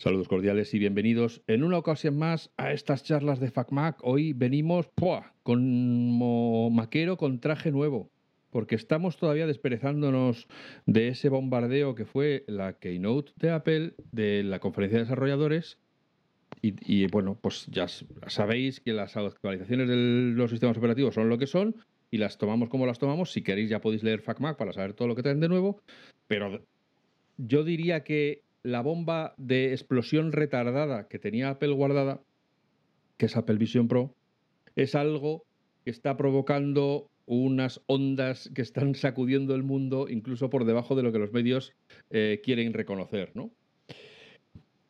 Saludos cordiales y bienvenidos en una ocasión más a estas charlas de FacMac. Hoy venimos ¡pua! con maquero con traje nuevo, porque estamos todavía desperezándonos de ese bombardeo que fue la keynote de Apple, de la conferencia de desarrolladores. Y, bueno, pues ya sabéis que las actualizaciones de los sistemas operativos son lo que son y las tomamos como las tomamos. Si queréis ya podéis leer FacMac para saber todo lo que traen de nuevo. Pero yo diría que la bomba de explosión retardada que tenía Apple guardada, que es Apple Vision Pro, es algo que está provocando unas ondas que están sacudiendo el mundo incluso por debajo de lo que los medios eh, quieren reconocer, ¿no?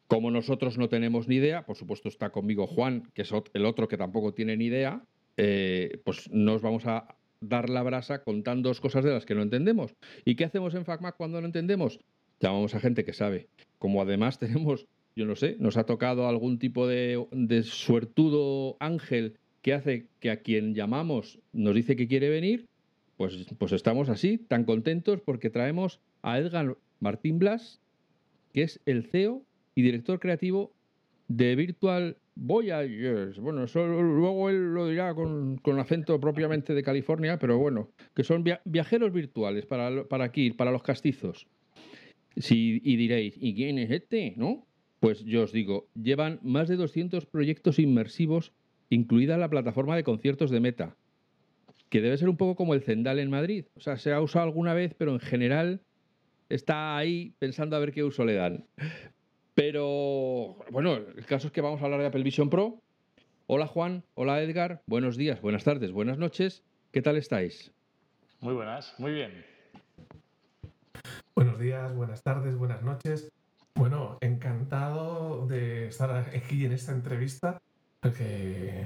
Como nosotros no tenemos ni idea, por supuesto está conmigo Juan, que es el otro que tampoco tiene ni idea, eh, pues nos vamos a dar la brasa contando cosas de las que no entendemos. ¿Y qué hacemos en FacMac cuando no entendemos? Llamamos a gente que sabe. Como además tenemos, yo no sé, nos ha tocado algún tipo de, suertudo ángel que hace que a quien llamamos nos dice que quiere venir, pues, pues estamos así, tan contentos porque traemos a Edgar Martín Blas, que es el CEO y director creativo de Virtual Voyagers. Bueno, eso luego él lo dirá con, con acento propiamente de California, pero bueno, que son viajeros virtuales para, para aquí, para los castizos. Si, y diréis, ¿y quién es este? ¿No? Pues yo os digo, llevan más de 200 proyectos inmersivos, incluida la plataforma de conciertos de Meta, que debe ser un poco como el Zendal en Madrid. O sea, se ha usado alguna vez, pero en general está ahí pensando a ver qué uso le dan. Pero bueno, el caso es que vamos a hablar de Apple Vision Pro. Hola Juan, hola Edgar, buenos días, buenas tardes, buenas noches. ¿Qué tal estáis? Muy buenas, muy bien. Buenos días, buenas tardes, buenas noches. Bueno, encantado de estar aquí en esta entrevista, que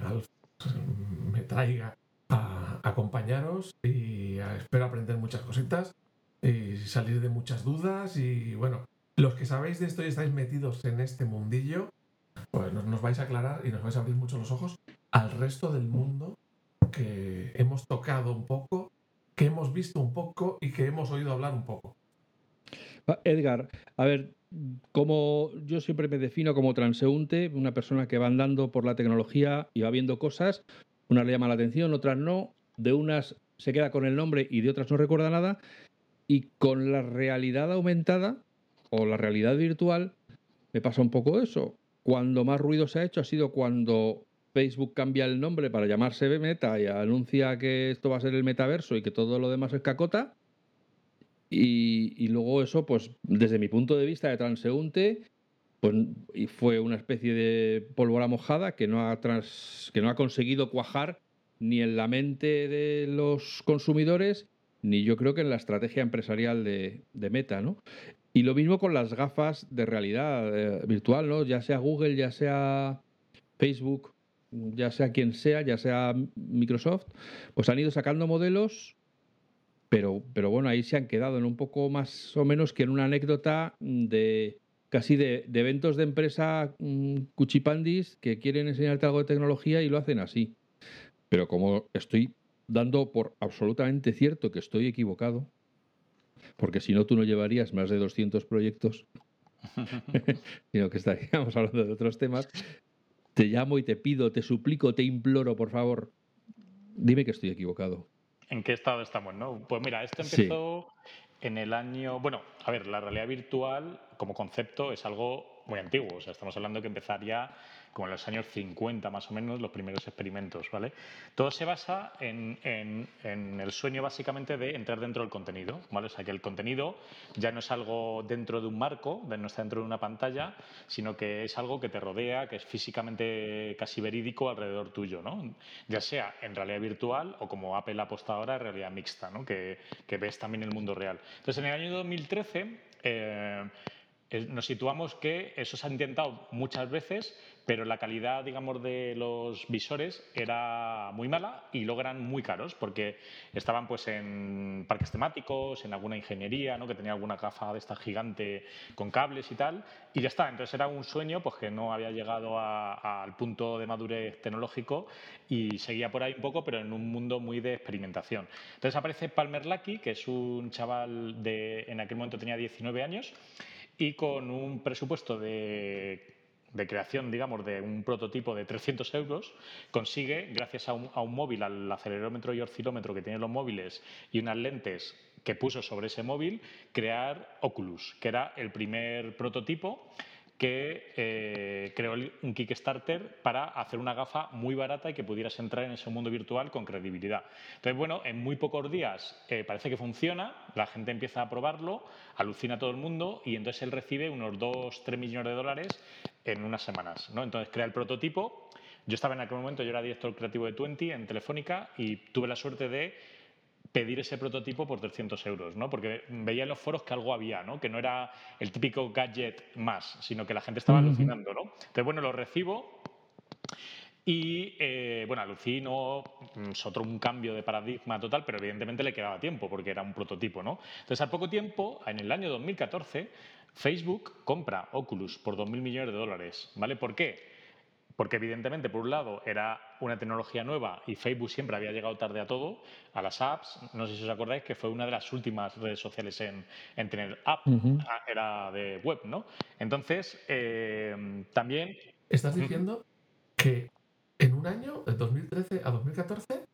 me traiga a acompañaros y espero aprender muchas cositas y salir de muchas dudas. Y bueno, los que sabéis de esto y estáis metidos en este mundillo, pues nos, vais a aclarar y nos vais a abrir mucho los ojos al resto del mundo que hemos tocado un poco, que hemos visto un poco y que hemos oído hablar un poco. Edgar, a ver, como yo siempre me defino como transeúnte, una persona que va andando por la tecnología y va viendo cosas, unas le llama la atención, otras no, de unas se queda con el nombre y de otras no recuerda nada, y con la realidad aumentada o la realidad virtual me pasa un poco eso. Cuando más ruido se ha hecho ha sido cuando Facebook cambia el nombre para llamarse Meta y anuncia que esto va a ser el metaverso y que todo lo demás es cacota. Y, luego eso, pues desde mi punto de vista de transeúnte, pues fue una especie de pólvora mojada que no ha, que no ha conseguido cuajar ni en la mente de los consumidores, ni yo creo que en la estrategia empresarial de, Meta, ¿no? Y lo mismo con las gafas de realidad eh, virtual, ¿no? Ya sea Google, ya sea Facebook, ya sea quien sea, ya sea Microsoft, pues han ido sacando modelos pero, pero bueno, ahí se han quedado en un poco más o menos que en una anécdota de casi de, eventos de empresa mm, cuchipandis que quieren enseñarte algo de tecnología y lo hacen así. Pero como estoy dando por absolutamente cierto que estoy equivocado, porque si no tú no llevarías más de 200 proyectos, sino que estaríamos hablando de otros temas, te llamo y te pido, te suplico, te imploro, por favor, dime que estoy equivocado. ¿En qué estado estamos, no? Pues mira, esto empezó en el año. Bueno, a ver, la realidad virtual como concepto es algo muy antiguo. O sea, estamos hablando que empezaría como en los años 50 más o menos los primeros experimentos, ¿vale? Todo se basa en, el sueño básicamente de entrar dentro del contenido, ¿vale? O sea, que el contenido ya no es algo dentro de un marco, no está dentro de una pantalla, sino que es algo que te rodea, que es físicamente casi verídico alrededor tuyo, ¿no? Ya sea en realidad virtual o como Apple apostado ahora, realidad mixta, ¿no? Que, que ves también el mundo real. Entonces, en el año 2013... Eh, nos situamos que eso se ha intentado muchas veces, pero la calidad, digamos, de los visores era muy mala y luego eran muy caros porque estaban pues en parques temáticos, en alguna ingeniería, ¿no? que tenía alguna gafa de esta gigante con cables y tal, y ya está. Entonces era un sueño pues que no había llegado al punto de madurez tecnológico y seguía por ahí un poco, pero en un mundo muy de experimentación. Entonces aparece Palmer Lucky, que es un chaval de, en aquel momento tenía 19 años, y con un presupuesto de creación, digamos, de un prototipo de 300 euros, consigue, gracias a un, móvil, al acelerómetro y oscilómetro que tienen los móviles y unas lentes que puso sobre ese móvil, crear Oculus, que era el primer prototipo que eh, creó un Kickstarter para hacer una gafa muy barata y que pudieras entrar en ese mundo virtual con credibilidad. Entonces, bueno, en muy pocos días eh, parece que funciona, la gente empieza a probarlo, alucina a todo el mundo y entonces él recibe unos 2-3 millones de dólares en unas semanas. ¿no? Entonces crea el prototipo. Yo estaba en aquel momento, yo era director creativo de Twenty en Telefónica y tuve la suerte de pedir ese prototipo por 300 euros, ¿no? Porque veía en los foros que algo había, ¿no? Que no era el típico gadget más, sino que la gente estaba alucinando, ¿no? Entonces, bueno, lo recibo y, eh, bueno, alucino, mm, es otro un cambio de paradigma total, pero evidentemente le quedaba tiempo porque era un prototipo, ¿no? Entonces, al poco tiempo, en el año 2014, Facebook compra Oculus por 2.000 millones de dólares, ¿vale? ¿Por qué? Porque evidentemente, por un lado, era una tecnología nueva y Facebook siempre había llegado tarde a todo, a las apps. No sé si os acordáis que fue una de las últimas redes sociales en, tener app, ah, era de web, ¿no? Entonces, eh, también... ¿Estás diciendo que en un año, de 2013 a 2014,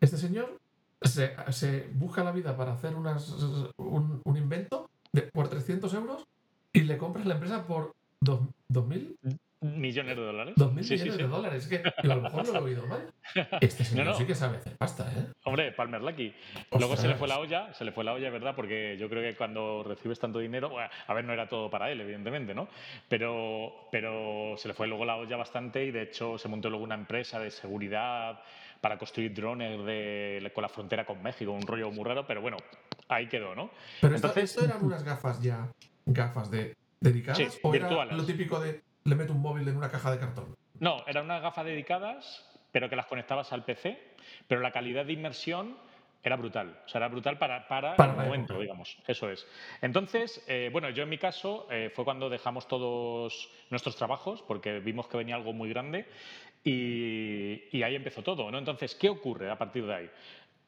este señor se, busca la vida para hacer unas, un, invento por 300 euros y le compras la empresa por 2.000? Millones de dólares. Dos mil millones de dólares. Es que a lo mejor no lo he oído mal. Este señor sí que sabe hacer pasta, ¿eh? Hombre, Palmer Lucky. Luego se le fue la olla, se le fue la olla, ¿verdad? Porque yo creo que cuando recibes tanto dinero, a ver, no era todo para él, evidentemente, ¿no? Pero, pero se le fue luego la olla bastante y de hecho se montó luego una empresa de seguridad para construir drones de, con la frontera con México, un rollo muy raro, pero bueno, ahí quedó, ¿no? Pero Entonces, esto, eran unas gafas ya, gafas de dedicadas o era lo típico de le meto un móvil en una caja de cartón. No, eran unas gafas dedicadas, pero que las conectabas al PC, pero la calidad de inmersión era brutal. O sea, era brutal para, para, el momento, digamos. Eso es. Entonces, eh, bueno, yo en mi caso eh, fue cuando dejamos todos nuestros trabajos, porque vimos que venía algo muy grande y, y ahí empezó todo. ¿no? Entonces, ¿qué ocurre a partir de ahí?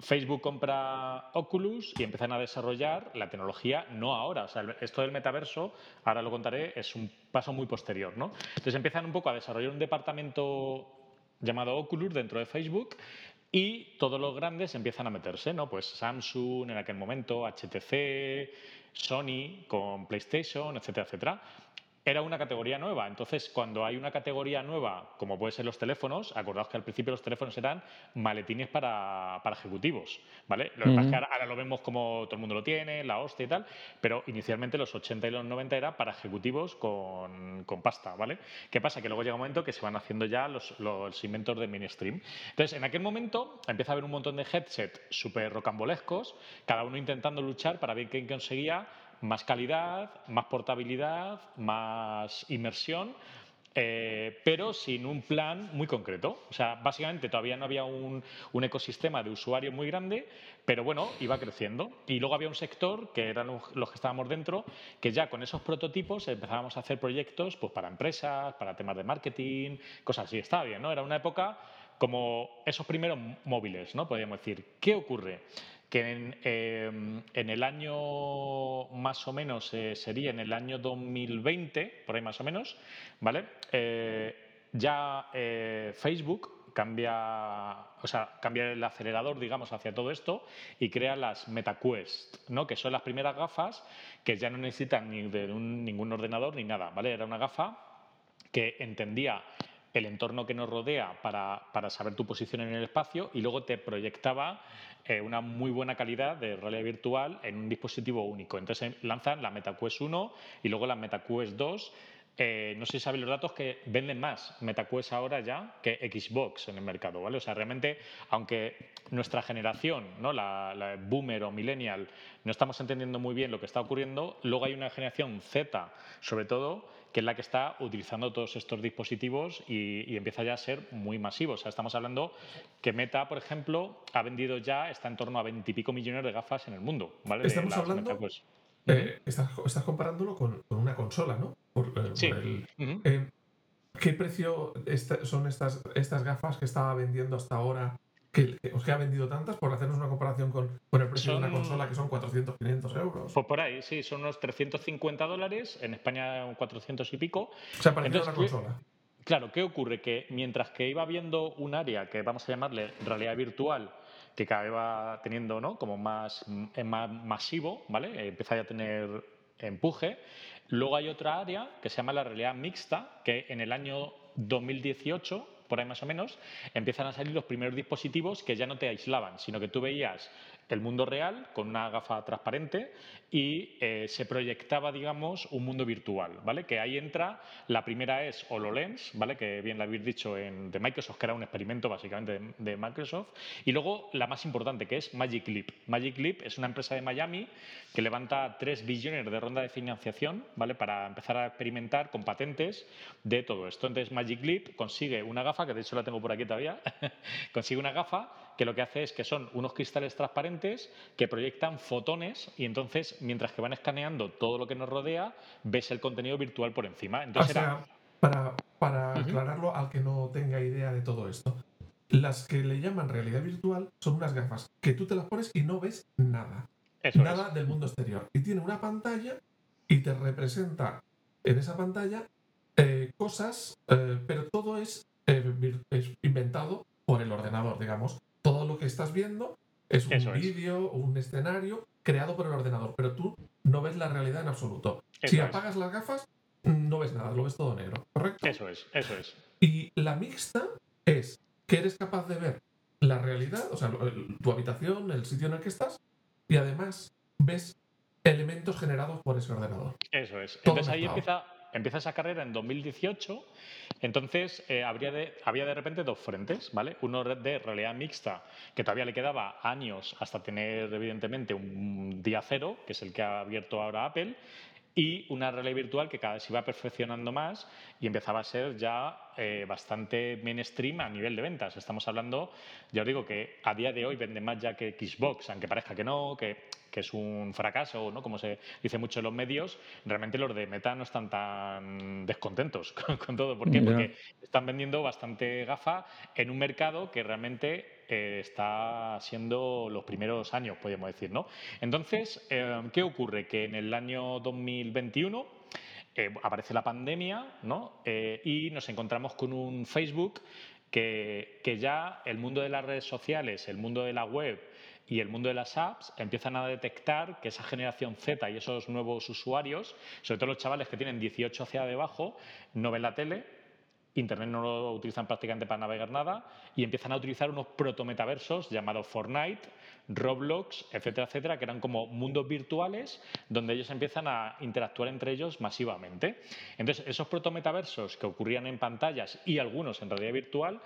Facebook compra Oculus y empiezan a desarrollar la tecnología no ahora. O sea, esto del metaverso, ahora lo contaré, es un paso muy posterior, ¿no? Entonces empiezan un poco a desarrollar un departamento llamado Oculus dentro de Facebook y todos los grandes empiezan a meterse, ¿no? Pues Samsung en aquel momento, HTC, Sony con PlayStation, etcétera, etcétera era una categoría nueva. Entonces, cuando hay una categoría nueva, como puede ser los teléfonos, acordaos que al principio los teléfonos eran maletines para, ejecutivos, ¿vale? Lo que pasa es que ahora, lo vemos como todo el mundo lo tiene, la hostia y tal, pero inicialmente los 80 y los 90 era para ejecutivos con, pasta, ¿vale? ¿Qué pasa? Que luego llega un momento que se van haciendo ya los, los inventos de mainstream. Entonces, en aquel momento empieza a haber un montón de headsets súper rocambolescos, cada uno intentando luchar para ver quién conseguía más calidad, más portabilidad, más inmersión, eh, pero sin un plan muy concreto. O sea, básicamente todavía no había un, ecosistema de usuarios muy grande, pero bueno, iba creciendo. Y luego había un sector, que eran los que estábamos dentro, que ya con esos prototipos empezábamos a hacer proyectos pues, para empresas, para temas de marketing, cosas así. Estaba bien, ¿no? Era una época como esos primeros móviles, ¿no? Podríamos decir. ¿Qué ocurre? Que em, en, el año más o menos eh, sería en el año 2020, por ahí más o menos, ¿vale? Eh, ya eh, Facebook cambia, o sea, cambia el acelerador, digamos, hacia todo esto y crea las MetaQuest, ¿no? Que son las primeras gafas que ya no necesitan ni de ningún ordenador ni nada, ¿vale? Era una gafa que entendía el entorno que nos rodea para, para, saber tu posición en el espacio y luego te proyectaba eh, una muy buena calidad de realidad virtual en un dispositivo único. Entonces lanzan la MetaQuest 1 y luego la MetaQuest 2. Eh, no sé si sabéis los datos que venden más MetaQuest ahora ya que Xbox en el mercado, ¿vale? O sea, realmente, aunque nuestra generación, ¿no? La, la, boomer o millennial, no estamos entendiendo muy bien lo que está ocurriendo, luego hay una generación Z, sobre todo, que es la que está utilizando todos estos dispositivos y, empieza ya a ser muy masivo. O sea, estamos hablando que Meta, por ejemplo, ha vendido ya, está en torno a veintipico millones de gafas en el mundo. ¿vale? Estamos hablando... pues. Eh, estás, comparándolo con, una consola, ¿no? Eh, sí. Eh, ¿Qué precio son estas, estas gafas que estaba vendiendo hasta ahora que, os que ha vendido tantas por hacernos una comparación con, con el precio de una consola que son 400, 500 euros. Pues por ahí, sí, son unos 350 dólares, en España 400 y pico. O sea, parecido una consola. Claro, ¿qué ocurre? Que mientras que iba viendo un área que vamos a llamarle realidad virtual, que cada vez va teniendo ¿no? como más, más masivo, ¿vale? Empieza a tener empuje. Luego hay otra área que se llama la realidad mixta, que en el año 2018 por ahí más o menos, empiezan a salir los primeros dispositivos que ya no te aislaban, sino que tú veías el mundo real con una gafa transparente y eh, se proyectaba, digamos, un mundo virtual, ¿vale? Que ahí entra, la primera es HoloLens, ¿vale? Que bien lo habéis dicho en, de Microsoft, que era un experimento básicamente de, Microsoft. Y luego la más importante, que es Magic Leap. Magic Leap es una empresa de Miami que levanta 3 billones de ronda de financiación, ¿vale? Para empezar a experimentar con patentes de todo esto. Entonces Magic Leap consigue una gafa, que de hecho la tengo por aquí todavía, consigue una gafa que lo que hace es que son unos cristales transparentes que proyectan fotones y entonces, mientras que van escaneando todo lo que nos rodea, ves el contenido virtual por encima. Entonces para, para aclararlo al que no tenga idea de todo esto, las que le llaman realidad virtual son unas gafas que tú te las pones y no ves nada. nada del mundo exterior. Y tiene una pantalla y te representa en esa pantalla eh, cosas, eh, pero todo es, eh, es inventado por el ordenador, digamos todo lo que estás viendo es un vídeo o un escenario creado por el ordenador, pero tú no ves la realidad en absoluto. si apagas las gafas, no ves nada, lo ves todo negro, ¿correcto? Eso es, eso es. Y la mixta es que eres capaz de ver la realidad, o sea, tu habitación, el sitio en el que estás, y además ves elementos generados por ese ordenador. Eso es. Entonces ahí empieza, empieza esa carrera en 2018, entonces eh, habría de, había de repente dos frentes, ¿vale? Uno de realidad mixta, que todavía le quedaba años hasta tener, evidentemente, un día cero, que es el que ha abierto ahora Apple, y una realidad virtual que cada vez se iba perfeccionando más y empezaba a ser ya eh, bastante mainstream a nivel de ventas. Estamos hablando, ya os digo que a día de hoy vende más ya que Xbox, aunque parezca que no, que que es un fracaso, ¿no? como se dice mucho en los medios, realmente los de Meta no están tan descontentos con, todo. ¿Por qué? Porque están vendiendo bastante gafa en un mercado que realmente eh, está siendo los primeros años, podríamos decir. ¿no? Entonces, eh, ¿qué ocurre? Que en el año 2021 eh, aparece la pandemia ¿no? y nos encontramos con un Facebook que, que ya el mundo de las redes sociales, el mundo de la web, y el mundo de las apps empiezan a detectar que esa generación Z y esos nuevos usuarios, sobre todo los chavales que tienen 18 hacia debajo, no ven la tele, Internet no lo utilizan prácticamente para navegar nada y empiezan a utilizar unos protometaversos llamados Fortnite, Roblox, etcétera, etcétera, que eran como mundos virtuales donde ellos empiezan a interactuar entre ellos masivamente. Entonces, esos protometaversos que ocurrían en pantallas y algunos en realidad virtual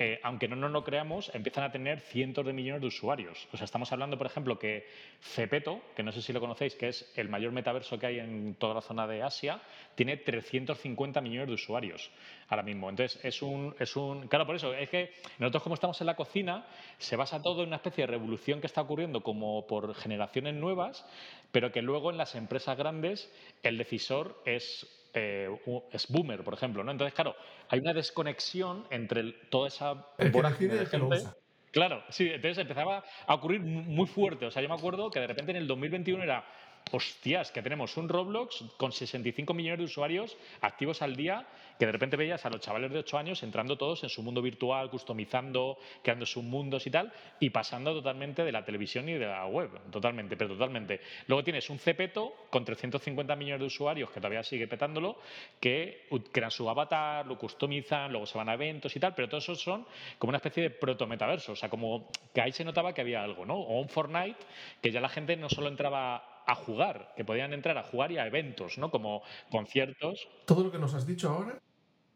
eh, aunque no nos lo creamos, empiezan a tener cientos de millones de usuarios. O sea, estamos hablando, por ejemplo, que Cepeto, que no sé si lo conocéis, que es el mayor metaverso que hay en toda la zona de Asia, tiene 350 millones de usuarios ahora mismo. Entonces, es un, es un... Claro, por eso, es que nosotros como estamos en la cocina, se basa todo en una especie de revolución que está ocurriendo como por generaciones nuevas, pero que luego en las empresas grandes el decisor es eh, es boomer, por ejemplo. ¿no? Entonces, claro, hay una desconexión entre toda esa vorágine de gente. Claro, sí, entonces empezaba a ocurrir muy fuerte. O sea, yo me acuerdo que de repente en el 2021 era hostias, que tenemos un Roblox con 65 millones de usuarios activos al día, que de repente veías a los chavales de 8 años entrando todos en su mundo virtual, customizando, creando sus mundos y tal, y pasando totalmente de la televisión y de la web, totalmente, pero totalmente. Luego tienes un Cepeto con 350 millones de usuarios, que todavía sigue petándolo, que crean su avatar, lo customizan, luego se van a eventos y tal, pero todos esos son como una especie de proto-metaverso, o sea, como que ahí se notaba que había algo, ¿no? O un Fortnite, que ya la gente no solo entraba a jugar, que podían entrar a jugar y a eventos, ¿no? Como conciertos. Todo lo que nos has dicho ahora,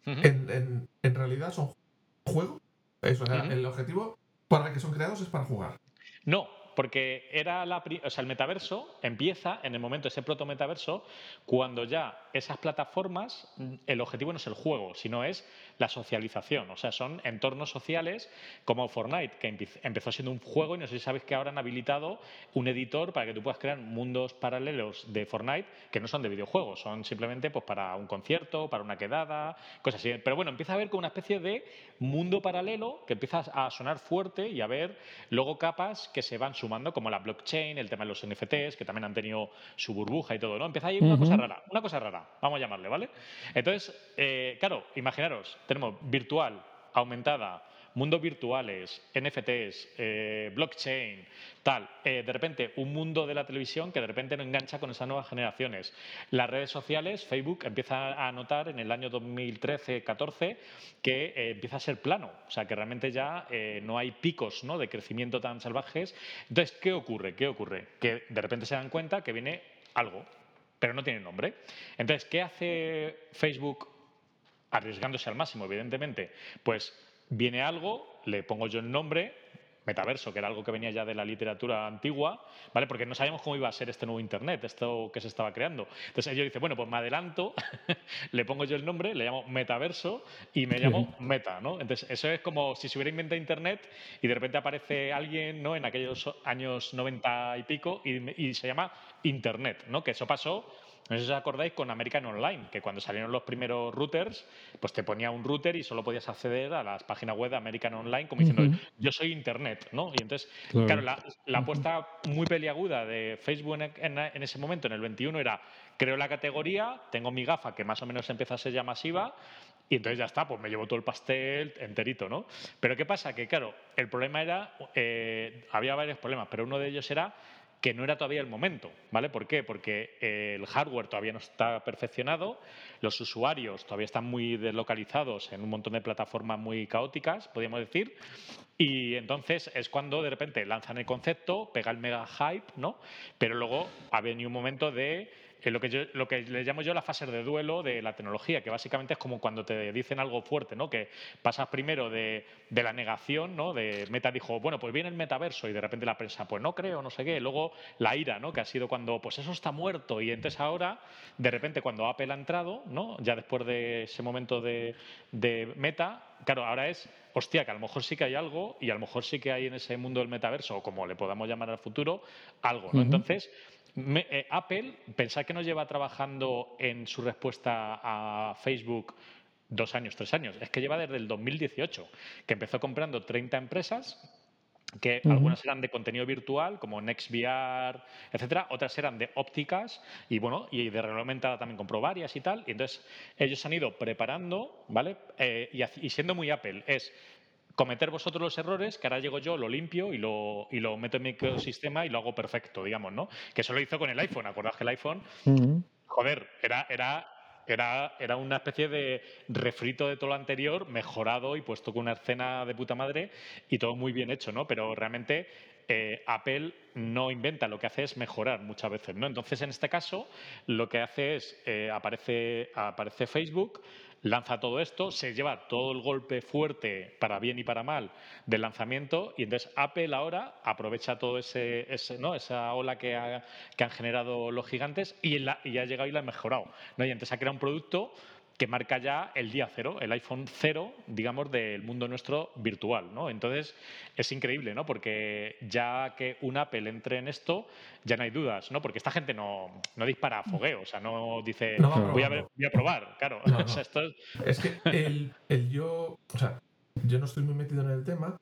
en, realidad son juego. Eso, el objetivo para el que son creados es para jugar. No, porque era la, o sea, el metaverso empieza en el momento, ese proto-metaverso, cuando ya esas plataformas, el objetivo no es el juego, sino es la socialización. O sea, son entornos sociales como Fortnite, que empezó siendo un juego y no sé si sabes que ahora han habilitado un editor para que tú puedas crear mundos paralelos de Fortnite que no son de videojuegos, son simplemente pues, para un concierto, para una quedada, cosas así. Pero bueno, empieza a ver como una especie de mundo paralelo que empieza a sonar fuerte y a ver luego capas que se van sumando, como la blockchain, el tema de los NFTs, que también han tenido su burbuja y todo, ¿no? Empieza a ir una cosa rara, una cosa rara, vamos a llamarle, ¿vale? Entonces, eh, claro, imaginaros, tenemos virtual, aumentada, mundos virtuales, NFTs, eh, blockchain, tal. Eh, de repente, un mundo de la televisión que de repente no engancha con esas nuevas generaciones. Las redes sociales, Facebook empieza a notar en el año 2013-14 que eh, empieza a ser plano, o sea, que realmente ya no hay picos ¿no? de crecimiento tan salvajes. Entonces, ¿qué ocurre? ¿Qué ocurre? Que de repente se dan cuenta que viene algo, pero no tiene nombre. Entonces, ¿qué hace Facebook arriesgándose al máximo, evidentemente? Pues viene algo, le pongo yo el nombre, metaverso, que era algo que venía ya de la literatura antigua, ¿vale? Porque no sabíamos cómo iba a ser este nuevo Internet, esto que se estaba creando. Entonces ellos dicen, bueno, pues me adelanto, le pongo yo el nombre, le llamo metaverso y me llamo meta, ¿no? Entonces eso es como si se hubiera inventado Internet y de repente aparece alguien, ¿no? En aquellos años 90 y pico y, y se llama Internet, ¿no? Que eso pasó no sé si os acordáis con American Online, que cuando salieron los primeros routers, pues te ponía un router y solo podías acceder a las páginas web de American Online como diciendo, yo soy Internet, ¿no? Y entonces, claro, la, apuesta muy peliaguda de Facebook en, ese momento, en el 21, era, creo la categoría, tengo mi gafa que más o menos empieza a ser ya masiva, y entonces ya está, pues me llevo todo el pastel enterito, ¿no? Pero ¿qué pasa? Que claro, el problema era, eh, había varios problemas, pero uno de ellos era que no era todavía el momento, ¿vale? ¿Por qué? Porque eh, el hardware todavía no está perfeccionado, los usuarios todavía están muy deslocalizados en un montón de plataformas muy caóticas, podríamos decir, y entonces es cuando de repente lanzan el concepto, pega el mega hype, ¿no? Pero luego ha venido un momento de lo que, yo, lo que le llamo yo la fase de duelo de la tecnología, que básicamente es como cuando te dicen algo fuerte, ¿no? que pasas primero de, de, la negación, ¿no? de Meta dijo, bueno, pues viene el metaverso y de repente la prensa, pues no creo, no sé qué, luego la ira, ¿no? que ha sido cuando, pues eso está muerto y entonces ahora, de repente cuando Apple ha entrado, ¿no? ya después de ese momento de, de Meta, claro, ahora es, hostia, que a lo mejor sí que hay algo y a lo mejor sí que hay en ese mundo del metaverso, o como le podamos llamar al futuro, algo, ¿no? Entonces, eh, Apple, pensad que nos lleva trabajando en su respuesta a Facebook dos años, tres años. Es que lleva desde el 2018, que empezó comprando 30 empresas que algunas eran de contenido virtual, como NextVR, etcétera, otras eran de ópticas y bueno, y de realidad aumentada también compró varias y tal. Y entonces ellos han ido preparando, ¿vale? Eh, y, y, siendo muy Apple, es cometer vosotros los errores, que ahora llego yo, lo limpio y lo, y lo meto en mi ecosistema y lo hago perfecto, digamos, ¿no? Que eso lo hizo con el iPhone. ¿Acordás que el iPhone, joder, era, era, era, era una especie de refrito de todo lo anterior, mejorado y puesto con una escena de puta madre y todo muy bien hecho, ¿no? Pero realmente eh, Apple no inventa, lo que hace es mejorar muchas veces, ¿no? Entonces, en este caso, lo que hace es, eh, aparece, aparece Facebook, lanza todo esto, se lleva todo el golpe fuerte, para bien y para mal, del lanzamiento, y entonces Apple ahora aprovecha todo ese, ¿no? esa ola que, han generado los gigantes y, y, ha llegado y la ha mejorado. ¿no? Y entonces ha creado un producto que marca ya el día cero, el iPhone cero, digamos, del mundo nuestro virtual, ¿no? Entonces, es increíble, ¿no? Porque ya que un Apple entre en esto, ya no hay dudas, ¿no? Porque esta gente no, no dispara a fogueo, o sea, no dice, voy, a ver, voy a probar, claro. es... que el, el yo, o sea, yo no estoy muy metido en el tema,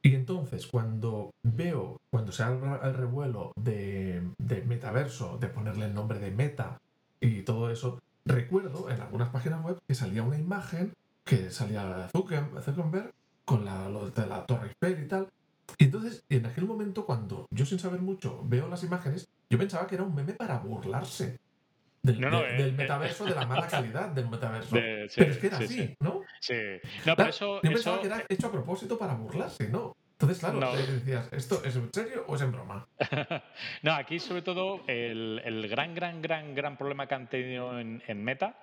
y entonces, cuando veo, cuando se habla el revuelo de, de, metaverso, de ponerle el nombre de meta y todo eso, Recuerdo en algunas páginas web que salía una imagen que salía Zuckerberg con la, de la Torre Eiffel y tal. Y entonces, en aquel momento, cuando yo sin saber mucho veo las imágenes, yo pensaba que era un meme para burlarse del, eh, eh, metaverso, de la mala calidad del metaverso. pero es que era así, ¿no? Sí. No, pero eso, yo pensaba que era hecho a propósito para burlarse, ¿no? Entonces, claro, no. decías, ¿esto es en serio o es en broma? no, aquí sobre todo el, el, gran, gran, gran, gran problema que han tenido en, en Meta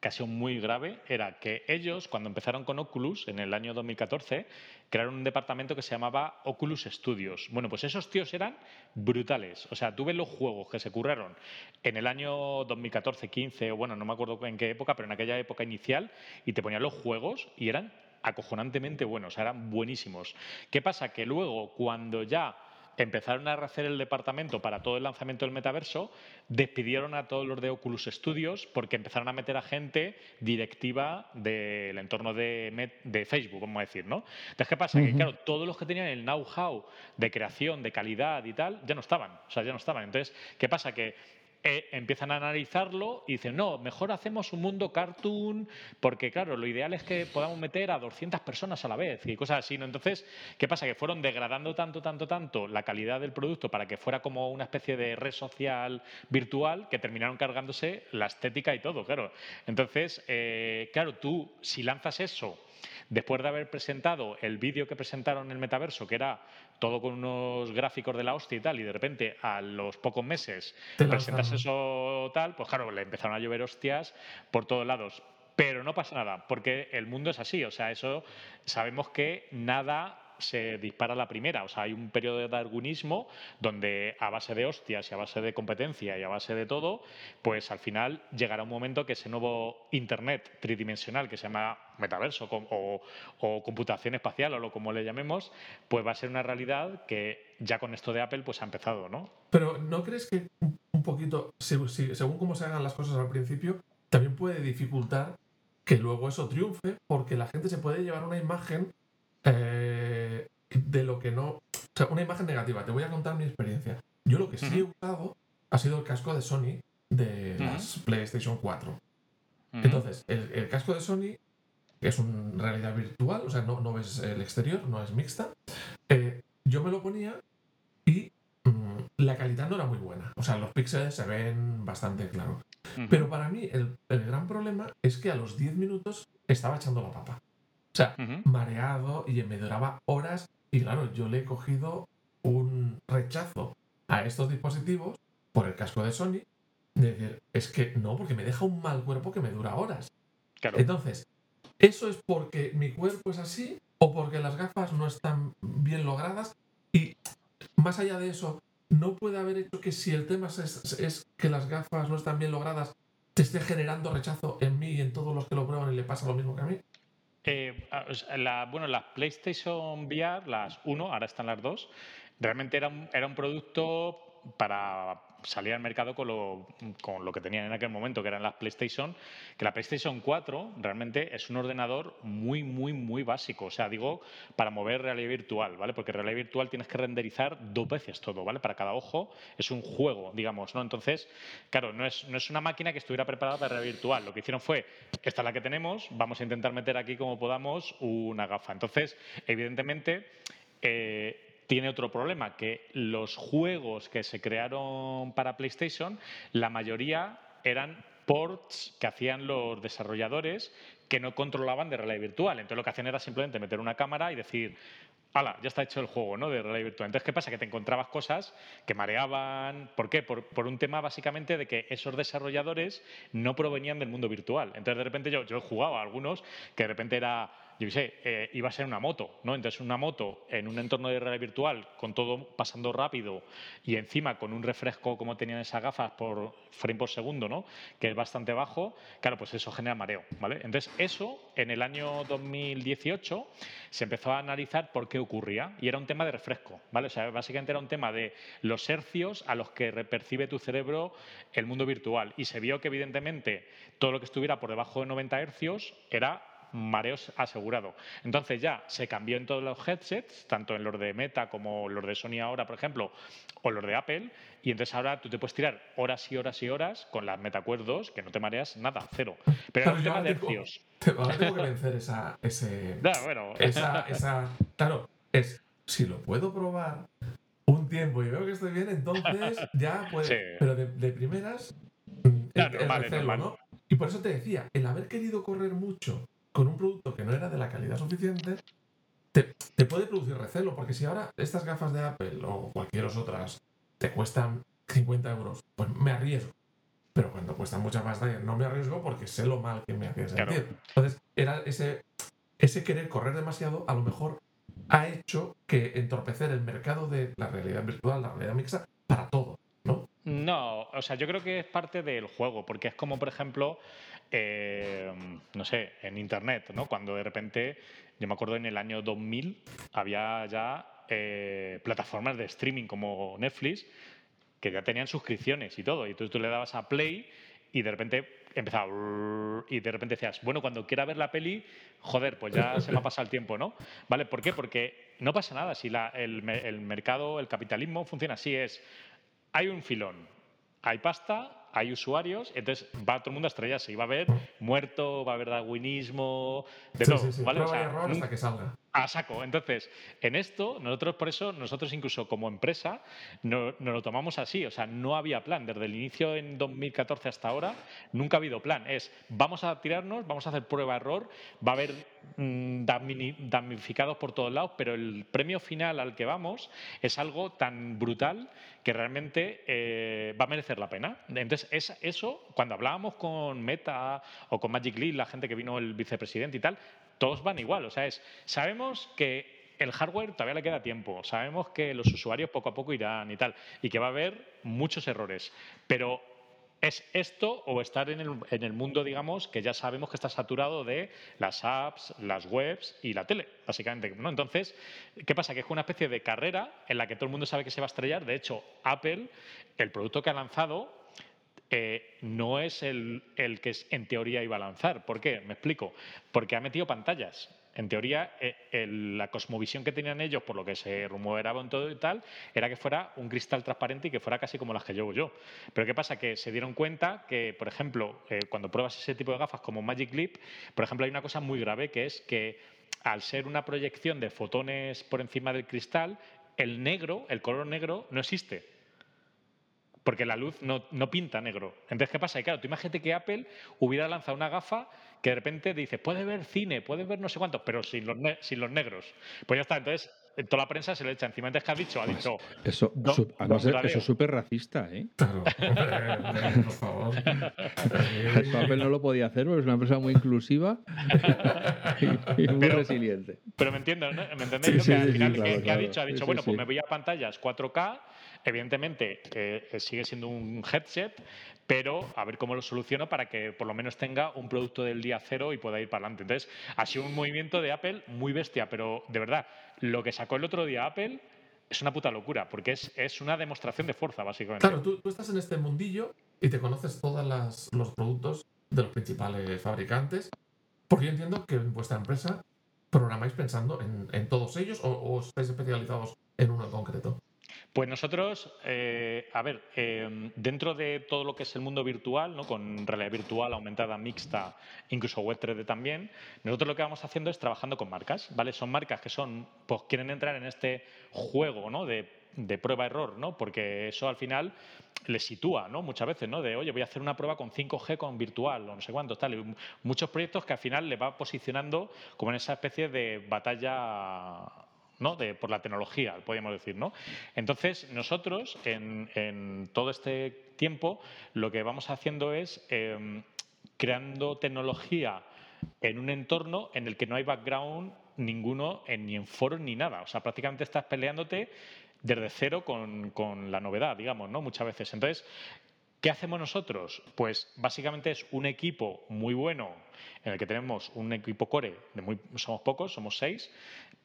que ha sido muy grave era que ellos, cuando empezaron con Oculus en el año 2014, crearon un departamento que se llamaba Oculus Studios. Bueno, pues esos tíos eran brutales. O sea, tuve los juegos que se curraron en el año 2014, 15, o bueno, no me acuerdo en qué época, pero en aquella época inicial, y te ponían los juegos y eran acojonantemente buenos, eran buenísimos. ¿Qué pasa? Que luego, cuando ya empezaron a rehacer el departamento para todo el lanzamiento del metaverso, despidieron a todos los de Oculus Studios porque empezaron a meter a gente directiva del entorno de, de Facebook, vamos a decir, ¿no? Entonces, ¿qué pasa? Que, claro, todos los que tenían el know-how de creación, de calidad y tal, ya no estaban, o sea, ya no estaban. Entonces, ¿qué pasa? Que eh, empiezan a analizarlo y dicen, no, mejor hacemos un mundo cartoon, porque claro, lo ideal es que podamos meter a 200 personas a la vez y cosas así. ¿no? Entonces, ¿qué pasa? Que fueron degradando tanto, tanto, tanto la calidad del producto para que fuera como una especie de red social virtual que terminaron cargándose la estética y todo, claro. Entonces, eh, claro, tú, si lanzas eso Después de haber presentado el vídeo que presentaron en el metaverso, que era todo con unos gráficos de la hostia y tal, y de repente a los pocos meses presentas eso tal, pues claro, le empezaron a llover hostias por todos lados. Pero no pasa nada, porque el mundo es así, o sea, eso sabemos que nada se dispara la primera. O sea, hay un periodo de darwinismo donde a base de hostias y a base de competencia y a base de todo, pues al final llegará un momento que ese nuevo Internet tridimensional que se llama metaverso o, computación espacial o lo como le llamemos, pues va a ser una realidad que ya con esto de Apple pues ha empezado, ¿no? Pero ¿no crees que un poquito, según cómo se hagan las cosas al principio, también puede dificultar que luego eso triunfe porque la gente se puede llevar una imagen eh, de lo que no. O sea, una imagen negativa. Te voy a contar mi experiencia. Yo lo que sí he usado ha sido el casco de Sony de las PlayStation 4. Entonces, el, casco de Sony, es una realidad virtual, o sea, no, no ves el exterior, no es mixta, eh, yo me lo ponía y mm, la calidad no era muy buena. O sea, los píxeles se ven bastante claros. Pero para mí, el, el, gran problema es que a los 10 minutos estaba echando la papa. O sea, mareado y me duraba horas. Y claro, yo le he cogido un rechazo a estos dispositivos por el casco de Sony. De decir, es que no, porque me deja un mal cuerpo que me dura horas. Entonces, ¿eso es porque mi cuerpo es así o porque las gafas no están bien logradas? Y más allá de eso, ¿no puede haber hecho que si el tema es, es que las gafas no están bien logradas, te esté generando rechazo en mí y en todos los que lo prueban y le pasa lo mismo que a mí? Eh, la, bueno, las PlayStation VR, las 1, ahora están las 2, realmente era un, era un producto para salir al mercado con lo, con lo que tenían en aquel momento, que eran las PlayStation, que la PlayStation 4 realmente es un ordenador muy, muy, muy básico. O sea, digo, para mover realidad virtual, ¿vale? Porque realidad virtual tienes que renderizar dos veces todo, ¿vale? Para cada ojo es un juego, digamos, ¿no? Entonces, claro, no es, no es una máquina que estuviera preparada para realidad virtual. Lo que hicieron fue, esta es la que tenemos, vamos a intentar meter aquí como podamos una gafa. Entonces, evidentemente, eh, tiene otro problema, que los juegos que se crearon para PlayStation, la mayoría eran ports que hacían los desarrolladores que no controlaban de realidad virtual. Entonces lo que hacían era simplemente meter una cámara y decir, hala, ya está hecho el juego, ¿no? De realidad virtual. Entonces, ¿qué pasa? Que te encontrabas cosas que mareaban. ¿Por qué? Por, un tema básicamente de que esos desarrolladores no provenían del mundo virtual. Entonces, de repente yo, yo he jugado a algunos que de repente era yo sé, eh, iba a ser una moto, ¿no? Entonces una moto en un entorno de realidad virtual con todo pasando rápido y encima con un refresco como tenían esas gafas por frame por segundo, ¿no? Que es bastante bajo, claro, pues eso genera mareo, ¿vale? Entonces eso en el año 2018 se empezó a analizar por qué ocurría y era un tema de refresco, ¿vale? O sea, básicamente era un tema de los hercios a los que percibe tu cerebro el mundo virtual y se vio que evidentemente todo lo que estuviera por debajo de 90 hercios era mareos asegurado. Entonces ya se cambió en todos los headsets, tanto en los de Meta como los de Sony ahora, por ejemplo, o los de Apple, y entonces ahora tú te puedes tirar horas y horas y horas con las MetaQuest 2 que no te mareas nada, cero. Pero es un tema de hercios. Ahora tengo que vencer esa, ese, esa, esa, claro, es si lo puedo probar un tiempo y veo que estoy bien, entonces ya puedes. Pero de, primeras, mm, claro, ¿no? Y por eso te decía, el haber querido correr mucho con un producto que no era de la calidad suficiente, te, puede producir recelo, porque si ahora estas gafas de Apple o cualquier otras te cuestan 50 euros, pues me arriesgo. pero cuando cuesta mucha pasta no me arriesgo porque sé lo mal que me hacía sentir. Entonces, era ese, ese querer correr demasiado, a lo mejor ha hecho que entorpecer el mercado de la realidad virtual, la realidad mixta, para todo, ¿no? No, o sea, yo creo que es parte del juego, porque es como, por ejemplo, eh, no sé, en Internet, ¿no? Cuando de repente, yo me acuerdo en el año 2000, había ya eh, plataformas de streaming como Netflix que ya tenían suscripciones y todo. Y entonces tú le dabas a play y de repente empezaba y de repente decías, bueno, cuando quiera ver la peli, joder, pues ya se me ha pasado el tiempo, ¿no? ¿Vale? ¿Por qué? Porque no pasa nada. Si la, el, el mercado, el capitalismo funciona así, es, hay un filón, hay pasta, hay usuarios, entonces va todo el mundo a estrellarse y va a haber muerto, va a haber darwinismo, de todo. ¿vale? hasta que salga. A saco. Entonces, en esto, nosotros por eso, nosotros incluso como empresa, no, nos lo tomamos así. O sea, no había plan. Desde el inicio en 2014 hasta ahora, nunca ha habido plan. Es, vamos a tirarnos, vamos a hacer prueba-error, va a haber mm, damnificados por todos lados, pero el premio final al que vamos es algo tan brutal que realmente eh, va a merecer la pena. Entonces, es, eso, cuando hablábamos con Meta o con Magic Leap, la gente que vino el vicepresidente y tal, todos van igual. O sea, es, sabemos que el hardware todavía le queda tiempo, sabemos que los usuarios poco a poco irán y tal, y que va a haber muchos errores, pero es esto o estar en el, mundo, digamos, que ya sabemos que está saturado de las apps, las webs y la tele, básicamente. ¿no? Entonces, ¿qué pasa? Que es una especie de carrera en la que todo el mundo sabe que se va a estrellar. De hecho, Apple, el producto que ha lanzado, eh, no es el, que en teoría iba a lanzar. ¿Por qué? Me explico. Porque ha metido pantallas. En teoría, eh, la cosmovisión que tenían ellos, por lo que se rumoreaba en todo y tal, era que fuera un cristal transparente y que fuera casi como las que llevo yo. Pero ¿qué pasa? Que se dieron cuenta que, por ejemplo, eh, cuando pruebas ese tipo de gafas como Magic Leap, por ejemplo, hay una cosa muy grave que es que al ser una proyección de fotones por encima del cristal, el negro, el color negro, no existe porque la luz no, pinta negro. Entonces, ¿qué pasa? Y claro, tú imagínate que Apple hubiera lanzado una gafa que de repente dice, puede ver cine, puede ver no sé cuánto, pero sin los, sin los negros. Pues ya está, entonces toda la prensa se le echa encima. Entonces, ¿qué ha dicho? Ha pues dicho... Eso, eso es súper racista, ¿eh? Claro, por favor. Apple no lo podía hacer porque es una empresa muy inclusiva y, muy resiliente. Pero me entiendo, ¿no? ¿Me entendéis? que al final, ¿qué, ha dicho? Ha dicho, bueno, pues me voy a pantallas 4K Evidentemente, eh, sigue siendo un headset, pero a ver cómo lo soluciono para que por lo menos tenga un producto del día cero y pueda ir para adelante. Entonces, ha sido un movimiento de Apple muy bestia, pero de verdad, lo que sacó el otro día Apple es una puta locura, porque es, es una demostración de fuerza, básicamente. Claro, tú, estás en este mundillo y te conoces todos los productos de los principales fabricantes, porque yo entiendo que en vuestra empresa programáis pensando en, todos ellos o estáis especializados en uno en concreto. Pues nosotros, eh, a ver, em, dentro de todo lo que es el mundo virtual, ¿no? con realidad virtual aumentada, mixta, incluso web 3D también, nosotros lo que vamos haciendo es trabajando con marcas, ¿vale? Son marcas que son, pues quieren entrar en este juego, ¿no? De, prueba-error, ¿no? Porque eso al final les sitúa, ¿no? Muchas veces, ¿no? De, oye, voy a hacer una prueba con 5G con virtual o no sé cuántos, tal. muchos proyectos que al final le va posicionando como en esa especie de batalla ¿no? De, por la tecnología, podríamos decir. ¿no? Entonces, nosotros, en, todo este tiempo, lo que vamos haciendo es em, creando tecnología en un entorno en el que no hay background ninguno ni en foros ni nada. O sea, prácticamente estás peleándote desde cero con, la novedad, digamos. Muchas veces. Entonces, ¿qué hacemos nosotros? Pues básicamente es un equipo muy bueno en el que tenemos un equipo core, somos pocos, somos seis,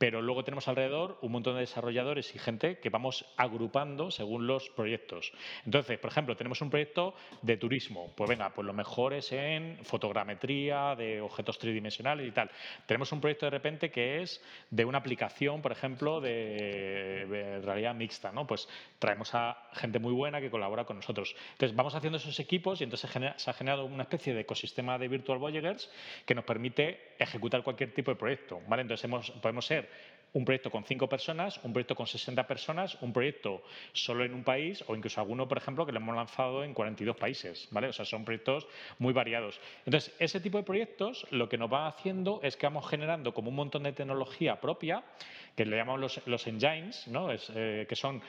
pero luego tenemos alrededor un montón de desarrolladores y gente que vamos agrupando según los proyectos. Entonces, por ejemplo, tenemos un proyecto de turismo, pues venga, pues lo mejor es en fotogrametría de objetos tridimensionales y tal. Tenemos un proyecto de repente que es de una aplicación, por ejemplo, de, realidad mixta, ¿no? Pues traemos a gente muy buena que colabora con nosotros. Entonces, vamos haciendo esos equipos y entonces se ha generado una especie de ecosistema de Virtual Voyagers que nos permite ejecutar cualquier tipo de proyecto, ¿vale? Entonces, podemos ser un proyecto con cinco personas, un proyecto con 60 personas, un proyecto solo en un país o incluso alguno, por ejemplo, que lo hemos lanzado en 42 países, ¿vale? O sea, son proyectos muy variados. Entonces, ese tipo de proyectos lo que nos va haciendo es que vamos generando como un montón de tecnología propia, que le llamamos los, engines, ¿no? Es, eh, que son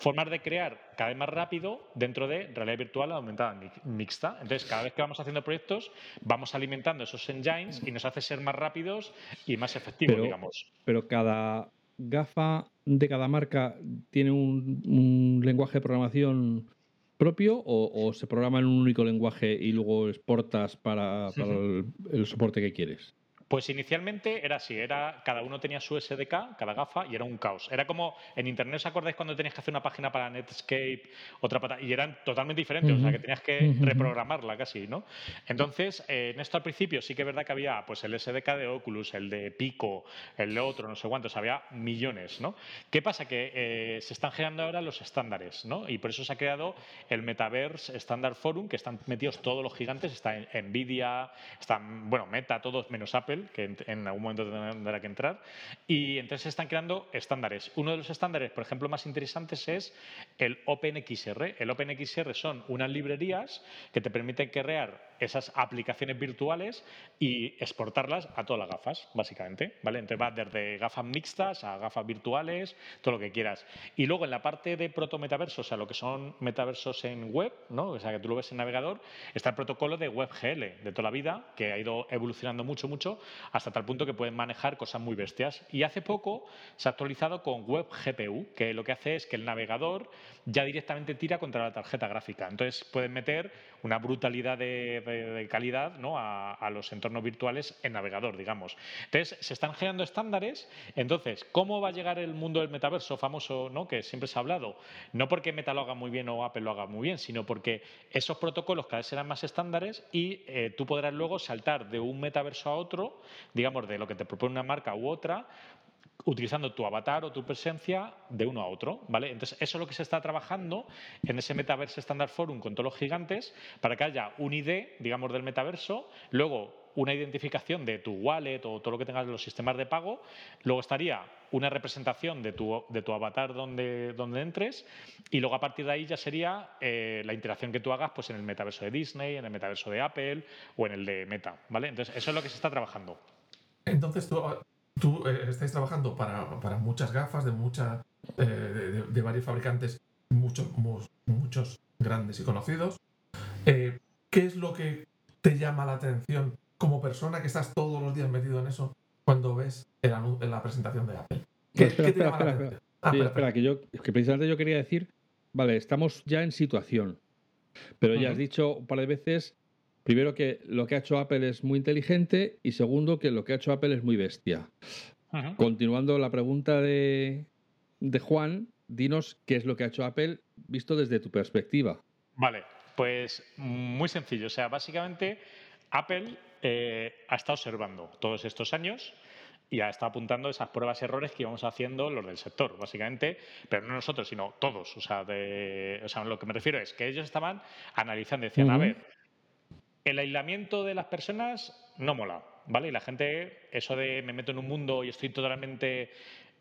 formas de crear cada vez más rápido dentro de realidad virtual aumentada mixta. Entonces, cada vez que vamos haciendo proyectos, vamos alimentando esos engines y nos hace ser más rápidos y más efectivos, digamos. Pero cada gafa de cada marca tiene un, lenguaje de programación propio o, se programa en un único lenguaje y luego exportas para, el soporte que quieres? Pues inicialmente era así, era cada uno tenía su SDK, cada gafa, y era un caos. Era como en internet, ¿os acordáis cuando tenías que hacer una página para Netscape, otra para y eran totalmente diferentes, o sea que tenías que reprogramarla casi, ¿no? Entonces, eh, en esto al principio sí que es verdad que había pues el SDK de Oculus, el de Pico, el de otro, no sé cuántos, había millones, ¿no? ¿Qué pasa? Que eh, se están generando ahora los estándares, ¿no? Y por eso se ha creado el Metaverse Standard Forum, que están metidos todos los gigantes, está Nvidia, están, bueno, Meta, todos menos Apple que en, algún momento tendrá que entrar. Y entonces se están creando estándares. Uno de los estándares, por ejemplo, más interesantes es el OpenXR. El OpenXR son unas librerías que te permiten crear esas aplicaciones virtuales y exportarlas a todas las gafas, básicamente. ¿vale? Entonces va desde gafas mixtas a gafas virtuales, todo lo que quieras. Y luego en la parte de proto-metaversos, o sea, lo que son metaversos en web, ¿no? o sea, que tú lo ves en navegador, está el protocolo de WebGL de toda la vida, que ha ido evolucionando mucho, mucho, hasta tal punto que pueden manejar cosas muy bestias. Y hace poco se ha actualizado con WebGPU, que lo que hace es que el navegador ya directamente tira contra la tarjeta gráfica. Entonces pueden meter una brutalidad de, calidad ¿no? a, los entornos virtuales en navegador, digamos. Entonces, se están generando estándares. Entonces, ¿cómo va a llegar el mundo del metaverso famoso ¿no? que siempre se ha hablado? No porque Meta lo haga muy bien o Apple lo haga muy bien, sino porque esos protocolos cada vez serán más estándares y eh, tú podrás luego saltar de un metaverso a otro, digamos, de lo que te propone una marca u otra, utilizando tu avatar o tu presencia de uno a otro, ¿vale? Entonces, eso es lo que se está trabajando en ese Metaverse Standard Forum con todos los gigantes para que haya un ID, digamos, del metaverso, luego una identificación de tu wallet o todo lo que tengas en los sistemas de pago, luego estaría una representación de tu, de tu avatar donde, donde entres y luego a partir de ahí ya sería eh, la interacción que tú hagas pues, en el metaverso de Disney, en el metaverso de Apple o en el de Meta, ¿vale? Entonces, eso es lo que se está trabajando. Entonces, tú tú eh, estáis trabajando para, para, muchas gafas de, mucha, eh, de, varios fabricantes, muchos, muchos grandes y conocidos. Eh, ¿Qué es lo que te llama la atención como persona que estás todos los días metido en eso cuando ves el en la presentación de Apple? ¿Qué, espera, te llama espera, ah, espera, espera, que, yo, que precisamente yo quería decir, vale, estamos ya en situación, pero ya has dicho un par de veces Primero que lo que ha hecho Apple es muy inteligente y segundo que lo que ha hecho Apple es muy bestia. Continuando la pregunta de, Juan, dinos qué es lo que ha hecho Apple visto desde tu perspectiva. Vale, pues muy sencillo. O sea, básicamente Apple eh, ha estado observando todos estos años y ha estado apuntando esas pruebas y errores que íbamos haciendo los del sector, básicamente, pero no nosotros, sino todos. O sea, de, o sea, lo que me refiero es que ellos estaban analizando, decían, a ver, el aislamiento de las personas no mola, ¿vale? Y la gente, eso de me meto en un mundo y estoy totalmente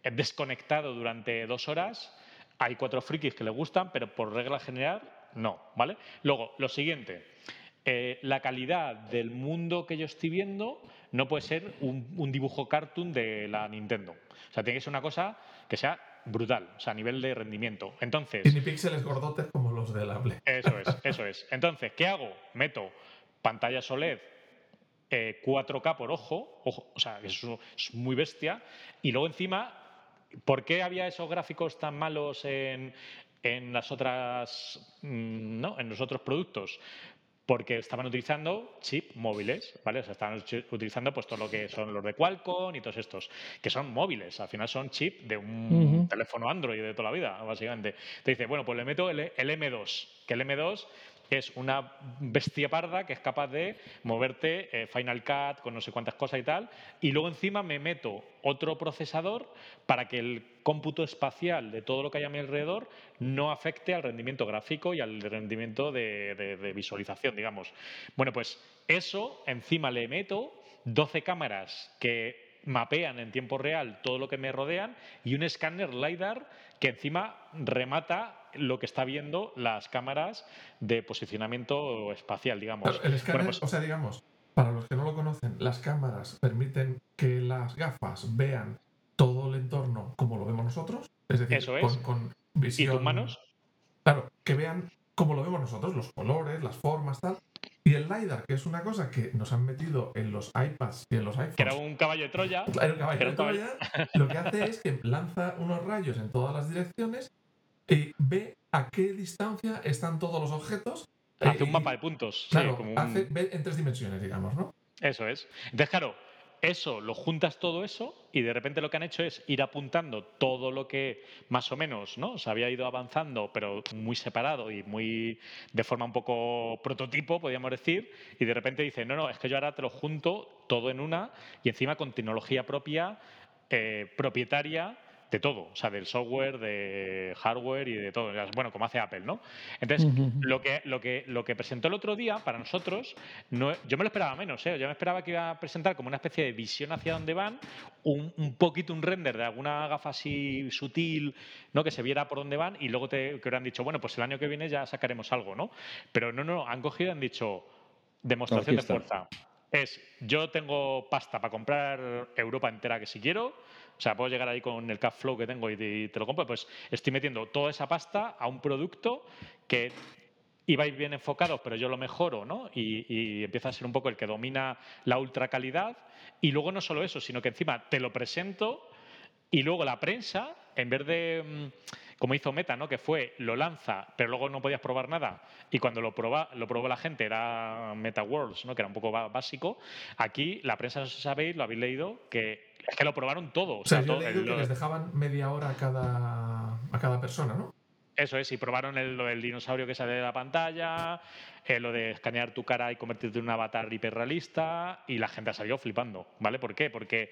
desconectado durante dos horas, hay cuatro frikis que le gustan, pero por regla general no, ¿vale? Luego, lo siguiente, eh, la calidad del mundo que yo estoy viendo no puede ser un, dibujo cartoon de la Nintendo. O sea, tiene que ser una cosa que sea brutal, o sea, a nivel de rendimiento. Entonces. Ni píxeles gordotes como los del Apple. Eso es, eso es. Entonces, ¿qué hago? Meto pantalla OLED 4K eh, por ojo, ojo o sea, es, es muy bestia. Y luego encima, ¿por qué había esos gráficos tan malos en, en las otras, mm, ¿no? en los otros productos? porque estaban utilizando chip móviles, ¿vale? O sea, estaban utilizando pues todo lo que son los de Qualcomm y todos estos, que son móviles, al final son chip de un teléfono Android de toda la vida, básicamente. Te dice, bueno, pues le meto el, el M2, que el M2 es una bestia parda que es capaz de moverte eh, Final Cut con no sé cuántas cosas y tal, y luego encima me meto otro procesador para que el cómputo espacial de todo lo que hay a mi alrededor no afecte al rendimiento gráfico y al rendimiento de, visualización, digamos. Bueno, pues eso encima le meto 12 cámaras que mapean en tiempo real todo lo que me rodean y un escáner LiDAR que encima remata lo que está viendo las cámaras de posicionamiento espacial, digamos. El escáner, pues o sea, digamos, para los que no lo conocen, las cámaras permiten que las gafas vean todo el entorno como lo vemos nosotros, es decir, con, visión. ¿Y tus manos? Claro, que vean como lo vemos nosotros, los colores, las formas, tal. Y el LiDAR, que es una cosa que nos han metido en los iPads y en los iPhones. Que era un caballo de Troya. Era un caballo de Troya. Lo que hace es que lanza unos rayos en todas las direcciones y ve a qué distancia están todos los objetos. Hace un mapa de puntos. Claro, hace, ve en tres dimensiones, digamos, ¿no? Eso es. Entonces, claro, eso, lo juntas todo eso y de repente lo que han hecho es ir apuntando todo lo que más o menos ¿no? se había ido avanzando, pero muy separado y muy de forma un poco prototipo, podríamos decir, y de repente dice, no, no, es que yo ahora te lo junto todo en una y encima con tecnología propia, eh, propietaria de todo, o sea, del software, de hardware y de todo. Bueno, como hace Apple, ¿no? Entonces, lo, que, lo, que, lo que presentó el otro día para nosotros, no, yo me lo esperaba menos, ¿eh? Yo me esperaba que iba a presentar como una especie de visión hacia dónde van, un, un poquito un render de alguna gafa así sutil, ¿no? Que se viera por dónde van y luego te, que hubieran dicho, bueno, pues el año que viene ya sacaremos algo, ¿no? Pero no, no, han cogido y han dicho, demostración de fuerza. Es, yo tengo pasta para comprar Europa entera que si quiero, o sea, puedo llegar ahí con el cash flow que tengo y te, lo compro, pues estoy metiendo toda esa pasta a un producto que ibais bien enfocados, pero yo lo mejoro, ¿no? Y, empieza a ser un poco el que domina la ultra calidad. Y luego no solo eso, sino que encima te lo presento y luego la prensa, en vez de, mm, como hizo Meta, ¿no? que fue, lo lanza, pero luego no podías probar nada, y cuando lo, proba, lo probó la gente era Meta Worlds, ¿no? que era un poco básico, aquí la prensa, no sabéis, lo habéis leído, que es que lo probaron todo. O sea, yo que les dejaban media hora a cada, a cada persona, ¿no? Eso es, y probaron el, lo del dinosaurio que sale de la pantalla, eh, lo de escanear tu cara y convertirte en un avatar hiperrealista, y la gente ha salido flipando, ¿vale? ¿Por qué? Porque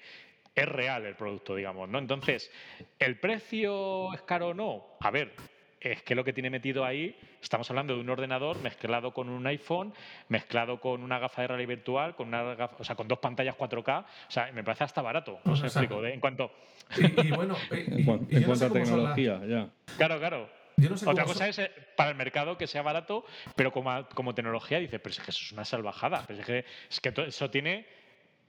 es real el producto, digamos, ¿no? Entonces, ¿el precio es caro o no? A ver, es que lo que tiene metido ahí, estamos hablando de un ordenador mezclado con un iPhone, mezclado con una gafa de realidad virtual, con una o sea, con dos pantallas 4K, o sea, me parece hasta barato, no sé explico, en cuanto... Y, bueno, en, cuanto a tecnología, ya. Claro, claro. Otra cosa es eh, para el mercado que sea barato, pero como, como tecnología dice, pero es que eso es una salvajada, pero es que, es que eso tiene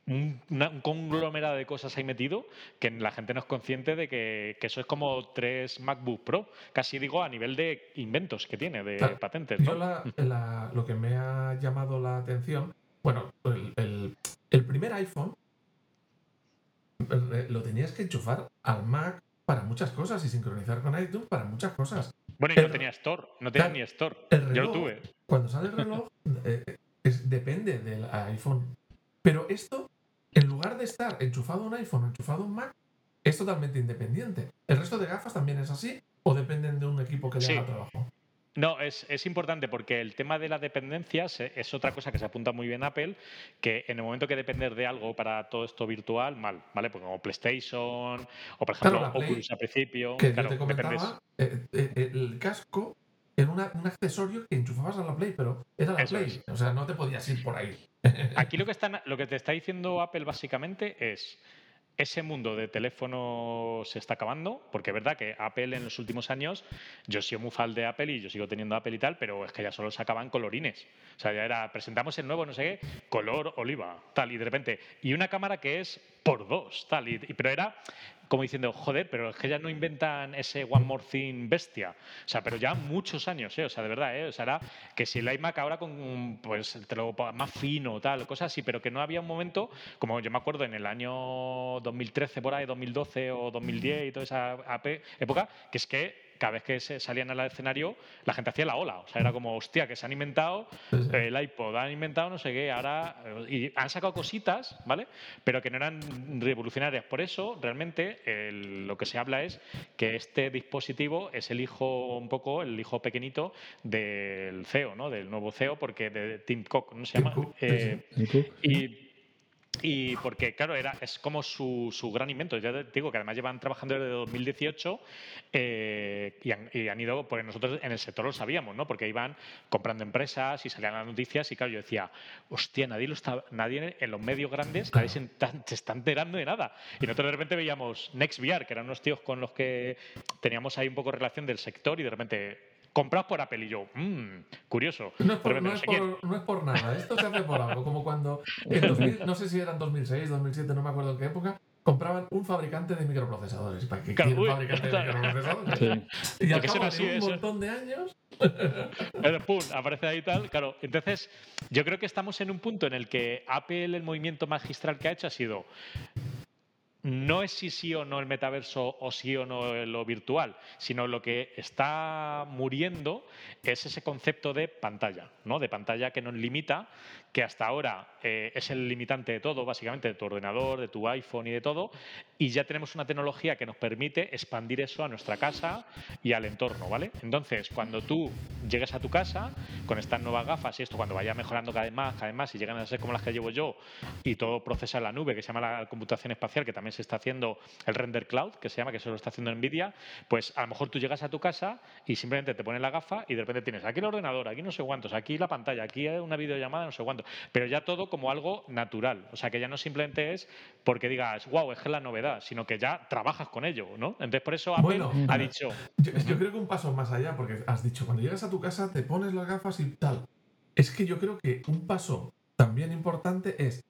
un, conglomerado de cosas ahí metido que la gente no es consciente de que, eso es como tres MacBook Pro, casi digo a nivel de inventos que tiene, de patentes. Yo lo que me ha llamado la atención, bueno, el, el, primer iPhone lo tenías que enchufar al Mac para muchas cosas y sincronizar con iTunes para muchas cosas. Bueno, yo no tenía Store, no tenía ni Store. yo lo tuve. Cuando sale el reloj, eh, depende del iPhone. Pero esto en lugar de estar enchufado a un iPhone o enchufado a un Mac, es totalmente independiente. ¿El resto de gafas también es así o dependen de un equipo que le haga trabajo? No, es, importante porque el tema de las dependencias es otra cosa que se apunta muy bien Apple, que en el momento que depender de algo para todo esto virtual, mal, ¿vale? Pues como PlayStation o, por ejemplo, Oculus al principio. Que claro, te comentaba, eh, eh, el casco era un accesorio que enchufabas a la Play, pero era la Play. O sea, no te podías ir por ahí. Aquí lo que, lo que te está diciendo Apple básicamente es ese mundo de teléfono se está acabando, porque es verdad que Apple en los últimos años, yo sido muy fan de Apple y yo sigo teniendo Apple y tal, pero es que ya solo se acaban colorines. O sea, ya era, presentamos el nuevo, no sé qué, color oliva, tal, y de repente, y una cámara que es por dos, tal, y, pero era como diciendo, joder, pero es que ya no inventan ese One More Thing bestia. O sea, pero ya muchos años, ¿eh? O sea, de verdad, ¿eh? O sea, era que si el iMac ahora con, pues, te lo más fino, tal, cosas así, pero que no había un momento, como yo me acuerdo en el año 2013 por ahí, 2012 o 2010 y toda esa época, que es que cada vez que se salían al escenario, la gente hacía la ola. O sea, era como, hostia, que se han inventado el iPod, han inventado no sé qué, ahora. Y han sacado cositas, ¿vale? Pero que no eran revolucionarias. Por eso, realmente, lo que se habla es que este dispositivo es el hijo, un poco, el hijo pequeñito del CEO, ¿no? Del nuevo CEO, porque de Tim Cook, ¿no se llama? Eh, y y porque, claro, era, es como su, su, gran invento. Ya te digo que además llevan trabajando desde 2018 eh, y, han, y, han, ido, porque nosotros en el sector lo sabíamos, ¿no? Porque iban comprando empresas y salían las noticias y, claro, yo decía, hostia, nadie, lo está, nadie en los medios grandes, nadie se, se, está enterando de nada. Y nosotros de repente veíamos NextVR, que eran unos tíos con los que teníamos ahí un poco relación del sector y de repente comprados por Apple. Y yo, mmm, curioso. No es, por, no, es por, nada, esto se hace por algo. Como cuando, no sé si eran 2006, 2007, no me acuerdo en qué época, compraban un fabricante de microprocesadores. ¿Para qué quieren un fabricante de microprocesadores? Sí. Y al cabo de un montón de años... pum, aparece ahí tal. Claro, entonces yo creo que estamos en un punto en el que Apple, el movimiento magistral que ha hecho ha sido no es si sí o no el metaverso o sí o no lo virtual, sino lo que está muriendo es ese concepto de pantalla, ¿no? de pantalla que nos limita, que hasta ahora eh, es el limitante de todo, básicamente de tu ordenador, de tu iPhone y de todo, y ya tenemos una tecnología que nos permite expandir eso a nuestra casa y al entorno, ¿vale? Entonces, cuando tú llegues a tu casa con estas nuevas gafas y esto, cuando vaya mejorando cada vez más, cada vez más y llegan a ser como las que llevo yo y todo procesa en la nube, que se llama la computación espacial, que también se está haciendo el render cloud, que se llama, que se lo está haciendo Nvidia, pues a lo mejor tú llegas a tu casa y simplemente te pones la gafa y de repente tienes aquí el ordenador, aquí no sé cuántos, aquí la pantalla, aquí una videollamada, no sé cuánto pero ya todo como algo natural. O sea, que ya no simplemente es porque digas, wow, es que la novedad, sino que ya trabajas con ello, ¿no? Entonces, por eso Apple ha dicho. Yo, creo que un paso más allá, porque has dicho, cuando llegas a tu casa te pones las gafas y tal. Es que yo creo que un paso también importante es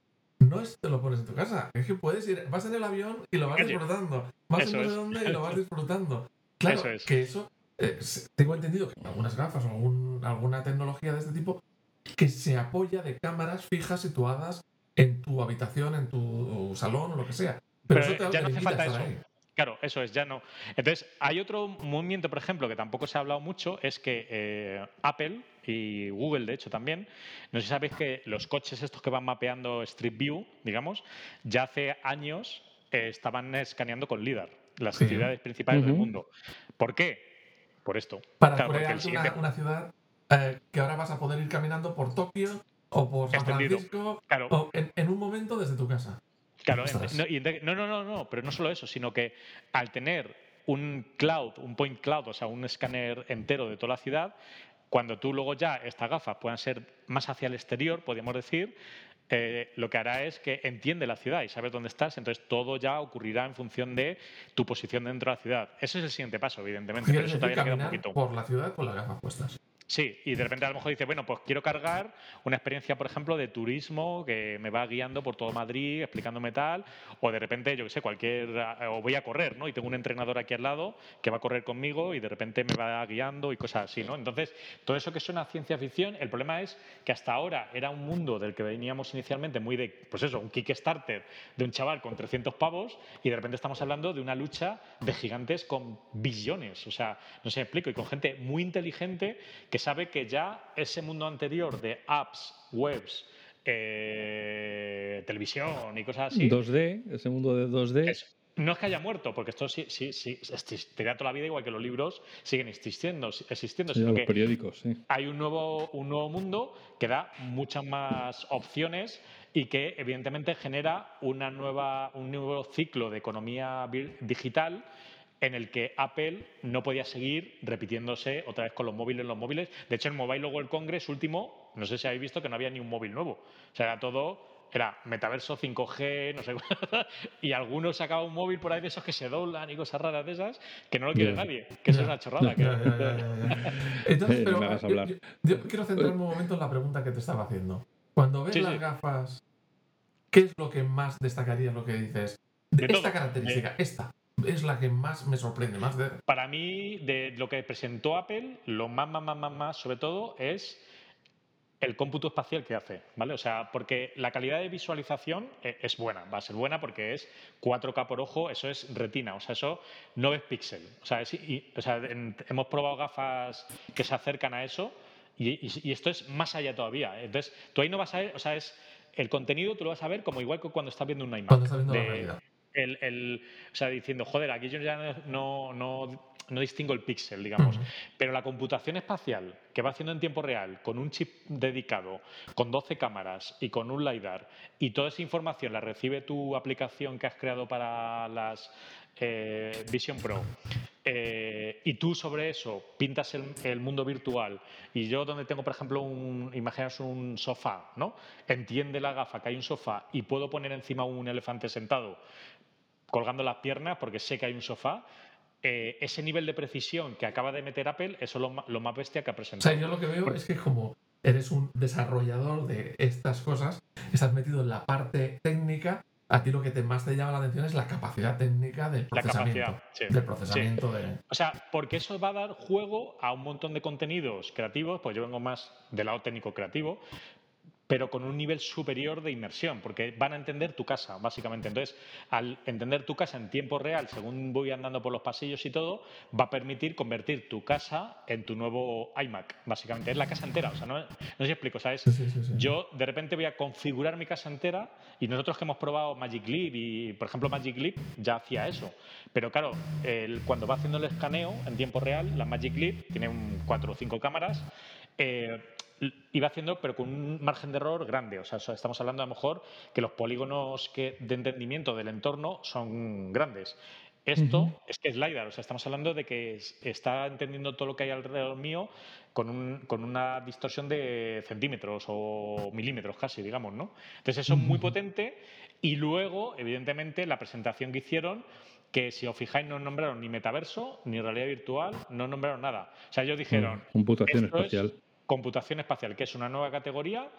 no es te lo pones en tu casa, es que puedes ir, vas en el avión y lo vas disfrutando, vas en el dónde y lo vas disfrutando. Claro, que eso, eh, tengo entendido que algunas gafas o alguna tecnología de este tipo que se apoya de cámaras fijas situadas en tu habitación, en tu salón o lo que sea. Pero, eso ya no hace falta eso. Claro, eso es, ya no. Entonces, hay otro movimiento, por ejemplo, que tampoco se ha hablado mucho, es que eh, Apple y Google, de hecho, también, no sé si sabéis que los coches estos que van mapeando Street View, digamos, ya hace años eh, estaban escaneando con LIDAR las ciudades principales del mundo. ¿Por qué? Por esto. Para crear una ciudad eh, que ahora vas a poder ir caminando por Tokio o por San Francisco o en, un momento desde tu casa. Claro, no, no, no, no, pero no solo eso, sino que al tener un cloud, un point cloud, o sea, un escáner entero de toda la ciudad, cuando tú luego ya estas gafas puedan ser más hacia el exterior, podríamos decir, eh, lo que hará es que entiende la ciudad y sabe dónde estás, entonces todo ya ocurrirá en función de tu posición dentro de la ciudad. Ese es el siguiente paso, evidentemente, pero eso todavía queda un poquito. Por la ciudad con las gafas puestas. Sí, y de repente a lo mejor dice, bueno, pues quiero cargar una experiencia, por ejemplo, de turismo que me va guiando por todo Madrid, explicándome tal, o de repente, yo qué sé, cualquier, o voy a correr, ¿no? Y tengo un entrenador aquí al lado que va a correr conmigo y de repente me va guiando y cosas así, ¿no? Entonces, todo eso que suena ciencia ficción, el problema es que hasta ahora era un mundo del que veníamos inicialmente muy de, pues eso, un Kickstarter de un chaval con 300 pavos y de repente estamos hablando de una lucha de gigantes con billones, o sea, no sé, explico, y con gente muy inteligente que sabe que ya ese mundo anterior de apps, webs, eh, televisión y cosas así. 2D, ese mundo de 2D. no es que haya muerto, porque esto sí, sí, sí existiría toda la vida, igual que los libros siguen existiendo, existiendo sino los periódicos, sí. hay un nuevo, un nuevo mundo que da muchas más opciones y que evidentemente genera una nueva, un nuevo ciclo de economía digital en el que Apple no podía seguir repitiéndose otra vez con los móviles, los móviles. De hecho, el Mobile World Congress último, no sé si habéis visto que no había ni un móvil nuevo. O sea, era todo era metaverso 5G, no sé, y algunos sacaban un móvil por ahí de esos que se doblan y cosas raras de esas, que no lo quiere nadie, que eso es una chorrada. Entonces, pero yo, quiero centrarme un momento en la pregunta que te estaba haciendo. Cuando ves las gafas, ¿qué es lo que más destacaría lo que dices? De esta característica, eh, esta es la que más me sorprende, más de... Para mí, de lo que presentó Apple, lo más, más, más, más, más, sobre todo, es el cómputo espacial que hace, ¿vale? O sea, porque la calidad de visualización eh, es buena, va a ser buena porque es 4K por ojo, eso es retina, o sea, eso no ves píxel. O sea, hemos probado gafas que se acercan a eso y, esto es más allá todavía. Entonces, tú ahí no vas a ver, o sea, es el contenido tú lo vas a ver como igual que cuando estás viendo una imagen. Cuando estás viendo la realidad el, o sea, diciendo, joder, aquí yo ya no, no, no distingo el píxel, digamos. Pero la computación espacial que va haciendo en tiempo real, con un chip dedicado, con 12 cámaras y con un LiDAR, y toda esa información la recibe tu aplicación que has creado para las eh, Vision Pro, eh, y tú sobre eso pintas el, mundo virtual, y yo donde tengo, por ejemplo, un, imaginaos un sofá, ¿no? Entiende la gafa que hay un sofá y puedo poner encima un elefante sentado colgando las piernas porque sé que hay un sofá. Eh, ese nivel de precisión que acaba de meter Apple, eso es lo, más bestia que ha presentado. O sea, yo lo que veo es que como eres un desarrollador de estas cosas, estás metido en la parte técnica a ti lo que te más te llama la atención es la capacidad técnica del procesamiento. La capacidad, Del procesamiento de... O sea, porque eso va a dar juego a un montón de contenidos creativos, pues yo vengo más del lado técnico creativo, pero con un nivel superior de inmersión, porque van a entender tu casa, básicamente. Entonces, al entender tu casa en tiempo real, según voy andando por los pasillos y todo, va a permitir convertir tu casa en tu nuevo iMac, básicamente. Es la casa entera, o sea, no, no sé si explico, ¿sabes? Yo de repente voy a configurar mi casa entera y nosotros que hemos probado Magic Leap y, por ejemplo, Magic Leap ya hacía eso. Pero claro, el, cuando va haciendo el escaneo en tiempo real, la Magic Leap tiene un, cuatro o cinco cámaras, eh, iba haciendo, pero con un margen de error grande. O sea, estamos hablando a lo mejor que los polígonos que, de entendimiento del entorno son grandes. Esto es que es LiDAR, o sea, estamos hablando de que está entendiendo todo lo que hay alrededor mío con, un, con una distorsión de centímetros o milímetros casi, digamos, ¿no? Entonces eso es muy potente y luego, evidentemente, la presentación que hicieron que si os fijáis no nombraron ni metaverso ni realidad virtual, no nombraron nada. O sea, ellos dijeron... computación espacial computación espacial, que es una nueva categoría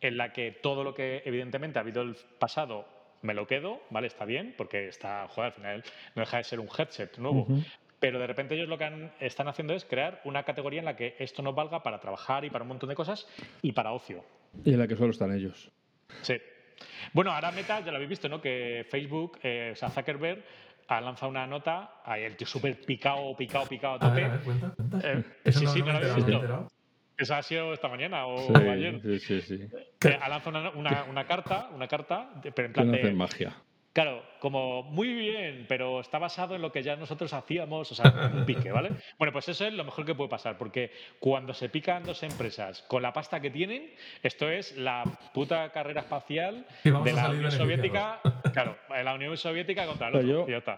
en la que todo lo que evidentemente ha habido el pasado me lo quedo, ¿vale? Está bien, porque está, joder, al final no deja de ser un headset nuevo. Pero de repente ellos lo que están haciendo es crear una categoría en la que esto nos valga para trabajar y para un montón de cosas y para ocio. Y en la que solo están ellos. Sí. Bueno, ahora Meta, ya lo habéis visto, ¿no? Que Facebook, eh, o sea, Zuckerberg ha lanzado una nota, ahí el tío súper picado, picado, picado a tope. cuenta, cuenta. Eh, sí, sí, no lo habéis visto. Eso ha sido esta mañana o ayer. Sí, sí, sí. ha lanzado una, una, carta, una carta, pero en plan de. magia. Claro, como muy bien, pero está basado en lo que ya nosotros hacíamos, o sea, un pique, ¿vale? Bueno, pues eso es lo mejor que puede pasar, porque cuando se pican dos empresas con la pasta que tienen, esto es la puta carrera espacial de la Unión Soviética, claro, la Unión Soviética contra el otro, ya está.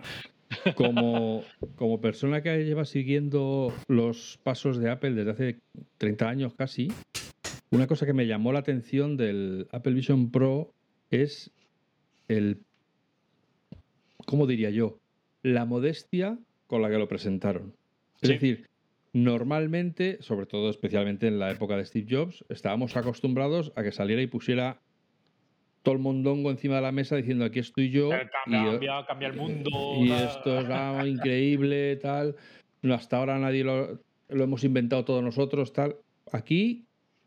Como, como persona que lleva siguiendo los pasos de Apple desde hace 30 años casi, una cosa que me llamó la atención del Apple Vision Pro es el, ¿cómo diría yo? La modestia con la que lo presentaron. Es decir, normalmente, sobre todo especialmente en la época de Steve Jobs, estábamos acostumbrados a que saliera y pusiera todo el mondongo encima de la mesa diciendo aquí estoy yo. Cambia, cambia, el mundo. Y esto es increíble, tal. No, hasta ahora nadie lo, lo hemos inventado todos nosotros, tal. Aquí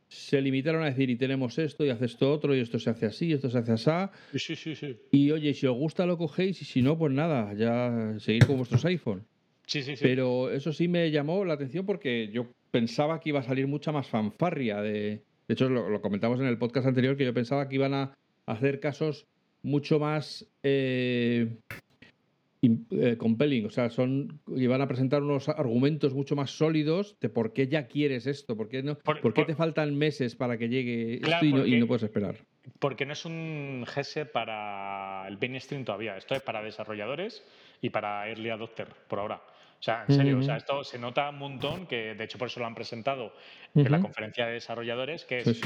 se limitaron a decir y tenemos esto y hace esto otro y esto se hace así y esto se hace así. Sí, sí, sí. Y oye, si os gusta lo cogéis y si no, pues nada, ya seguir con vuestros iPhone. Sí, sí, sí. Pero eso sí me llamó la atención porque yo pensaba que iba a salir mucha más fanfarria de... De hecho, lo, lo comentamos en el podcast anterior que yo pensaba que iban a hacer casos mucho más eh, eh, compelling, o sea, son y van a presentar unos argumentos mucho más sólidos de por qué ya quieres esto, por qué no, por, qué te faltan meses para que llegue esto y no, puedes esperar. Porque no es un GS para el mainstream todavía, esto es para desarrolladores y para early adopter por ahora. O sea, en serio, o sea, esto se nota un montón, que de hecho por eso lo han presentado en la conferencia de desarrolladores, que es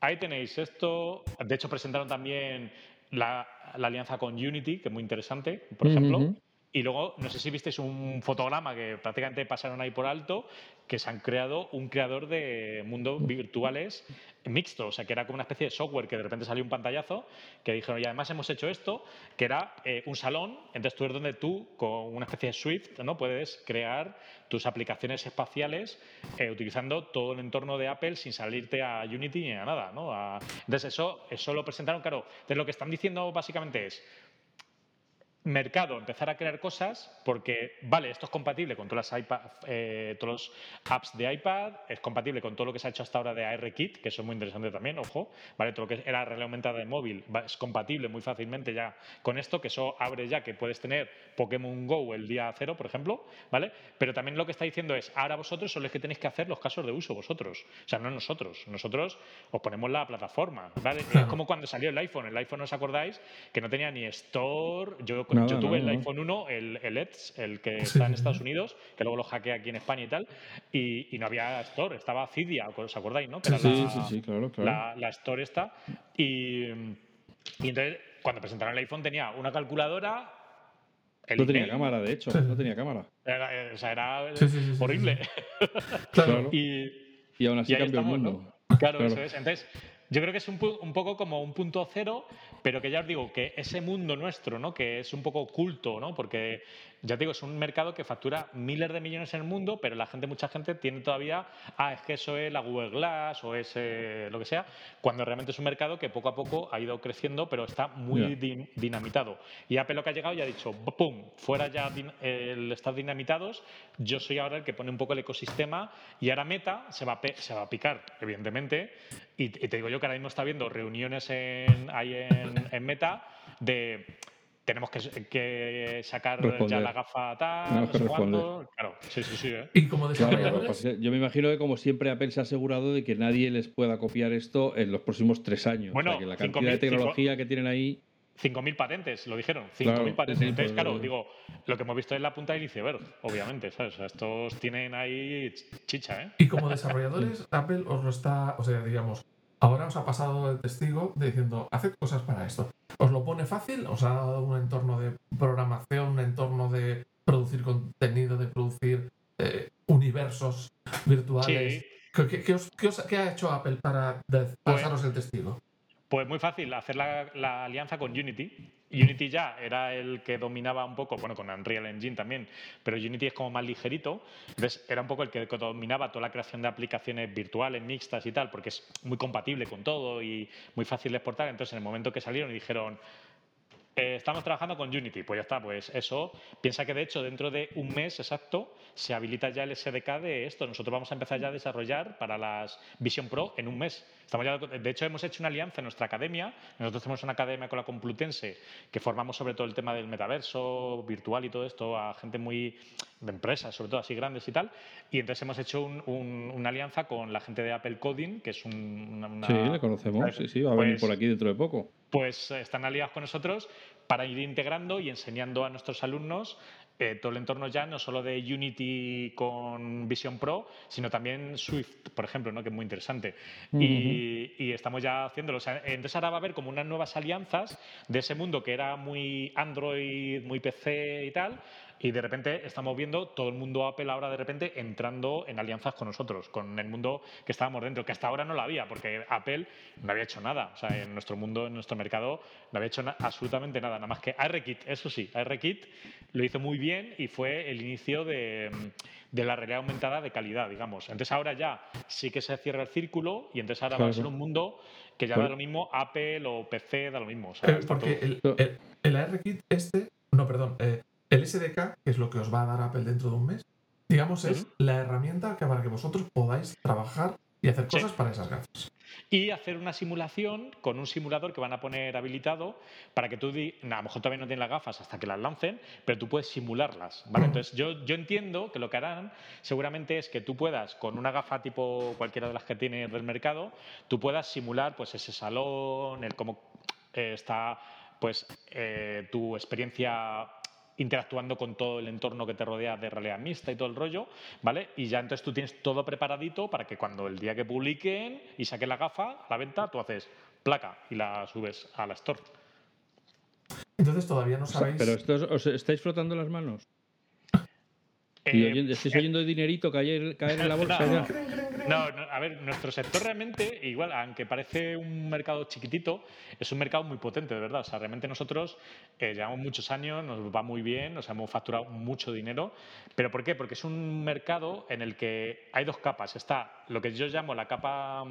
Ahí tenéis esto. De hecho, presentaron también la, alianza con Unity, que es muy interesante, por ejemplo. Y luego, no sé si visteis un fotograma que prácticamente pasaron ahí por alto, que se han creado un creador de mundos virtuales mixto, o sea, que era como una especie de software que de repente salió un pantallazo, que dijeron, y además hemos hecho esto, que era eh, un salón, entonces tú es donde tú, con una especie de Swift, ¿no? puedes crear tus aplicaciones espaciales eh, utilizando todo el entorno de Apple sin salirte a Unity ni a nada, ¿no? Entonces eso, eso lo presentaron, claro, entonces lo que están diciendo básicamente es, mercado empezar a crear cosas porque, vale, esto es compatible con todas las iPad, eh, todos los apps de iPad, es compatible con todo lo que se ha hecho hasta ahora de ARKit, que eso es muy interesante también, ojo, vale, todo lo que era realidad aumentada de móvil es compatible muy fácilmente ya con esto, que eso abre ya que puedes tener Pokémon Go el día cero, por ejemplo, ¿vale? Pero también lo que está diciendo es, ahora vosotros son los que tenéis que hacer los casos de uso, vosotros, o sea, no nosotros, nosotros os ponemos la plataforma, ¿vale? Es como cuando salió el iPhone, el iPhone, ¿os acordáis? Que no tenía ni Store, yo yo tuve el iPhone 1, el, el Edge, el que está en Estados Unidos, que luego lo hackeé aquí en España y tal, y, no había Store, estaba Cydia, ¿os acordáis, no? sí, sí, sí, claro, claro. La, Store está. Y, y entonces, cuando presentaron el iPhone, tenía una calculadora, no tenía cámara, de hecho, no tenía cámara. Eh, o sea, era horrible. claro. y, y, aún así cambió el mundo. Claro, eso es. Entonces, yo creo que es un, poco como un punto cero, pero que ya os digo que ese mundo nuestro, ¿no? que es un poco oculto, ¿no? porque ya te digo, es un mercado que factura miles de millones en el mundo, pero la gente, mucha gente tiene todavía, ah, es que eso es la Google Glass o es eh, lo que sea, cuando realmente es un mercado que poco a poco ha ido creciendo, pero está muy dinamitado. Y Apple lo que ha llegado y ha dicho, ¡pum!, fuera ya el estar dinamitados, yo soy ahora el que pone un poco el ecosistema y ahora Meta se va a, se va a picar, evidentemente, y, te digo yo que ahora mismo está viendo reuniones en, ahí en Meta de tenemos que, sacar ya la gafa tal, no Claro, sí, sí, sí. ¿eh? Y como desarrolladores... Pues, yo me imagino que como siempre Apple se ha asegurado de que nadie les pueda copiar esto en los próximos tres años. Bueno, que la cantidad de tecnología que tienen ahí... 5.000 patentes, lo dijeron. 5.000 patentes. Entonces, claro, digo, lo que hemos visto es la punta del iceberg, obviamente, ¿sabes? O sea, estos tienen ahí chicha, ¿eh? Y como desarrolladores, Apple os lo está, o sea, digamos, ahora os ha pasado el testigo diciendo, haced cosas para esto. ¿Os lo pone fácil? ¿Os ha dado un entorno de programación, un entorno de producir contenido, de producir eh, universos virtuales? ¿Qué, ha hecho Apple para pues pasaros el testigo? Pues muy fácil, hacer la, alianza con Unity. Unity ya era el que dominaba un poco, bueno, con Unreal Engine también, pero Unity es como más ligerito, entonces era un poco el que dominaba toda la creación de aplicaciones virtuales, mixtas y tal, porque es muy compatible con todo y muy fácil de exportar. Entonces, en el momento que salieron y dijeron, eh, estamos trabajando con Unity, pues ya está, pues eso. Piensa que de hecho dentro de un mes exacto se habilita ya el SDK de esto. Nosotros vamos a empezar ya a desarrollar para las Vision Pro en un mes. Estamos ya, de hecho, hemos hecho una alianza en nuestra academia. Nosotros tenemos una academia con la Complutense que formamos sobre todo el tema del metaverso, virtual y todo esto a gente muy de empresas, sobre todo así grandes y tal. Y entonces hemos hecho una alianza con la gente de Apple Coding, que es un, Sí, le conocemos, sí, sí, va a venir por pues aquí dentro de poco pues eh, están aliados con nosotros para ir integrando y enseñando a nuestros alumnos eh, todo el entorno ya no solo de Unity con Vision Pro, sino también Swift, por ejemplo, ¿no? que es muy interesante. y, estamos ya haciéndolo. entonces ahora va a haber como unas nuevas alianzas de ese mundo que era muy Android, muy PC y tal, y de repente estamos viendo todo el mundo Apple ahora de repente entrando en alianzas con nosotros, con el mundo que estábamos dentro, que hasta ahora no lo había, porque Apple no había hecho nada. O sea, en nuestro mundo, en nuestro mercado, no había hecho absolutamente nada, nada más que ARKit, eso sí, ARKit lo hizo muy bien y fue el inicio de, la realidad aumentada de calidad, digamos. Entonces ahora ya sí que se cierra el círculo y entonces ahora va a ser un mundo que ya da lo mismo Apple o PC, da lo mismo. Eh, porque el, el, ARKit este, no, perdón, eh, el SDK, que es lo que os va a dar Apple dentro de un mes, digamos, es la herramienta que para que vosotros podáis trabajar y hacer cosas para esas gafas. Y hacer una simulación con un simulador que van a poner habilitado para que tú, a lo mejor todavía no tienen las gafas hasta que las lancen, pero tú puedes simularlas. ¿vale? Entonces yo, yo entiendo que lo que harán seguramente es que tú puedas, con una gafa tipo cualquiera de las que tienes del mercado, tú puedas simular pues ese salón, el cómo eh, está pues eh, tu experiencia interactuando con todo el entorno que te rodea de realidad mixta y todo el rollo, ¿vale? Y ya entonces tú tienes todo preparadito para que cuando el día que publiquen y saquen la gafa a la venta, tú haces placa y la subes a la store. Entonces todavía no sabéis. Pero esto, ¿os estáis frotando las manos? Eh, ¿Estáis eh, oyendo el dinerito caer, caer en la bolsa? ya? No, a ver, nuestro sector realmente, igual, aunque parece un mercado chiquitito, es un mercado muy potente, de verdad. O sea, realmente nosotros eh, llevamos muchos años, nos va muy bien, nos hemos facturado mucho dinero. ¿Pero por qué? Porque es un mercado en el que hay dos capas. Está lo que yo llamo la capa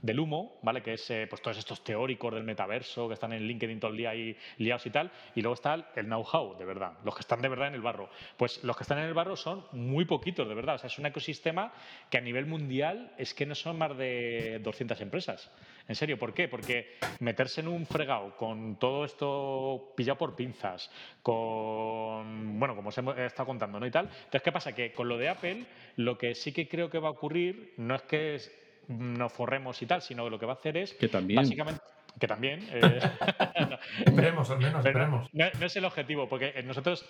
del humo, ¿vale? Que es eh, pues todos estos teóricos del metaverso que están en LinkedIn todo el día ahí liados y tal. Y luego está el know-how, de verdad, los que están de verdad en el barro. Pues los que están en el barro son muy poquitos, de verdad. O sea, es un ecosistema que a nivel mundial es que no son más de 200 empresas. En serio, ¿por qué? Porque meterse en un fregado con todo esto pillado por pinzas, con, bueno, como os he estado contando, ¿no? Y tal. Entonces, ¿qué pasa? Que con lo de Apple, lo que sí que creo que va a ocurrir no es que nos forremos y tal, sino lo que va a hacer es que también. básicamente que también. Eh, esperemos, al menos, esperemos. No, es el objetivo, porque nosotros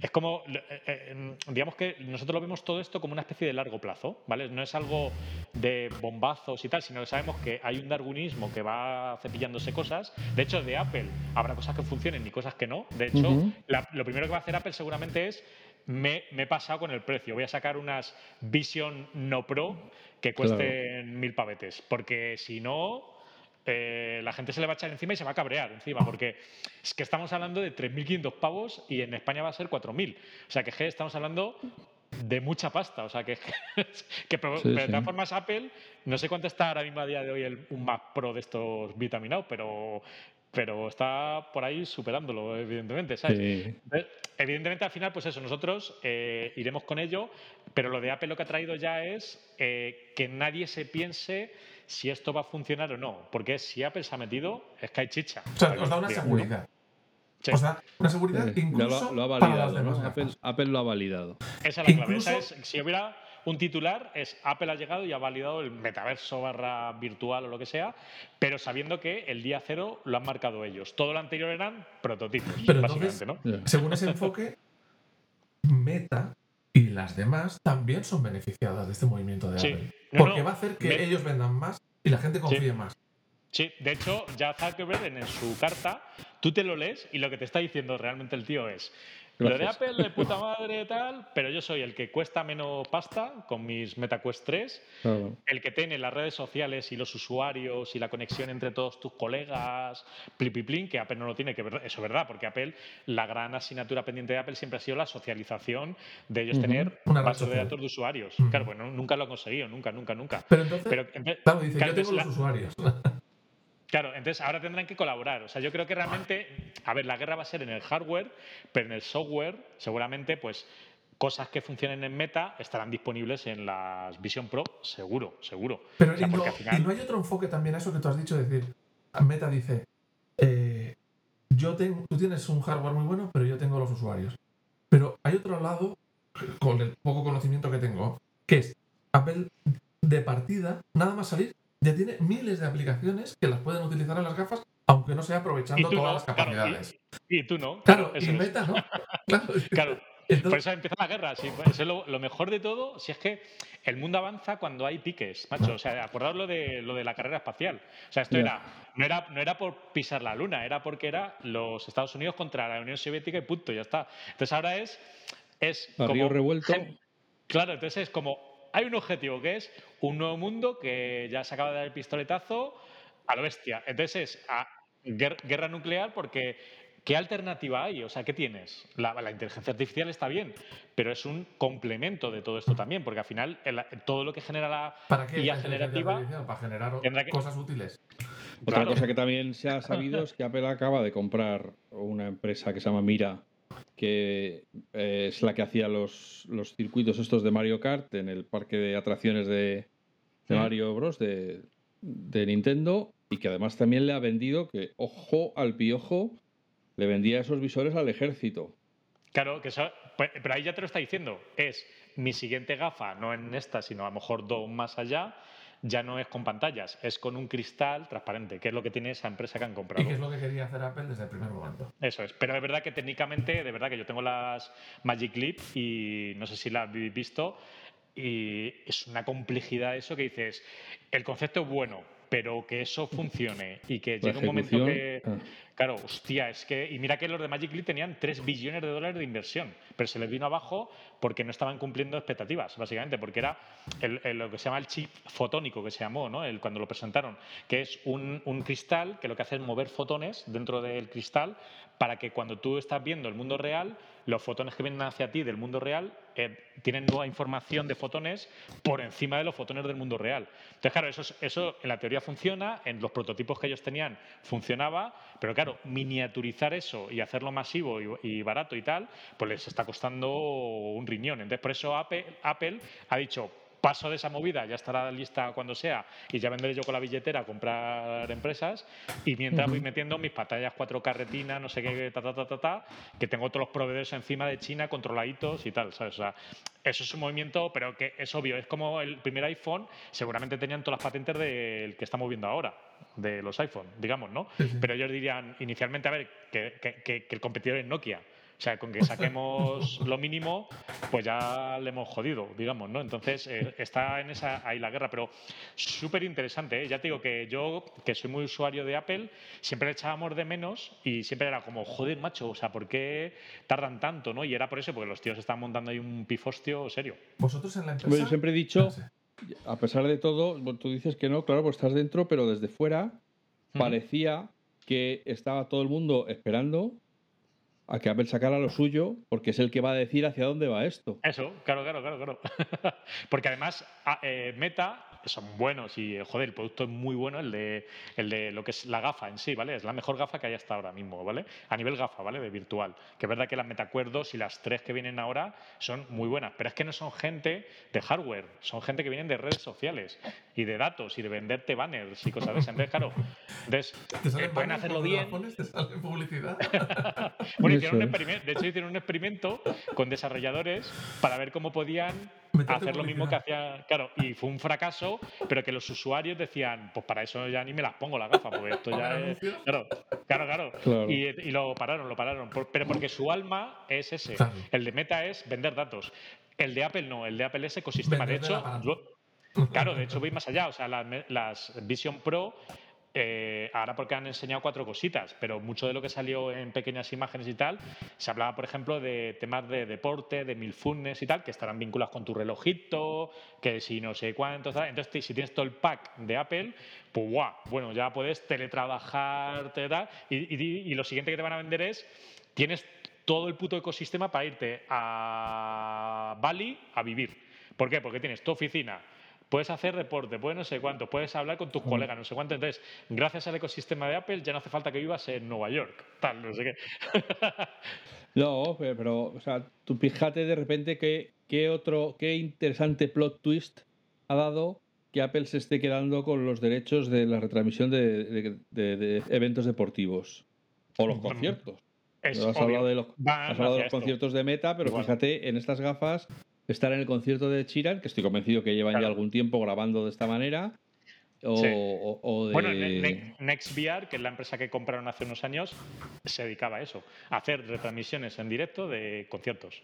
es como, eh, eh, digamos que nosotros lo vemos todo esto como una especie de largo plazo, ¿vale? No es algo de bombazos y tal, sino que sabemos que hay un darwinismo que va cepillándose cosas. De hecho, de Apple habrá cosas que funcionen y cosas que no. De hecho, lo primero que va a hacer Apple seguramente es me, he pasado con el precio. Voy a sacar unas Vision No Pro que cuesten mil pavetes, porque si no, eh, la gente se le va a echar encima y se va a cabrear encima, porque es que estamos hablando de 3.500 pavos y en España va a ser 4.000. O sea que estamos hablando de mucha pasta. O sea que, que de todas formas Apple, no sé cuánto está ahora mismo a día de hoy el, un Mac Pro de estos vitaminados, pero pero está por ahí superándolo, evidentemente, ¿sabes? Evidentemente, al final, pues eso, nosotros eh, iremos con ello, pero lo de Apple lo que ha traído ya es eh, que nadie se piense si esto va a funcionar o no, porque si Apple se ha metido, es que hay chicha. O sea, os da una seguridad. Os da una seguridad incluso lo, ha validado, Apple, lo ha validado. Esa es la clave. Esa es, si hubiera un titular es Apple ha llegado y ha validado el metaverso barra virtual o lo que sea, pero sabiendo que el día cero lo han marcado ellos. Todo lo anterior eran prototipos, pero básicamente, ¿no? Según ese enfoque, Meta y las demás también son beneficiadas de este movimiento de Apple. porque va a hacer que ellos vendan más y la gente confíe más. Sí, de hecho, ya Zuckerberg en su carta, tú te lo lees y lo que te está diciendo realmente el tío es, lo de Apple de puta madre tal, pero yo soy el que cuesta menos pasta con mis MetaQuest 3, el que tiene las redes sociales y los usuarios y la conexión entre todos tus colegas, plipiplin, que Apple no lo tiene, que eso es verdad, porque Apple, la gran asignatura pendiente de Apple siempre ha sido la socialización de ellos tener una base de datos de usuarios. Claro, bueno, nunca lo han conseguido, nunca, nunca, nunca. Pero entonces, claro, dice, yo tengo los usuarios. Claro, entonces ahora tendrán que colaborar. O sea, yo creo que realmente, a ver, la guerra va a ser en el hardware, pero en el software, seguramente, pues cosas que funcionen en Meta estarán disponibles en las Vision Pro, seguro, seguro. Pero y, no, hay otro enfoque también a eso que tú has dicho, es decir, Meta dice, eh, yo tengo, tú tienes un hardware muy bueno, pero yo tengo los usuarios. Pero hay otro lado, con el poco conocimiento que tengo, que es Apple de partida, nada más salir, ya tiene miles de aplicaciones que las pueden utilizar en las gafas, aunque no sea aprovechando todas las capacidades. y, tú no. Claro, y Meta no. claro. Por eso empieza la guerra. Sí, pues, lo, mejor de todo, si es que el mundo avanza cuando hay piques, macho. O sea, acordaos lo de, lo de la carrera espacial. O sea, esto era, no era, no era por pisar la luna, era porque era los Estados Unidos contra la Unión Soviética y punto, ya está. Entonces ahora es. es como, revuelto. Claro, entonces es como hay un objetivo que es un nuevo mundo que ya se acaba de dar el pistoletazo a lo bestia. Entonces es a guerra nuclear porque ¿qué alternativa hay? O sea, ¿qué tienes? La, inteligencia artificial está bien, pero es un complemento de todo esto también, porque al final todo lo que genera la ¿Para IA generativa... Para generar cosas útiles. Otra cosa que también se ha sabido es que Apple acaba de comprar una empresa que se llama Mira, que eh, es la que hacía los, los, circuitos estos de Mario Kart en el parque de atracciones de, Mario Bros. De, Nintendo y que además también le ha vendido que, ojo al piojo, le vendía esos visores al ejército. Claro, que eso, pues, pero ahí ya te lo está diciendo. Es mi siguiente gafa, no en esta, sino a lo mejor dos más allá, ya no es con pantallas, es con un cristal transparente, que es lo que tiene esa empresa que han comprado. Y que es lo que quería hacer Apple desde el primer momento. Eso es, pero es verdad que técnicamente, de verdad que yo tengo las Magic Leap y no sé si las habéis visto, y es una complejidad eso que dices, el concepto es bueno, pero que eso funcione y que llegue un momento que... Claro, hostia, es que. Y mira que los de Magic Leap tenían 3 billones de dólares de inversión, pero se les vino abajo porque no estaban cumpliendo expectativas, básicamente, porque era lo que se llama el chip fotónico, que se llamó, ¿no? El, cuando lo presentaron, que es un, un, cristal que lo que hace es mover fotones dentro del cristal para que cuando tú estás viendo el mundo real, los fotones que vienen hacia ti del mundo real eh, tienen nueva información de fotones por encima de los fotones del mundo real. Entonces, claro, eso, eso en la teoría funciona, en los prototipos que ellos tenían funcionaba, pero claro, miniaturizar eso y hacerlo masivo y, barato y tal, pues les está costando un riñón. Entonces, por eso Apple, Apple ha dicho, paso de esa movida, ya estará lista cuando sea y ya vendré yo con la billetera a comprar empresas y mientras voy metiendo mis pantallas 4K retina, no sé qué, ta, ta, ta, ta, ta, que tengo todos los proveedores encima de China controladitos y tal, ¿sabes? O sea, eso es un movimiento, pero que es obvio, es como el primer iPhone, seguramente tenían todas las patentes del que estamos viendo ahora, de los iPhone, digamos, ¿no? Pero ellos dirían inicialmente, a ver, que el competidor es Nokia. O sea, con que saquemos lo mínimo, pues ya le hemos jodido, digamos, ¿no? Entonces, eh, está en esa ahí la guerra, pero súper interesante, ¿eh? Ya te digo que yo, que soy muy usuario de Apple, siempre le echábamos de menos y siempre era como, joder, macho, o sea, ¿por qué tardan tanto, no? Y era por eso, porque los tíos están montando ahí un pifostio serio. Vosotros en la empresa... Yo siempre he dicho, a pesar de todo, tú dices que no, claro, pues estás dentro, pero desde fuera parecía que estaba todo el mundo esperando a que Apple sacara lo suyo, porque es el que va a decir hacia dónde va esto. Eso, claro, claro, claro, claro. porque además eh, Meta son buenos y, joder, el producto es muy bueno, el de, el de lo que es la gafa en sí, ¿vale? Es la mejor gafa que hay hasta ahora mismo, ¿vale? A nivel gafa, ¿vale? De virtual. Que es verdad que las metacuerdos y las tres que vienen ahora son muy buenas, pero es que no son gente de hardware, son gente que vienen de redes sociales y de datos y de venderte banners y cosas de esas. Entonces, claro, eh, pueden hacerlo bien. ¿Te sale publicidad? bueno, hicieron un experimento, de hecho hicieron un experimento con desarrolladores para ver cómo podían hacer lo mismo que hacía, claro, y fue un fracaso, pero que los usuarios decían, pues para eso ya ni me las pongo la gafa, porque esto ya es... Claro, claro, claro. Y, lo pararon, lo pararon, pero porque su alma es ese. El de Meta es vender datos. El de Apple no, el de Apple es ecosistema. de hecho, claro, de hecho voy más allá, o sea, las Vision Pro eh, ahora porque han enseñado cuatro cositas, pero mucho de lo que salió en pequeñas imágenes y tal, se hablaba, por ejemplo, de temas de deporte, de milfunes y tal, que estarán vinculados con tu relojito, que si no sé cuánto, entonces si tienes todo el pack de Apple, pues guau, bueno, ya puedes teletrabajar, tal, y, y lo siguiente que te van a vender es, tienes todo el puto ecosistema para irte a Bali a vivir. ¿Por qué? Porque tienes tu oficina, puedes hacer reporte, puedes no sé cuánto, puedes hablar con tus colegas, no sé cuánto. Entonces, gracias al ecosistema de Apple ya no hace falta que vivas en Nueva York, tal, no sé qué. no, pero, o sea, tú fíjate de repente que, qué otro, qué interesante plot twist ha dado que Apple se esté quedando con los derechos de la retransmisión de, eventos deportivos o los conciertos. has hablado de los, has hablado de los conciertos de Meta, pero fíjate, en estas gafas estar en el concierto de Chiran, que estoy convencido que llevan ya algún tiempo grabando de esta manera. O, Bueno, NextVR, que es la empresa que compraron hace unos años, se dedicaba a eso, a hacer retransmisiones en directo de conciertos.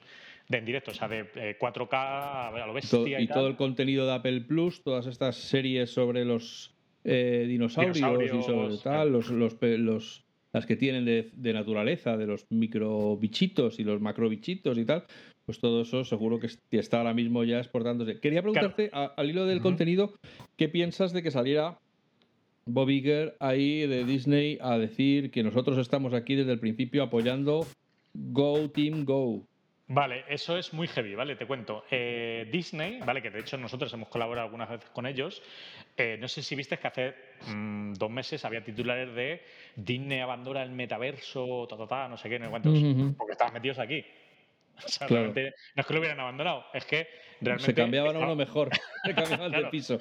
De en directo, o sea, de 4K eh, a lo bestia. Y, todo el contenido de Apple Plus, todas estas series sobre los eh, dinosaurios, y sobre tal, los, los, las que tienen de, de, naturaleza, de los microbichitos y los macrobichitos y tal, pues todo eso seguro que está ahora mismo ya exportándose. Quería preguntarte, al hilo del contenido, ¿qué piensas de que saliera Bob Iger ahí de Disney a decir que nosotros estamos aquí desde el principio apoyando Go Team Go? Vale, eso es muy heavy, ¿vale? Te cuento. Eh, Disney, ¿vale? Que de hecho nosotros hemos colaborado algunas veces con ellos. Eh, no sé si viste que hace mm, dos meses había titulares de Disney abandona el metaverso, ta, ta, ta, no sé qué, no sé cuántos, porque estaban metidos aquí. no es que lo hubieran abandonado, es que realmente. Se cambiaban a uno mejor, se cambiaban de piso.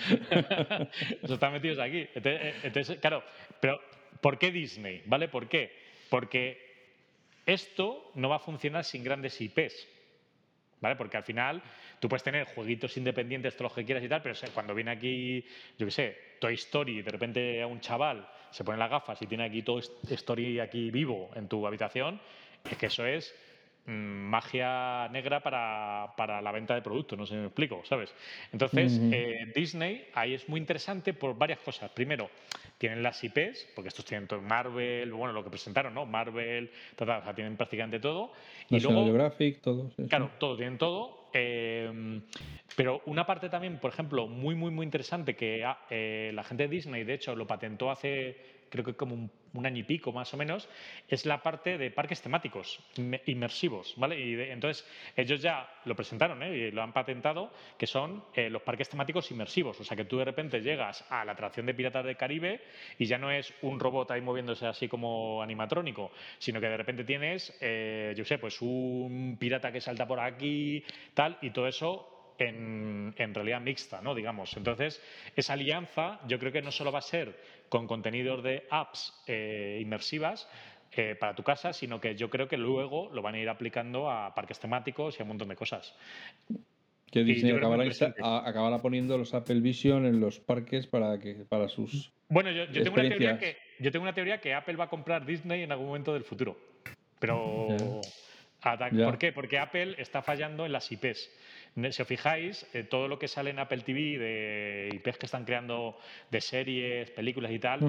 Eso están metidos aquí. Eh, entonces, claro, pero ¿por qué Disney? ¿Vale? ¿Por qué? Porque esto no va a funcionar sin grandes IPs. ¿Vale? Porque al final tú puedes tener jueguitos independientes, todo lo que quieras y tal, pero cuando viene aquí, yo qué sé, Toy Story, de repente a un chaval se pone las gafas y tiene aquí Toy Story aquí vivo en tu habitación, es que eso es magia negra para, la venta de productos, no sé si me explico, ¿sabes? Entonces, eh, Disney ahí es muy interesante por varias cosas. Primero, tienen las IPs, porque estos tienen todo Marvel, bueno, lo que presentaron, ¿no? Marvel, o sea, tienen prácticamente todo. Y luego, Geographic, todo. claro, todo, tienen todo. Em, pero una parte también, por ejemplo, muy, muy, muy interesante que eh, la gente de Disney, de hecho, lo patentó hace creo que como un, año y pico más o menos, es la parte de parques temáticos inmersivos, ¿vale? Y entonces ellos ya lo presentaron ¿eh? y lo han patentado, que son eh, los parques temáticos inmersivos, o sea que tú de repente llegas a la atracción de Piratas del Caribe y ya no es un robot ahí moviéndose así como animatrónico, sino que de repente tienes, eh, yo sé, pues un pirata que salta por aquí, tal, y todo eso en, realidad mixta, ¿no? Digamos. Entonces, esa alianza yo creo que no solo va a ser con contenidos de apps eh, inmersivas, eh, para tu casa, sino que yo creo que luego lo van a ir aplicando a parques temáticos y a un montón de cosas. Que Disney acabará, poniendo los Apple Vision en los parques para que para sus bueno yo, tengo una teoría que yo tengo una teoría que Apple va a comprar Disney en algún momento del futuro pero ¿por qué? porque Apple está fallando en las IPs si os fijáis, eh, todo lo que sale en Apple TV de IPs que están creando de series, películas y tal,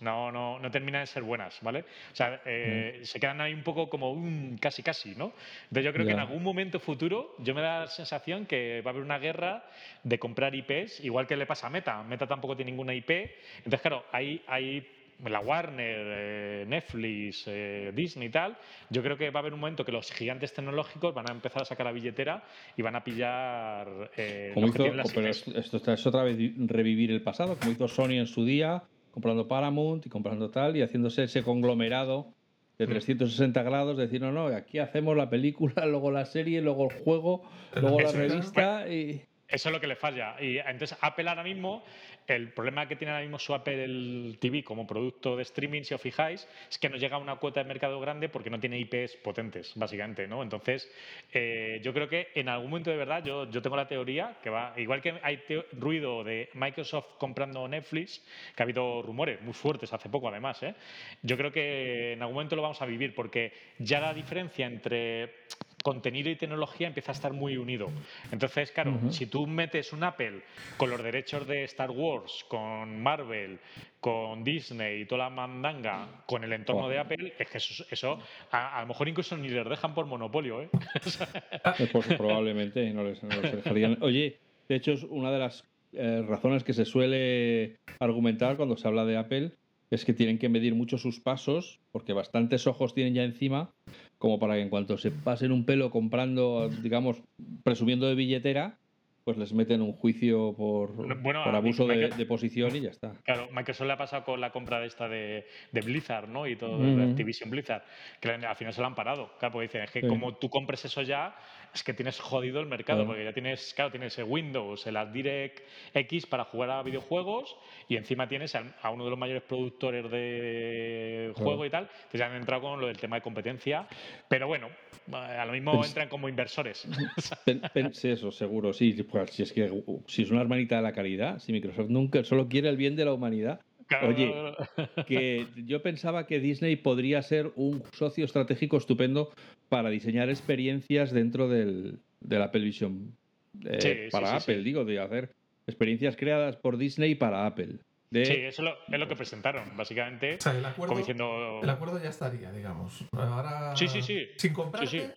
no, no, no terminan de ser buenas, ¿vale? O sea, eh, se quedan ahí un poco como un casi casi, ¿no? Entonces yo creo que en algún momento futuro yo me da la sensación que va a haber una guerra de comprar IPs, igual que le pasa a Meta. Meta tampoco tiene ninguna IP. Entonces, claro, hay, hay la Warner, eh, Netflix, eh, Disney y tal, yo creo que va a haber un momento que los gigantes tecnológicos van a empezar a sacar la billetera y van a pillar. Eh, como hizo, pero esto, es otra vez revivir el pasado, como hizo Sony en su día, comprando Paramount y comprando tal y haciéndose ese conglomerado de 360 mm. grados, decir, no, no, aquí hacemos la película, luego la serie, luego el juego, luego la revista y... Eso es lo que le falla. Y entonces Apple ahora mismo, el problema que tiene ahora mismo su Apple TV como producto de streaming, si os fijáis, es que no llega a una cuota de mercado grande porque no tiene IPs potentes, básicamente, ¿no? Entonces, eh, yo creo que en algún momento de verdad, yo, yo tengo la teoría que va, igual que hay ruido de Microsoft comprando Netflix, que ha habido rumores muy fuertes hace poco además, ¿eh? yo creo que en algún momento lo vamos a vivir porque ya la diferencia entre contenido y tecnología empieza a estar muy unido. Entonces, claro, si tú metes un Apple con los derechos de Star Wars, con Marvel, con Disney y toda la mandanga, con el entorno de Apple, es que eso, a, lo mejor incluso ni les dejan por monopolio. ¿eh? pues probablemente no les, dejarían. Oye, de hecho, es una de las eh, razones que se suele argumentar cuando se habla de Apple es que tienen que medir mucho sus pasos, porque bastantes ojos tienen ya encima, como para que en cuanto se pasen un pelo comprando, digamos, presumiendo de billetera, pues les meten un juicio por, por abuso de, posición y ya está. Claro, Microsoft le ha pasado con la compra de esta de, Blizzard, ¿no? Y todo, de Activision Blizzard, que al final se lo han parado. Claro, porque dicen, es que como tú compres eso ya, es que tienes jodido el mercado, porque ya tienes, claro, tienes el Windows, el Direct X para jugar a videojuegos y encima tienes a, uno de los mayores productores de juego y tal, entonces ya han entrado con lo del tema de competencia, pero bueno, a lo mismo entran como inversores. Pensé eso, seguro, sí, pues, si es que si es una hermanita de la caridad, si Microsoft nunca solo quiere el bien de la humanidad, Oye, que yo pensaba que Disney podría ser un socio estratégico estupendo para diseñar experiencias dentro del, del Apple Vision. Eh, para Apple, digo, de hacer experiencias creadas por Disney para Apple. Sí, eso es lo que presentaron, básicamente. el acuerdo, el acuerdo ya estaría, digamos. Ahora, sí, sí, sí. Sin comprarte,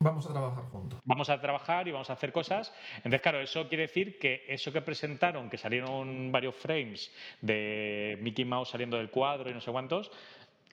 Vamos a trabajar juntos. Vamos a trabajar y vamos a hacer cosas. Entonces, claro, eso quiere decir que eso que presentaron, que salieron varios frames de Mickey Mouse saliendo del cuadro y no sé cuántos,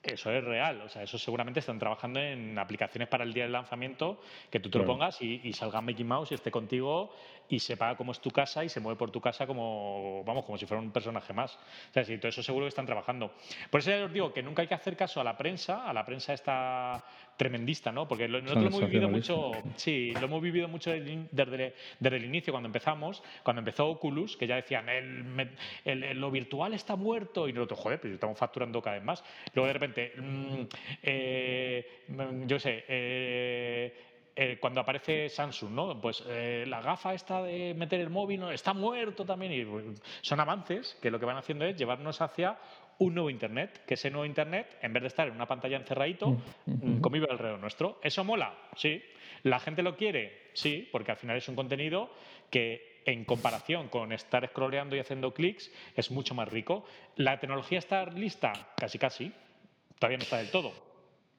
eso es real, o sea, eso seguramente están trabajando en aplicaciones para el día del lanzamiento, que tú te lo pongas y, y, salga Mickey Mouse y esté contigo y sepa cómo es tu casa y se mueve por tu casa como, vamos, como si fuera un personaje más. O sea, sí, todo eso seguro que están trabajando. Por eso ya os digo que nunca hay que hacer caso a la prensa, a la prensa esta tremendista, ¿no? Porque nosotros lo hemos vivido mucho, sí, lo hemos vivido mucho desde, desde, el inicio, cuando empezamos, cuando empezó Oculus, que ya decían, el, lo virtual está muerto, y nosotros, joder, pues estamos facturando cada vez más. Luego de repente, mm, eh, yo sé, eh, eh, cuando aparece Samsung, ¿no? Pues eh, la gafa esta de meter el móvil ¿no? está muerto también. Y pues, son avances que lo que van haciendo es llevarnos hacia un nuevo Internet, que ese nuevo Internet, en vez de estar en una pantalla encerradito, mm, convive alrededor nuestro. ¿Eso mola? Sí. ¿La gente lo quiere? Sí, porque al final es un contenido que en comparación con estar scrolleando y haciendo clics es mucho más rico. ¿La tecnología está lista? Casi casi. Todavía no está del todo.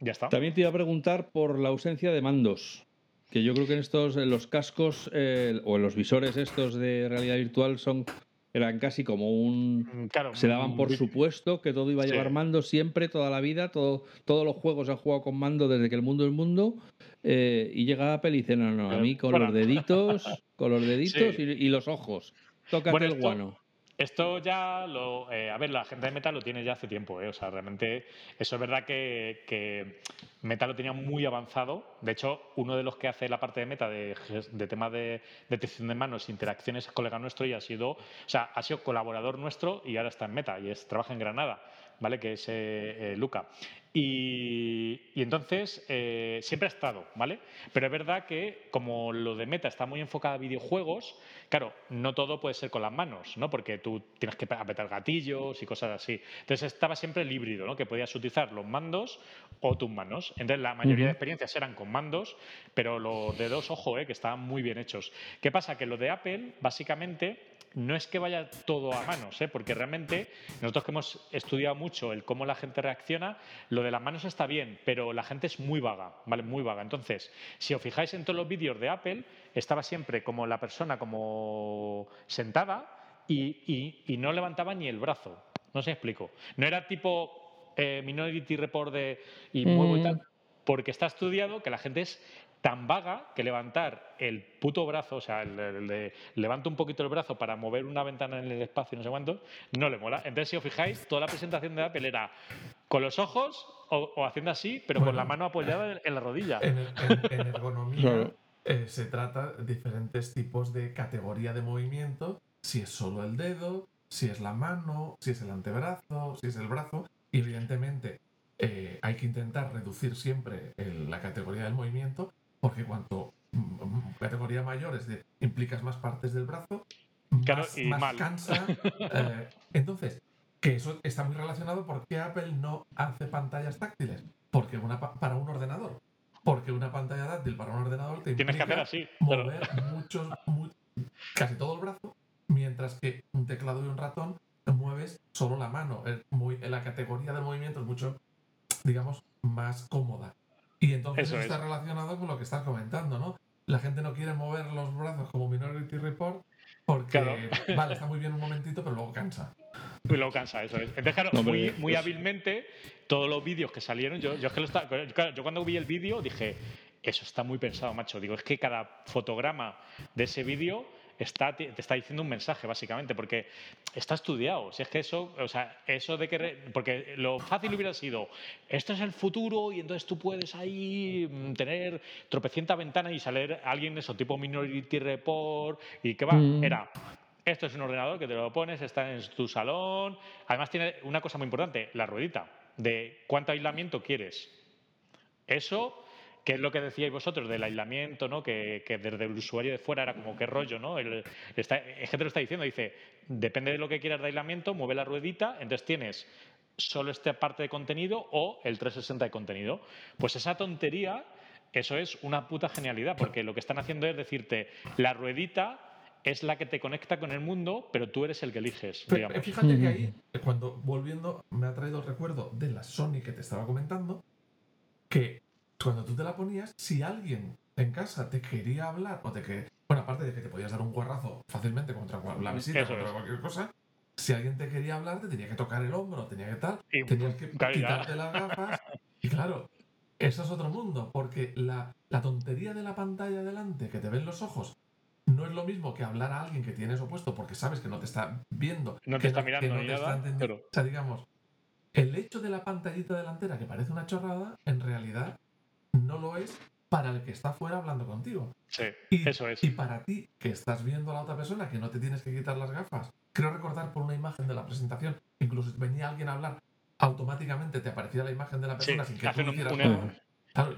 Ya está. También te iba a preguntar por la ausencia de mandos. Que yo creo que en estos, en los cascos eh, o en los visores estos de realidad virtual son eran casi como un mm, se daban por supuesto que todo iba a llevar mando siempre toda la vida todo, todos los juegos han jugado con mando desde que el mundo es mundo eh, y llega Apple y dice no no a mí con los deditos con los deditos y, los ojos tócate el guano esto ya lo. Eh, a ver, la gente de Meta lo tiene ya hace tiempo, ¿eh? O sea, realmente eso es verdad que, Meta lo tenía muy avanzado. De hecho, uno de los que hace la parte de Meta de, de temas de detección de manos, interacciones, es colega nuestro y ha sido. O sea, ha sido colaborador nuestro y ahora está en Meta y es, trabaja en Granada. ¿vale? Que es eh, Luca. Y, entonces eh, siempre ha estado, ¿vale? Pero es verdad que como lo de Meta está muy enfocado a videojuegos, claro, no todo puede ser con las manos, ¿no? Porque tú tienes que apretar gatillos y cosas así. Entonces estaba siempre el híbrido, ¿no? Que podías utilizar los mandos o tus manos. Entonces la mayoría de experiencias eran con mandos, pero los dedos, ojo, ¿eh? que estaban muy bien hechos. ¿Qué pasa? Que lo de Apple, básicamente, no es que vaya todo a manos, ¿eh? porque realmente nosotros que hemos estudiado mucho el cómo la gente reacciona, lo de las manos está bien, pero la gente es muy vaga, ¿vale? Muy vaga. Entonces, si os fijáis en todos los vídeos de Apple, estaba siempre como la persona como sentada y, no levantaba ni el brazo. No se explico. No era tipo eh, Minority Report de y muevo y mm. tal, porque está estudiado que la gente es tan vaga que levantar el puto brazo, o sea, el, de levanto un poquito el brazo para mover una ventana en el espacio, no sé cuánto, no le mola. Entonces, si os fijáis, toda la presentación de Apple era con los ojos o, haciendo así, pero con la mano apoyada en la rodilla. En, ergonomía eh, se trata de diferentes tipos de categoría de movimiento, si es solo el dedo, si es la mano, si es el antebrazo, si es el brazo, y evidentemente eh, hay que intentar reducir siempre la categoría del movimiento porque cuanto mm, mm, categoría mayor es de implicas más partes del brazo, más, cansa. Eh, entonces, que eso está muy relacionado porque Apple no hace pantallas táctiles, porque una para un ordenador. Porque una pantalla táctil para un ordenador te Tienes que hacer así, mover muchos, casi todo el brazo, mientras que un teclado y un ratón mueves solo la mano. muy, la categoría del movimiento es mucho, digamos, más cómoda. Y entonces está relacionado con lo que estás comentando, ¿no? La gente no quiere mover los brazos como Minority Report porque, vale, está muy bien un momentito, pero luego cansa. Y luego cansa, eso es. Entonces, claro, muy, muy hábilmente, todos los vídeos que salieron, yo, yo, es que lo está, yo cuando vi el vídeo dije, eso está muy pensado, macho. Digo, es que cada fotograma de ese vídeo está, te está diciendo un mensaje, básicamente, porque está estudiado. Si es que eso, o sea, eso de que. porque lo fácil hubiera sido, esto es el futuro y entonces tú puedes ahí mm, tener tropecienta ventana y salir alguien, eso, tipo Minority Report, y que va, mm. era. Esto es un ordenador que te lo pones, está en tu salón. Además, tiene una cosa muy importante: la ruedita, de cuánto aislamiento quieres. Eso que es lo que decíais vosotros del aislamiento, ¿no? Que, desde el usuario de fuera era como qué rollo, ¿no? El, está, es que te lo está diciendo, dice, depende de lo que quieras de aislamiento, mueve la ruedita, entonces tienes solo esta parte de contenido o el 360 de contenido. Pues esa tontería, eso es una puta genialidad, porque lo que están haciendo es decirte, la ruedita es la que te conecta con el mundo, pero tú eres el que eliges. Fíjate que ahí, cuando volviendo, me ha traído el recuerdo de la Sony que te estaba comentando, que cuando tú te la ponías, si alguien en casa te quería hablar o te que bueno, aparte de que te podías dar un guarrazo fácilmente contra la visita o contra cualquier cosa, si alguien te quería hablar, te tenía que tocar el hombro, tenía que tal, tenías que quitarte las gafas. Y claro, eso es otro mundo, porque la, la tontería de la pantalla delante, que te ven los ojos, no es lo mismo que hablar a alguien que tienes opuesto porque sabes que no te está viendo, no te está mirando, no te está entendiendo. O sea, digamos, el hecho de la pantallita delantera que parece una chorrada, en realidad no lo es para el que está fuera hablando contigo. Sí, y, eso es. Y para ti, que estás viendo a la otra persona, que no te tienes que quitar las gafas. Creo recordar por una imagen de la presentación, incluso venía alguien a hablar, automáticamente te aparecía la imagen de la persona sin que tú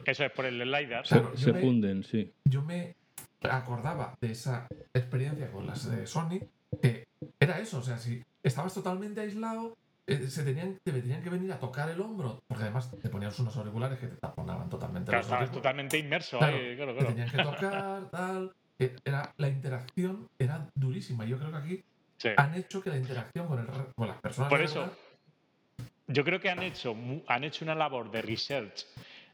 Eso es por el LiDAR. se funden, sí. Yo me acordaba de esa experiencia con las de Sony, que era eso, o sea, si estabas totalmente aislado, eh, se tenían, te tenían que venir a tocar el hombro, porque además te ponías unos auriculares que te taponaban totalmente. Claro, estabas totalmente inmerso ahí, claro, Te tenían que tocar, tal. Eh, era, la interacción era durísima. Yo creo que aquí han hecho que la interacción con, el, con las personas. Por eso, yo creo que han hecho, han hecho una labor de research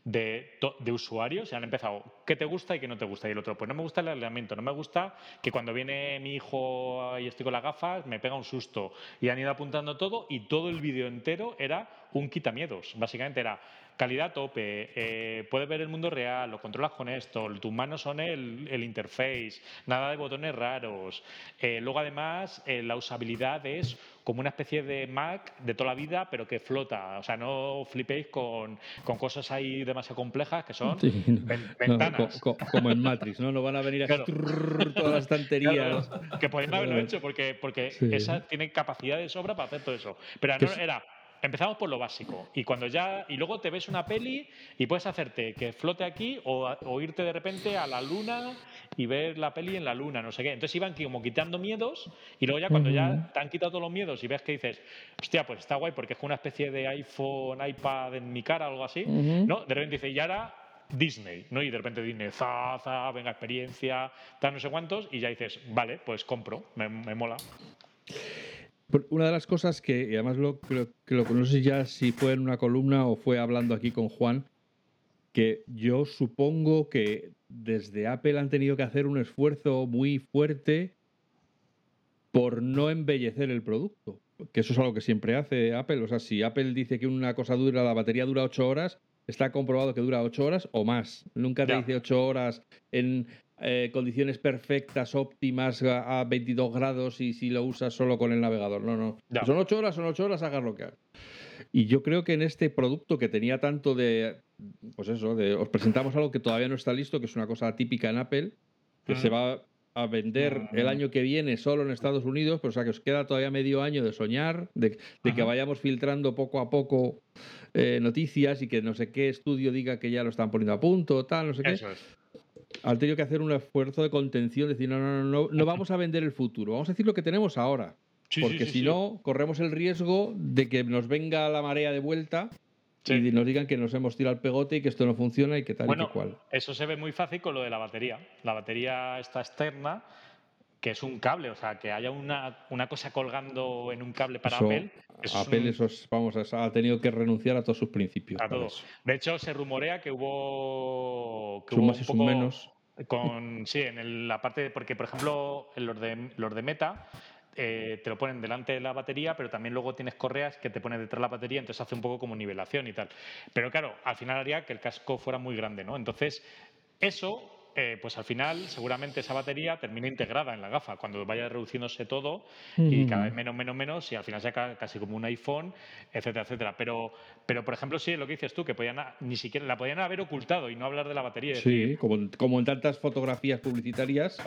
de, usuarios y han empezado qué te gusta y qué no te gusta. Y el otro, pues no me gusta el aislamiento, no me gusta que cuando viene mi hijo y estoy con las gafas me pega un susto. Y han ido apuntando todo y todo el vídeo entero era un quitamiedos. Básicamente era calidad tope, eh, puedes ver el mundo real, lo controlas con esto, tus manos son el, el interface, nada de botones raros. Eh, luego además eh, la usabilidad es como una especie de Mac de toda la vida, pero que flota. O sea, no flipéis con, con cosas ahí demasiado complejas que son ventanas. como en Matrix, ¿no? No van a venir a claro. todas las estanterías. que podrían haberlo hecho, porque, porque esa tiene capacidad de sobra para hacer todo eso. Pero no, era empezamos por lo básico. Y cuando ya. Y luego te ves una peli y puedes hacerte que flote aquí o, irte de repente a la luna y ver la peli en la luna, no sé qué. Entonces iban como quitando miedos y luego ya cuando ya te han quitado todos los miedos y ves que dices, hostia, pues está guay porque es una especie de iPhone, iPad en mi cara o algo así, ¿no? De repente dices, y ahora Disney, ¿no? Y de repente Disney, za, za, venga, experiencia, tal, no sé cuántos, y ya dices, vale, pues compro, me, mola. Una de las cosas que, y además lo, creo que lo conoces ya si fue en una columna o fue hablando aquí con Juan, que yo supongo que desde Apple han tenido que hacer un esfuerzo muy fuerte por no embellecer el producto. Que eso es algo que siempre hace Apple. O sea, si Apple dice que una cosa dura, la batería dura 8 horas, está comprobado que dura 8 horas o más. Nunca te dice 8 horas en eh, condiciones perfectas, óptimas, a 22 grados y si lo usas solo con el navegador. No, no. Son 8 horas, son 8 horas, hagas lo que hagas. Y yo creo que en este producto que tenía tanto de, pues eso, de, os presentamos algo que todavía no está listo, que es una cosa típica en Apple, que se va a vender el año que viene solo en Estados Unidos, pero o sea que os queda todavía medio año de soñar, de, que vayamos filtrando poco a poco eh, noticias y que no sé qué estudio diga que ya lo están poniendo a punto, tal, no sé qué. Eso es. Han tenido que hacer un esfuerzo de contención, decir, no, no, no, no, no vamos a vender el futuro, vamos a decir lo que tenemos ahora. porque si no, corremos el riesgo de que nos venga la marea de vuelta y nos digan que nos hemos tirado el pegote y que esto no funciona y que tal y que cual. Eso se ve muy fácil con lo de la batería. La batería está externa, que es un cable, o sea, que haya una, una cosa colgando en un cable para Apple. Apple vamos, ha tenido que renunciar a todos sus principios. A todos. De hecho, se rumorea que hubo. Que más y menos. Con, sí, en la parte. porque, por ejemplo, los de, los de Meta eh, te lo ponen delante de la batería, pero también luego tienes correas que te ponen detrás de la batería, entonces hace un poco como nivelación y tal. Pero claro, al final haría que el casco fuera muy grande, ¿no? Entonces, eso eh, pues al final seguramente esa batería termina integrada en la gafa cuando vaya reduciéndose todo y cada vez menos, menos, menos y al final sea casi como un iPhone, etcétera, etcétera. Pero, pero por ejemplo, sí, lo que dices tú, que podían, ni siquiera la podían haber ocultado y no hablar de la batería. Sí, como, como, en tantas fotografías publicitarias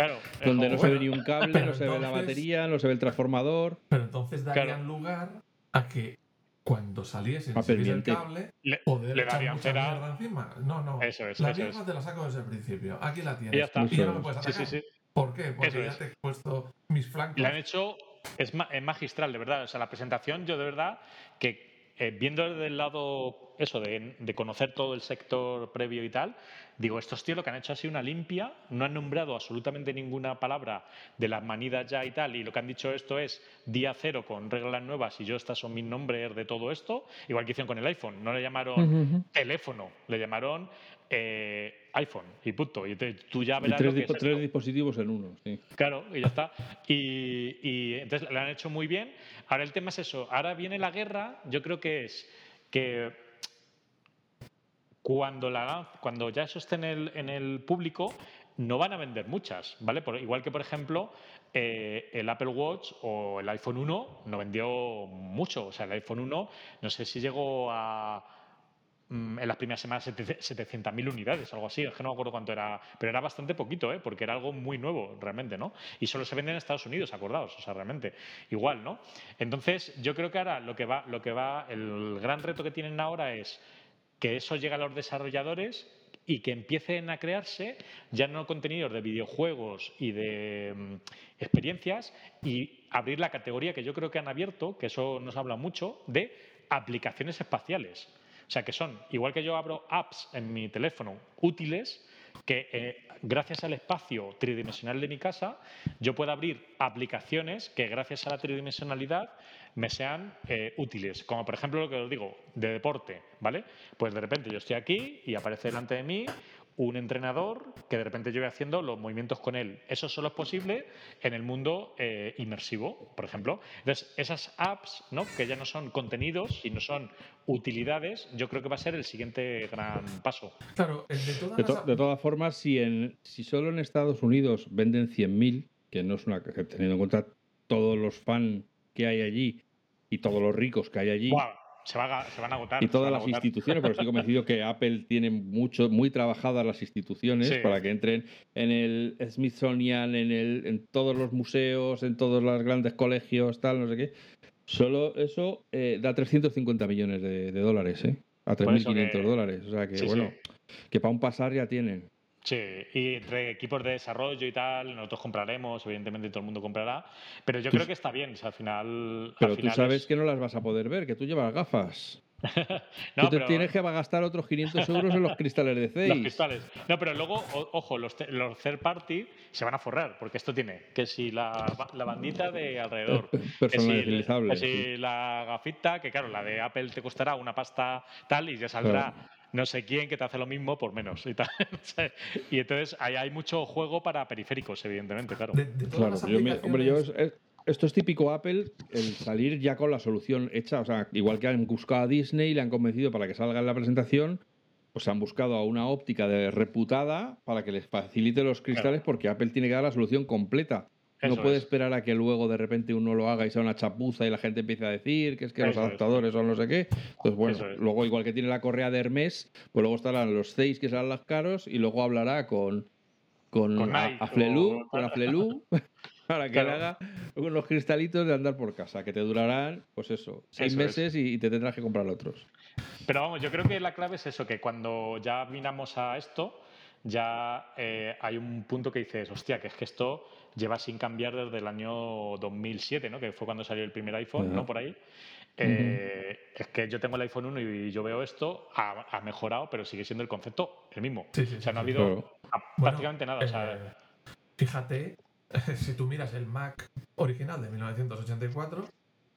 donde no se ve ni un cable, no se ve la batería, no se ve el transformador. Pero entonces darían lugar a que cuando saliese el cable, le, poder le echar mucha mierda encima. No, no. Eso es, la eso mierda es. te la saco desde el principio. Aquí la tienes. Y ya está. Y no me puedes atacar. Sí, sí, sí. ¿Por qué? Porque ya te he puesto mis flancos. Le han hecho... Es, es magistral, de verdad. O sea, la presentación, yo de verdad, que eh, viendo desde el lado eso de, conocer todo el sector previo y tal, digo, estos tíos lo que han hecho ha sido una limpia, no han nombrado absolutamente ninguna palabra de las manidas ya y tal, y lo que han dicho esto es día cero con reglas nuevas y yo estas son mis nombres de todo esto, igual que hicieron con el iPhone, no le llamaron teléfono, le llamaron eh, iPhone y punto. Y tú ya verás. tres, tres dispositivos en uno, sí. Claro, y ya está. Y, entonces lo han hecho muy bien. Ahora el tema es eso. Ahora viene la guerra, yo creo que es que cuando, la, cuando ya eso esté en el, en el público, no van a vender muchas, ¿vale? igual que, por ejemplo, eh, el Apple Watch o el iPhone 1 no vendió mucho. O sea, el iPhone 1 no sé si llegó a en las primeras semanas 700.000 unidades, algo así, es que no me acuerdo cuánto era, pero era bastante poquito, ¿eh? porque era algo muy nuevo realmente, ¿no? Y solo se vende en Estados Unidos, acordaos, o sea, realmente, igual, ¿no? Entonces, yo creo que ahora lo que va, lo que va, el gran reto que tienen ahora es que eso llegue a los desarrolladores y que empiecen a crearse ya no contenidos de videojuegos y de mm, experiencias y abrir la categoría que yo creo que han abierto, que eso nos habla mucho, de aplicaciones espaciales. O sea, que son, igual que yo abro apps en mi teléfono útiles, que eh, gracias al espacio tridimensional de mi casa, yo puedo abrir aplicaciones que gracias a la tridimensionalidad me sean eh, útiles. Como por ejemplo lo que os digo, de deporte, ¿vale? Pues de repente yo estoy aquí y aparece delante de mí un entrenador que de repente yo voy haciendo los movimientos con él. Eso solo es posible en el mundo eh, inmersivo, por ejemplo. Entonces, esas apps, ¿no? que ya no son contenidos y no son utilidades, yo creo que va a ser el siguiente gran paso. Claro, de, todas formas, si, en, si solo en Estados Unidos venden 100.000, que no es una teniendo en cuenta todos los fans que hay allí y todos los ricos que hay allí se, van a agotar. Y todas las instituciones, pero estoy convencido que Apple tiene mucho, muy trabajadas las instituciones para que entren en el Smithsonian, en, el, en todos los museos, en todos los grandes colegios, tal, no sé qué. Solo eso eh, da 350 millones de, dólares, ¿eh? A 3.500 dólares. O sea que, bueno, que para un pasar ya tienen. Sí, y entre equipos de desarrollo y tal, nosotros compraremos, evidentemente todo el mundo comprará, pero yo creo que está bien, al final... Pero tú sabes que no las vas a poder ver, que tú llevas gafas. no, Tú te tienes que gastar otros 500 euros en los cristales de Zeiss. Los cristales. No, pero luego, ojo, los, los third party se van a forrar, porque esto tiene que si la, la bandita de alrededor, personalizable, que si, la gafita, que claro, la de Apple te costará una pasta tal y ya saldrá no sé quién que te hace lo mismo por menos y tal. y entonces ahí hay mucho juego para periféricos, evidentemente, claro. claro hombre, yo esto es típico Apple, el salir ya con la solución hecha. O sea, igual que han buscado a Disney y le han convencido para que salga en la presentación, pues han buscado a una óptica de reputada para que les facilite los cristales porque Apple tiene que dar la solución completa no puede esperar a que luego de repente uno lo haga y sea una chapuza y la gente empiece a decir que es que los adaptadores son no sé qué. Entonces, bueno, luego igual que tiene la correa de Hermes, pues luego estarán los seis que serán los caros y luego hablará con con, con Aflelu, con para que le haga unos cristalitos de andar por casa, que te durarán, pues eso, seis meses y, te tendrás que comprar otros. Pero vamos, yo creo que la clave es eso, que cuando ya vinamos a esto, ya eh, hay un punto que dices, hostia, que es que esto lleva sin cambiar desde el año 2007, ¿no? que fue cuando salió el primer iPhone, ¿no? Por ahí. Eh, es que yo tengo el iPhone 1 y yo veo esto, ha, mejorado, pero sigue siendo el concepto el mismo. o sea, no ha habido prácticamente nada. Eh, fíjate, si tú miras el Mac original de 1984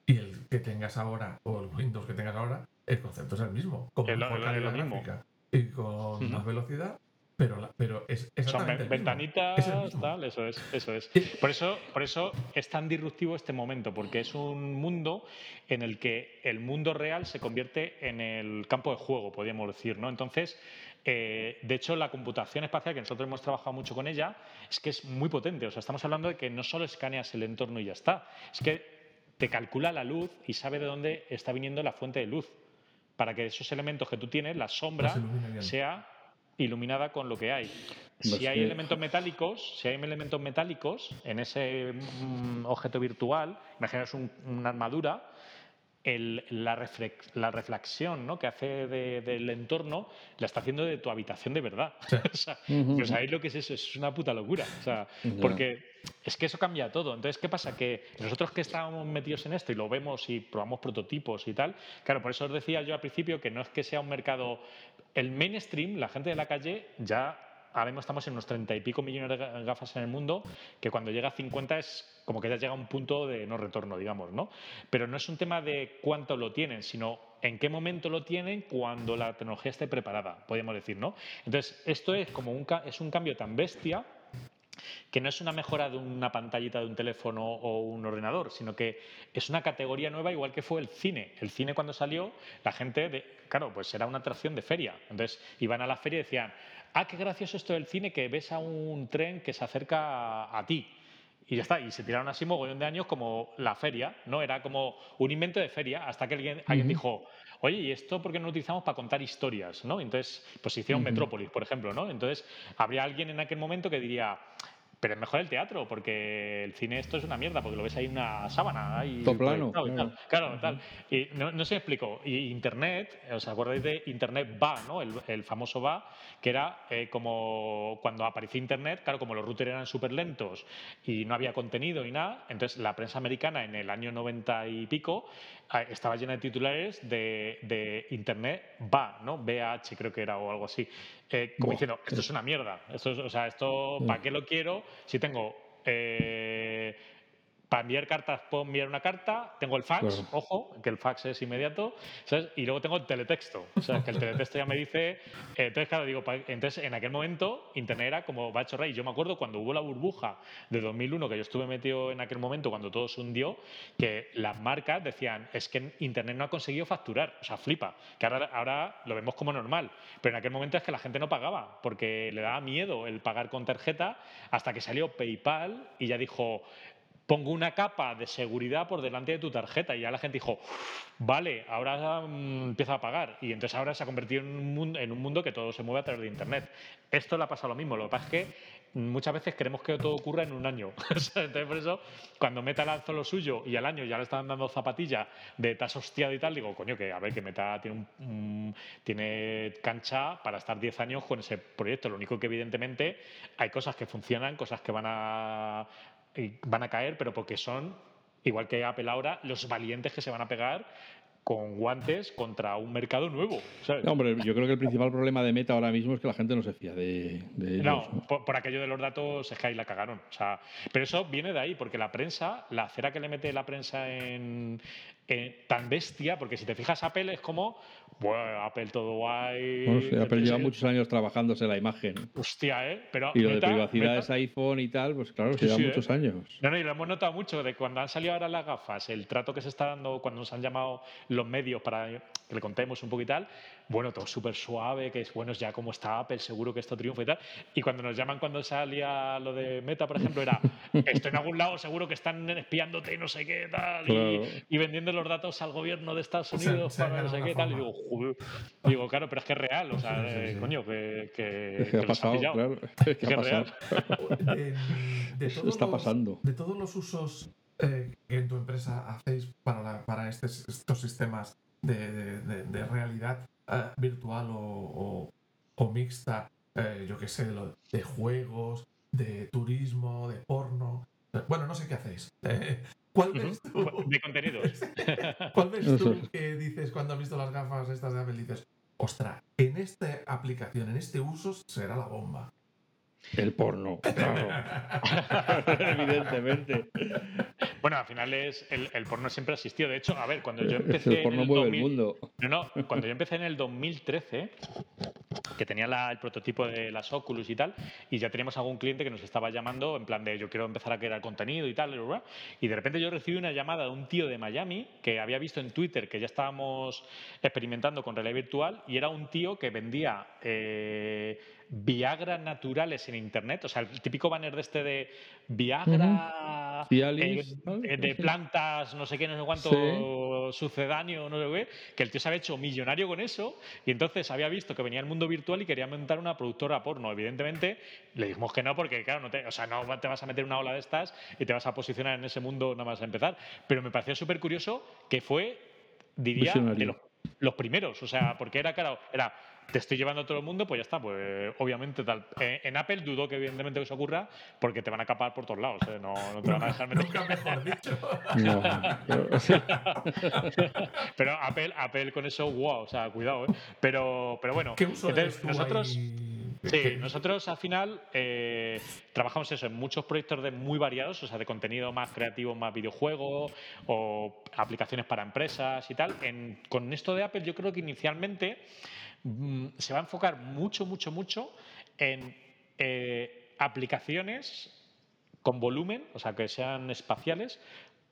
y el que tengas ahora, o el Windows que tengas ahora, el concepto es el mismo. Con mejor calidad gráfica y con más velocidad pero, pero es Son ventanitas, tal, eso es, eso es. Por eso, por eso es tan disruptivo este momento, porque es un mundo en el que el mundo real se convierte en el campo de juego, podríamos decir, ¿no? Entonces, eh, de hecho, la computación espacial, que nosotros hemos trabajado mucho con ella, es que es muy potente. O sea, estamos hablando de que no solo escaneas el entorno y ya está, es que te calcula la luz y sabe de dónde está viniendo la fuente de luz, para que esos elementos que tú tienes, la sombra, sea iluminada con lo que hay. Si hay elementos metálicos, si hay elementos metálicos en ese mm, objeto virtual, imaginaos una armadura, la, reflexión ¿no? que hace del entorno la está haciendo de tu habitación de verdad. o sea, pues ahí lo que es eso, es una puta locura. O sea, Porque es que eso cambia todo. Entonces, ¿qué pasa? Que nosotros que estábamos metidos en esto y lo vemos y probamos prototipos y tal, claro, por eso os decía yo al principio que no es que sea un mercado. El mainstream, la gente de la calle, ya ahora mismo estamos en unos 30 y pico millones de gafas en el mundo, que cuando llega a 50 es como que ya llega a un punto de no retorno, digamos, ¿no? Pero no es un tema de cuánto lo tienen, sino en qué momento lo tienen cuando la tecnología esté preparada, podríamos decir, ¿no? Entonces, esto es como un, es un cambio tan bestia que no es una mejora de una pantallita de un teléfono o un ordenador, sino que es una categoría nueva igual que fue el cine. El cine cuando salió, la gente, de, claro, pues era una atracción de feria. Entonces iban a la feria y decían, ah, qué gracioso esto del cine, que ves a un tren que se acerca a, ti. Y ya está, y se tiraron así mogollón de años como la feria, ¿no? Era como un invento de feria, hasta que alguien, alguien dijo, oye, ¿y esto por qué no lo utilizamos para contar historias? ¿no? Entonces, pues hicieron Metrópolis, por ejemplo, ¿no? Entonces, habría alguien en aquel momento que diría, pero es mejor el teatro, porque el cine esto es una mierda, porque lo ves ahí una sábana. Ahí plano. Claro, tal. Y no, no se me explicó. Y Internet, ¿os acordáis de Internet va, ¿no? El, famoso va, que era eh, como cuando apareció Internet, claro, como los routers eran súper lentos y no había contenido y nada, entonces la prensa americana en el año 90 y pico ah, estaba llena de titulares de, de Internet va, ¿no? BH creo que era o algo así. Eh, como diciendo, esto es una mierda. Esto o sea, esto, ¿para qué lo quiero si tengo eh, para enviar cartas puedo enviar una carta, tengo el fax, ojo, que el fax es inmediato, ¿sabes? y luego tengo el teletexto, o sea, que el teletexto ya me dice, eh, entonces claro, digo, entonces en aquel momento Internet era como va hecho rey, yo me acuerdo cuando hubo la burbuja de 2001, que yo estuve metido en aquel momento cuando todo se hundió, que las marcas decían, es que Internet no ha conseguido facturar, o sea, flipa, que ahora, ahora lo vemos como normal, pero en aquel momento es que la gente no pagaba, porque le daba miedo el pagar con tarjeta, hasta que salió PayPal y ya dijo, pongo una capa de seguridad por delante de tu tarjeta y ya la gente dijo, vale, ahora mm, empieza a pagar y entonces ahora se ha convertido en un, mundo, en un mundo que todo se mueve a través de Internet. Esto le ha pasado lo mismo, lo que pasa es que muchas veces queremos que todo ocurra en un año. entonces por eso cuando Meta lanzó lo suyo y al año ya le están dando zapatilla de tas hostiado y tal, digo, coño, que a ver, que Meta tiene, tiene cancha para estar 10 años con ese proyecto. Lo único que evidentemente hay cosas que funcionan, cosas que van a van a caer, pero porque son, igual que Apple ahora, los valientes que se van a pegar con guantes contra un mercado nuevo. hombre, yo creo que el principal problema de Meta ahora mismo es que la gente no se fía de, ellos, No, Por, aquello de los datos es que ahí la cagaron. O sea, pero eso viene de ahí, porque la prensa, la cera que le mete la prensa en, tan bestia, porque si te fijas, Apple es como, bueno, Apple todo guay. Apple lleva muchos años trabajándose la imagen. Hostia, ¿eh? Pero y lo de privacidad es iPhone y tal, pues claro, lleva muchos ¿eh? años. No, no, y lo hemos notado mucho de cuando han salido ahora las gafas, el trato que se está dando cuando nos han llamado los medios para que le contemos un poco y tal, bueno, todo súper suave, que es bueno, ya como está Apple, seguro que esto triunfa y tal. Y cuando nos llaman cuando salía lo de Meta, por ejemplo, era, esto en algún lado seguro que están espiándote y no sé qué tal, y, vendiendo los datos al gobierno de Estados Unidos para no sé qué tal. Y digo, digo, claro, pero es que es real, o sea, eh, coño, que, que, es que, ha pasado, claro. Es que, es real. De, está pasando. De todos los usos eh, que en tu empresa hacéis para, para estos sistemas de, de realidad, eh, virtual o, o, mixta, eh, yo qué sé, de, juegos, de turismo, de porno. Bueno, no sé qué hacéis. ¿Cuál ves tú? De contenidos. ¿Cuál ves tú que dices cuando has visto las gafas estas de Apple? Dices, ostras, en esta aplicación, en este uso, será la bomba. El porno, claro. Evidentemente. Bueno, al final es el, porno siempre ha existido. De hecho, a ver, cuando yo empecé. El porno mueve el mundo. No, no, cuando yo empecé en el 2013, que tenía el prototipo de las Oculus y tal, y ya teníamos algún cliente que nos estaba llamando en plan de yo quiero empezar a crear contenido y tal, y de repente yo recibí una llamada de un tío de Miami que había visto en Twitter que ya estábamos experimentando con realidad virtual y era un tío que vendía eh, Viagra naturales en Internet, o sea, el típico banner de este de Viagra eh, eh, de plantas, no sé qué, no sé cuánto sucedáneo, no sé qué, que el tío se había hecho millonario con eso y entonces había visto que venía el mundo virtual y quería montar una productora porno. Evidentemente le dijimos que no porque, claro, no te, o sea, no te vas a meter una ola de estas y te vas a posicionar en ese mundo nada más a empezar. Pero me pareció súper curioso que fue, diría, de los, los primeros, o sea, porque era, claro, era te estoy llevando a todo el mundo, pues ya está. Pues obviamente tal. Eh, en, Apple dudo que evidentemente eso ocurra porque te van a capar por todos lados. ¿eh? No, te van a dejar meter. Nunca mejor dicho. pero Apple, Apple con eso, wow, o sea, cuidado, ¿eh? Pero, pero bueno, entonces, nosotros. Sí, nosotros al final eh, trabajamos eso en muchos proyectos de muy variados, o sea, de contenido más creativo, más videojuego o aplicaciones para empresas y tal. En, con esto de Apple, yo creo que inicialmente se va a enfocar mucho, mucho, mucho en eh, aplicaciones con volumen, o sea, que sean espaciales,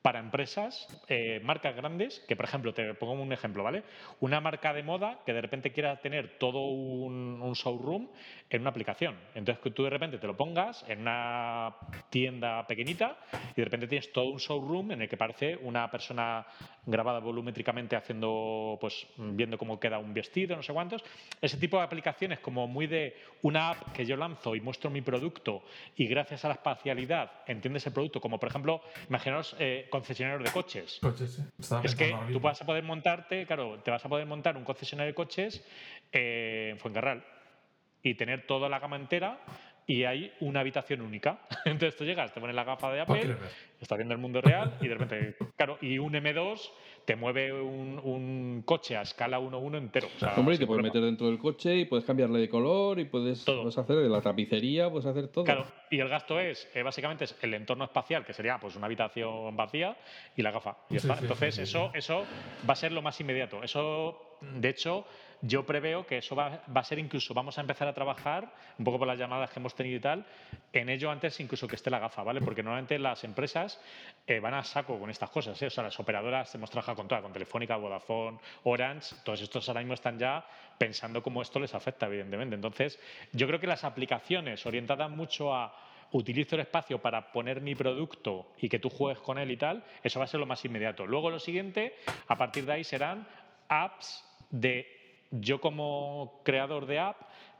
para empresas, eh, marcas grandes, que por ejemplo, te pongo un ejemplo, ¿vale? Una marca de moda que de repente quiera tener todo un, showroom en una aplicación. Entonces que tú de repente te lo pongas en una tienda pequeñita y de repente tienes todo un showroom en el que parece una persona grabada volumétricamente haciendo, pues viendo cómo queda un vestido, no sé cuántos. Ese tipo de aplicaciones como muy de una app que yo lanzo y muestro mi producto y gracias a la espacialidad entiendes el producto, como por ejemplo, imaginaos eh, concesionarios de coches. Es que tú vas a poder montarte, claro, te vas a poder montar un concesionario de coches eh, en Fuencarral y tener toda la gama entera y hay una habitación única. Entonces tú llegas, te pones la gafa de Apple, estás viendo el mundo real y de repente, claro, y un M2 te mueve un, coche a escala 1-1 entero. Hombre, y te puedes meter dentro del coche y puedes cambiarle de color y puedes, puedes, hacer de la tapicería, puedes hacer todo. Claro, y el gasto es, eh, básicamente, es el entorno espacial, que sería pues una habitación vacía y la gafa. Y Entonces, eso, eso va a ser lo más inmediato. Eso, de hecho, yo preveo que eso va, a ser incluso, vamos a empezar a trabajar, un poco por las llamadas que hemos tenido y tal, en ello antes incluso que esté la gafa, ¿vale? Porque normalmente las empresas eh, van a saco con estas cosas, ¿eh? O sea, las operadoras hemos trabajado con todas, con Telefónica, Vodafone, Orange, todos estos ahora mismo están ya pensando cómo esto les afecta, evidentemente. Entonces, yo creo que las aplicaciones orientadas mucho a utilizo el espacio para poner mi producto y que tú juegues con él y tal, eso va a ser lo más inmediato. Luego lo siguiente, a partir de ahí serán apps de yo como creador de app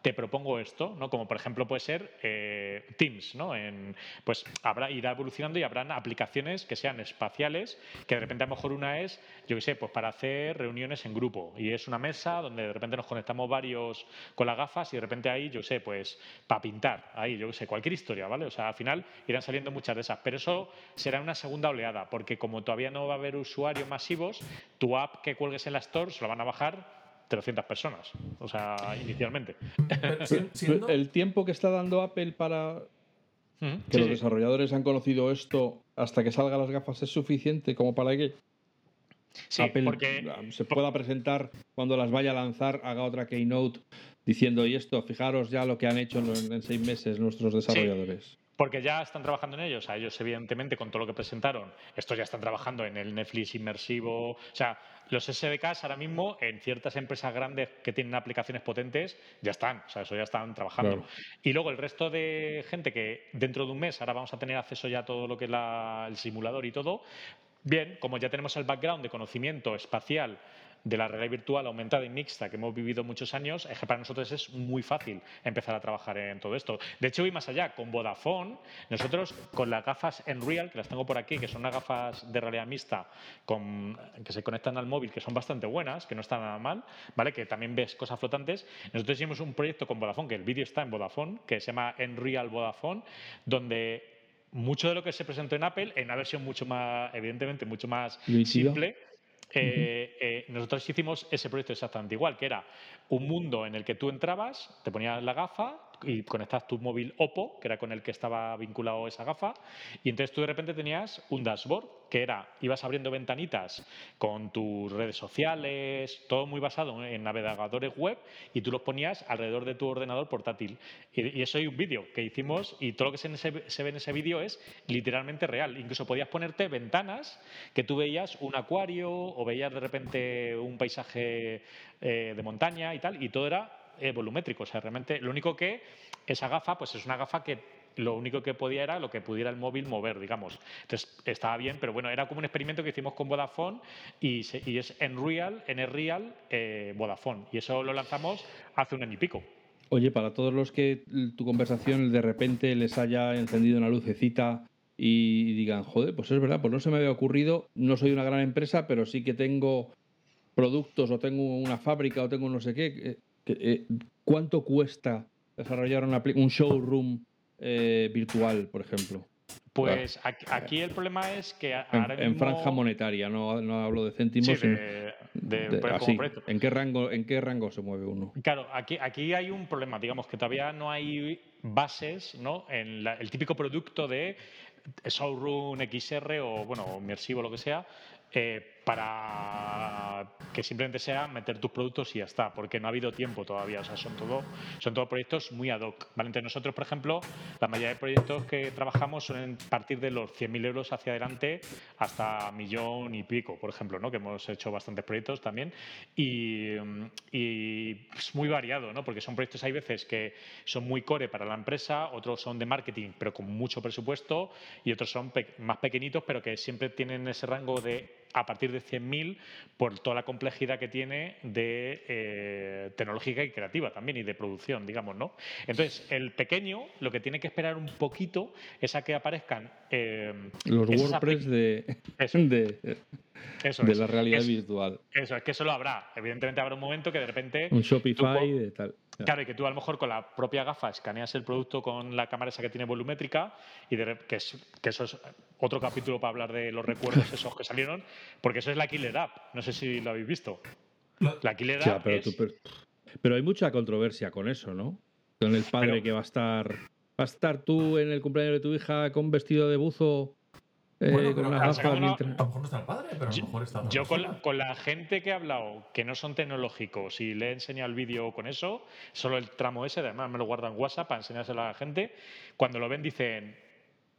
te propongo esto, ¿no? Como por ejemplo puede ser eh, Teams, ¿no? En, pues habrá, irá evolucionando y habrán aplicaciones que sean espaciales, que de repente a lo mejor una es, yo qué sé, pues para hacer reuniones en grupo. Y es una mesa donde de repente nos conectamos varios con las gafas y de repente ahí, yo qué sé, pues para pintar, ahí, yo qué sé, cualquier historia, ¿vale? O sea, al final irán saliendo muchas de esas. Pero eso será una segunda oleada, porque como todavía no va a haber usuarios masivos, tu app que cuelgues en la Store se lo van a bajar 300 personas, o sea, inicialmente. El tiempo que está dando Apple para que los desarrolladores han conocido esto hasta que salgan las gafas es suficiente como para que Apple se pueda presentar cuando las vaya a lanzar, haga otra keynote diciendo y esto, fijaros ya lo que han hecho en, seis meses nuestros desarrolladores. Porque ya están trabajando en ellos. A ellos, evidentemente, con todo lo que presentaron, estos ya están trabajando en el Netflix inmersivo. O sea, los SDKs ahora mismo en ciertas empresas grandes que tienen aplicaciones potentes ya están. O sea, eso ya están trabajando. Y luego el resto de gente que dentro de un mes ahora vamos a tener acceso ya a todo lo que es el simulador y todo. Bien, como ya tenemos el background de conocimiento espacial de la realidad virtual aumentada y mixta que hemos vivido muchos años, es que para nosotros es muy fácil empezar a trabajar en todo esto. De hecho, voy más allá. Con Vodafone, nosotros con las gafas Enreal, que las tengo por aquí, que son unas gafas de realidad mixta con, que se conectan al móvil, que son bastante buenas, que no están nada mal, ¿vale? que también ves cosas flotantes. Nosotros hicimos un proyecto con Vodafone, que el vídeo está en Vodafone, que se llama Enreal Vodafone, donde mucho de lo que se presentó en Apple, en una versión mucho más, evidentemente, mucho más simple, eh, eh, nosotros hicimos ese proyecto exactamente igual, que era un mundo en el que tú entrabas, te ponías la gafa, y conectas tu móvil Oppo, que era con el que estaba vinculado esa gafa, y entonces tú de repente tenías un dashboard que era, ibas abriendo ventanitas con tus redes sociales, todo muy basado en navegadores web, y tú los ponías alrededor de tu ordenador portátil. Y, eso hay un vídeo que hicimos, y todo lo que se, se ve en ese vídeo es literalmente real. Incluso podías ponerte ventanas que tú veías un acuario o veías de repente un paisaje eh, de montaña y tal, y todo era eh, volumétrico. O sea, realmente lo único que esa gafa, pues es una gafa que lo único que podía era lo que pudiera el móvil mover, digamos. Entonces estaba bien, pero bueno, era como un experimento que hicimos con Vodafone y, es en Real, en Real eh, Vodafone. Y eso lo lanzamos hace un año y pico. Oye, para todos los que tu conversación de repente les haya encendido una lucecita y digan, joder, pues es verdad, pues no se me había ocurrido, no soy una gran empresa, pero sí que tengo productos o tengo una fábrica o tengo no sé qué, eh, ¿Cuánto cuesta desarrollar un showroom eh, virtual, por ejemplo? Pues aquí, el problema es que ahora en, en franja monetaria, no, hablo de céntimos. ¿En qué rango, en qué rango se mueve uno? Claro, aquí, aquí hay un problema, digamos que todavía no hay bases, ¿no? En el típico producto de showroom XR o bueno, inmersivo lo que sea, eh, para que simplemente sea meter tus productos y ya está, porque no ha habido tiempo todavía. O sea, son todo, son todos proyectos muy ad hoc. ¿vale? Entre nosotros, por ejemplo, la mayoría de proyectos que trabajamos suelen partir de los 100.000 euros hacia adelante hasta millón y pico, por ejemplo, ¿no? que hemos hecho bastantes proyectos también. Y, es muy variado, ¿no? porque son proyectos, hay veces que son muy core para la empresa, otros son de marketing, pero con mucho presupuesto, y otros son más pequeñitos, pero que siempre tienen ese rango de a partir de 100.000 por toda la complejidad que tiene de eh, tecnológica y creativa también y de producción, digamos, ¿no? Entonces, el pequeño lo que tiene que esperar un poquito es a que aparezcan eh, los WordPress de, de, la realidad virtual. Eso, es que eso lo habrá. Evidentemente habrá un momento que de repente... Un Shopify de tal. Claro, y que tú a lo mejor con la propia gafa escaneas el producto con la cámara esa que tiene volumétrica y que, que eso es otro capítulo para hablar de los recuerdos esos que salieron, porque eso es la Killer App. No sé si lo habéis visto. La Killer App. Pero, pero, hay mucha controversia con eso, ¿no? Con el padre que va a estar. Va a estar tú en el cumpleaños de tu hija con vestido de buzo eh, con A lo mejor no está el padre, pero a lo mejor está. Yo con la, con la, gente que he hablado que no son tecnológicos y le he enseñado el vídeo con eso, solo el tramo ese, además me lo guardan en WhatsApp para enseñárselo a la gente, cuando lo ven dicen,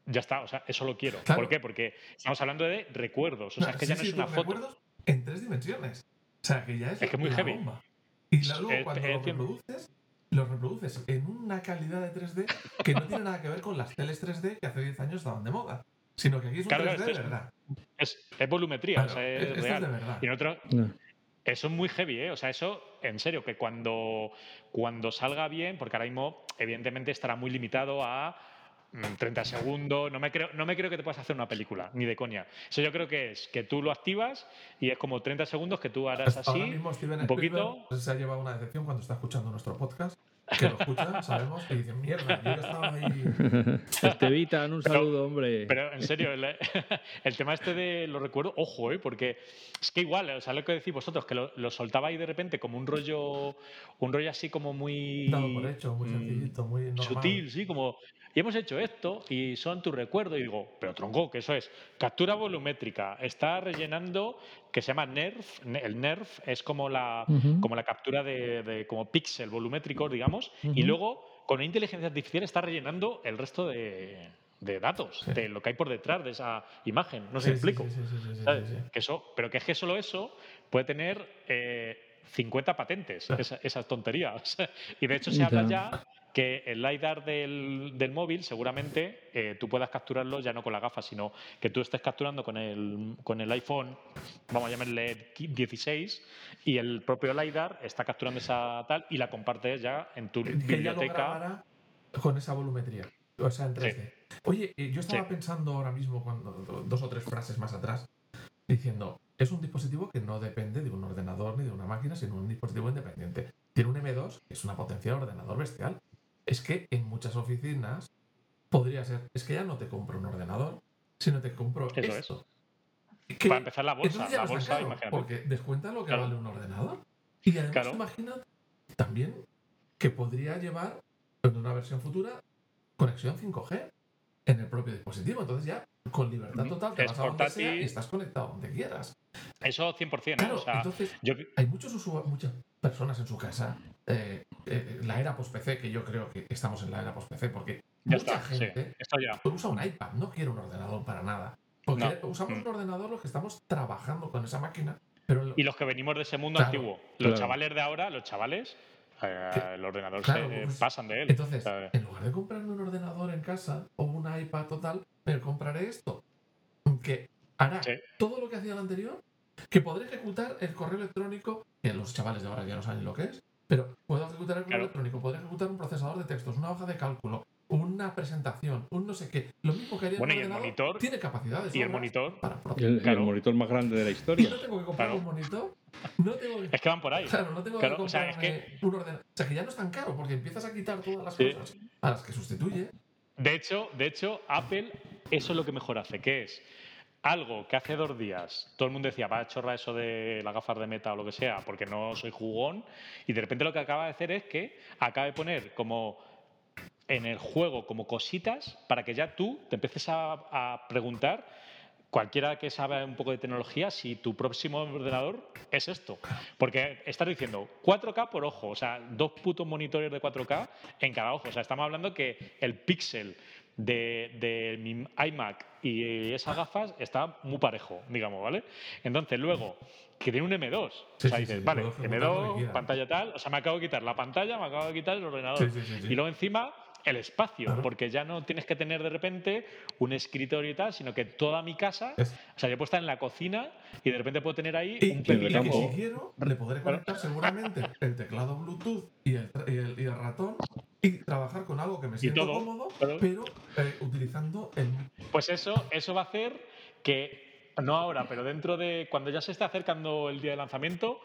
ya está, o sea, eso lo quiero. ¿Por qué? Porque estamos hablando de recuerdos, o sea, es que ya no es una foto. Recuerdos en tres dimensiones. O sea, que ya es, es que muy heavy. Y luego cuando lo reproduces, lo reproduces en una calidad de 3D que no tiene nada que ver con las teles 3D que hace 10 años estaban de moda. Sino que aquí es un 3D de verdad. Es, volumetría, o sea, es, real. de verdad. Y en otro, Eso es muy heavy, ¿eh? O sea, eso, en serio, que cuando, cuando salga bien, porque ahora mismo, evidentemente, estará muy limitado a 30 mm, segundos, no me, creo, no me creo que te puedas hacer una película, ni de coña. Eso yo creo que es que tú lo activas y es como 30 segundos que tú harás así, un poquito... Se ha llevado una decepción cuando está escuchando nuestro podcast, que lo escuchan, sabemos, y dicen, mierda, yo estaba ahí... Estevitan, un saludo, hombre. Pero en serio, el, tema este de lo recuerdo, ojo, ¿eh? porque es que igual, o sea, lo que decís vosotros, que lo, lo soltaba ahí de repente como un rollo, un rollo así como muy... Dado por hecho, muy sencillito, muy normal. Sutil, sí, como y hemos hecho esto y son tu recuerdo. Y digo, pero tronco, que eso es captura volumétrica. Está rellenando, que se llama NERF. El NERF es como la, como la captura de, como píxel volumétrico, digamos. Y luego, con inteligencia artificial, está rellenando el resto de, datos, de lo que hay por detrás de esa imagen. No si explico. Que eso, pero que es que solo eso puede tener 50 eh, patentes, esas tonterías. y de hecho se habla ya que el LiDAR del, móvil seguramente eh, tú puedas capturarlo ya no con la gafa, sino que tú estés capturando con el, con el iPhone, vamos a llamarle 16, y el propio LiDAR está capturando esa tal y la compartes ya en tu biblioteca. con esa volumetría, o sea, en 3D. Oye, eh, yo estaba pensando ahora mismo, cuando dos o tres frases más atrás, diciendo, es un dispositivo que no depende de un ordenador ni de una máquina, sino un dispositivo independiente. Tiene un M2, que es una potencia de ordenador bestial, es que en muchas oficinas podría ser, es que ya no te compro un ordenador, sino te compro esto. Para empezar la bolsa, la bolsa, Porque descuenta lo que vale un ordenador. Y además imagina también que podría llevar en una versión futura conexión 5G en el propio dispositivo. Entonces ya con libertad total te vas a donde sea y estás conectado donde quieras. Eso 100%. Claro, entonces hay muchos muchas personas en su casa eh, eh, la era post-PC, que yo creo que estamos en la era post-PC, porque mucha gente usa un iPad, no quiere un ordenador para nada. Porque usamos mm. un ordenador los que estamos trabajando con esa máquina. Pero y los que venimos de ese mundo antiguo. Los chavales de ahora, los chavales, eh, el ordenador se pues, pasan de él. Entonces, en lugar de comprarme un ordenador en casa o un iPad total, me compraré esto. Que hará todo lo que hacía el anterior, que podré ejecutar el correo electrónico, que los chavales de ahora ya no saben lo que es, pero puedo ejecutar el correo electrónico, podría ejecutar un procesador de textos, una hoja de cálculo, una presentación, un no sé qué. Lo mismo que haría bueno, y el monitor tiene capacidades. Y el monitor. Para el, el, monitor más grande de la historia. No tengo que comprar un monitor. No tengo Es que van por ahí. Claro, no tengo que comprar o sea, es que... un ordenador. O sea, que ya no es tan caro porque empiezas a quitar todas las cosas a las que sustituye. De hecho, de hecho, Apple eso es lo que mejor hace, que es algo que hace dos días todo el mundo decía, va a chorrar eso de las gafas de meta o lo que sea, porque no soy jugón, y de repente lo que acaba de hacer es que acaba de poner como en el juego como cositas para que ya tú te empieces a, preguntar cualquiera que sabe un poco de tecnología, si tu próximo ordenador es esto. Porque estás diciendo 4K por ojo, o sea, dos putos monitores de 4K en cada ojo. O sea, estamos hablando que el píxel de, mi iMac y esas gafas está muy parejo, digamos, ¿vale? Entonces, luego, que tiene un M2. o sea, dices, vale, M2, pantalla tal. O sea, me acabo de quitar la pantalla, me acabo de quitar el ordenador. Y luego encima el espacio, porque ya no tienes que tener de repente un escritorio y tal, sino que toda mi casa, o sea, yo puedo estar en la cocina y de repente puedo tener ahí un pequeño. Y que si quiero, le podré conectar seguramente el teclado Bluetooth y el, y el, ratón y trabajar con algo que me siento cómodo, pero, eh, utilizando el. Pues eso, eso va a hacer que, no ahora, pero dentro de. cuando ya se esté acercando el día de lanzamiento,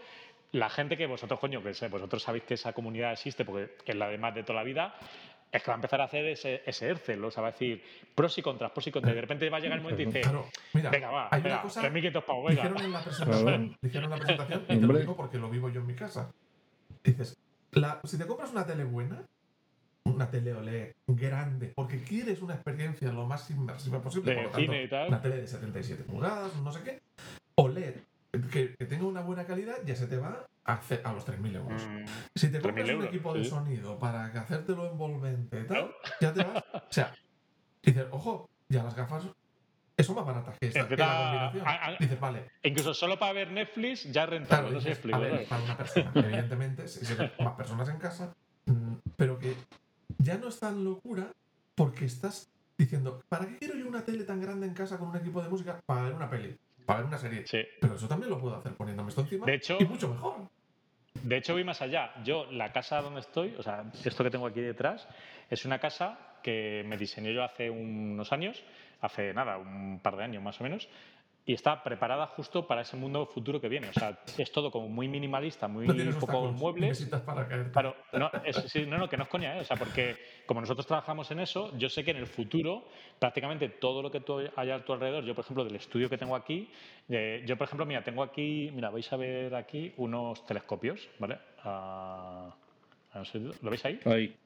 la gente que vosotros, coño, que vosotros sabéis que esa comunidad existe porque es la de más de toda la vida, es que va a empezar a hacer ese, ese Ercel, o sea, va a decir pros y contras, pros y contras. Y de repente va a llegar el momento y dice, mira, venga, va, hay venga, una cosa, pavos, venga. Dijeron en la presentación, dijeron en la presentación y te lo digo porque lo vivo yo en mi casa. Dices, la, si te compras una tele buena, una tele OLED grande, porque quieres una experiencia lo más inmersiva posible, de por lo tanto, cine y tal. una tele de 77 pulgadas, no sé qué, OLED que, tenga una buena calidad, ya se te va a, a los 3.000 euros. Mm, si te compras un equipo de sonido para hacértelo envolvente y tal, ya te vas. O sea, dices, ojo, ya las gafas son más baratas que esta. Que la combinación. dices, vale. Incluso solo para ver Netflix ya rentable. no sé a ver, para una persona, evidentemente, si más personas en casa, mm, pero que ya no es tan locura porque estás diciendo, ¿para qué quiero yo una tele tan grande en casa con un equipo de música para ver una peli? Para ver una serie. Sí. Pero eso también lo puedo hacer poniéndome esto encima. De hecho- y mucho mejor. De hecho, voy más allá. Yo, la casa donde estoy, o sea, esto que tengo aquí detrás, es una casa que me diseñé yo hace unos años, hace nada, un par de años más o menos, y está preparada justo para ese mundo futuro que viene. O sea, es todo como muy minimalista, muy No poco muebles. Necesitas para. Claro, no, es- sí, no, no, que no es coña, ¿eh? O sea, porque como nosotros trabajamos en eso, yo sé que en el futuro prácticamente todo lo que tú haya a tu alrededor, yo por ejemplo del estudio que tengo aquí, eh, yo por ejemplo, mira, tengo aquí, mira, vais a ver aquí unos telescopios, ¿vale? Ah, ¿Lo veis ahí? Ahí.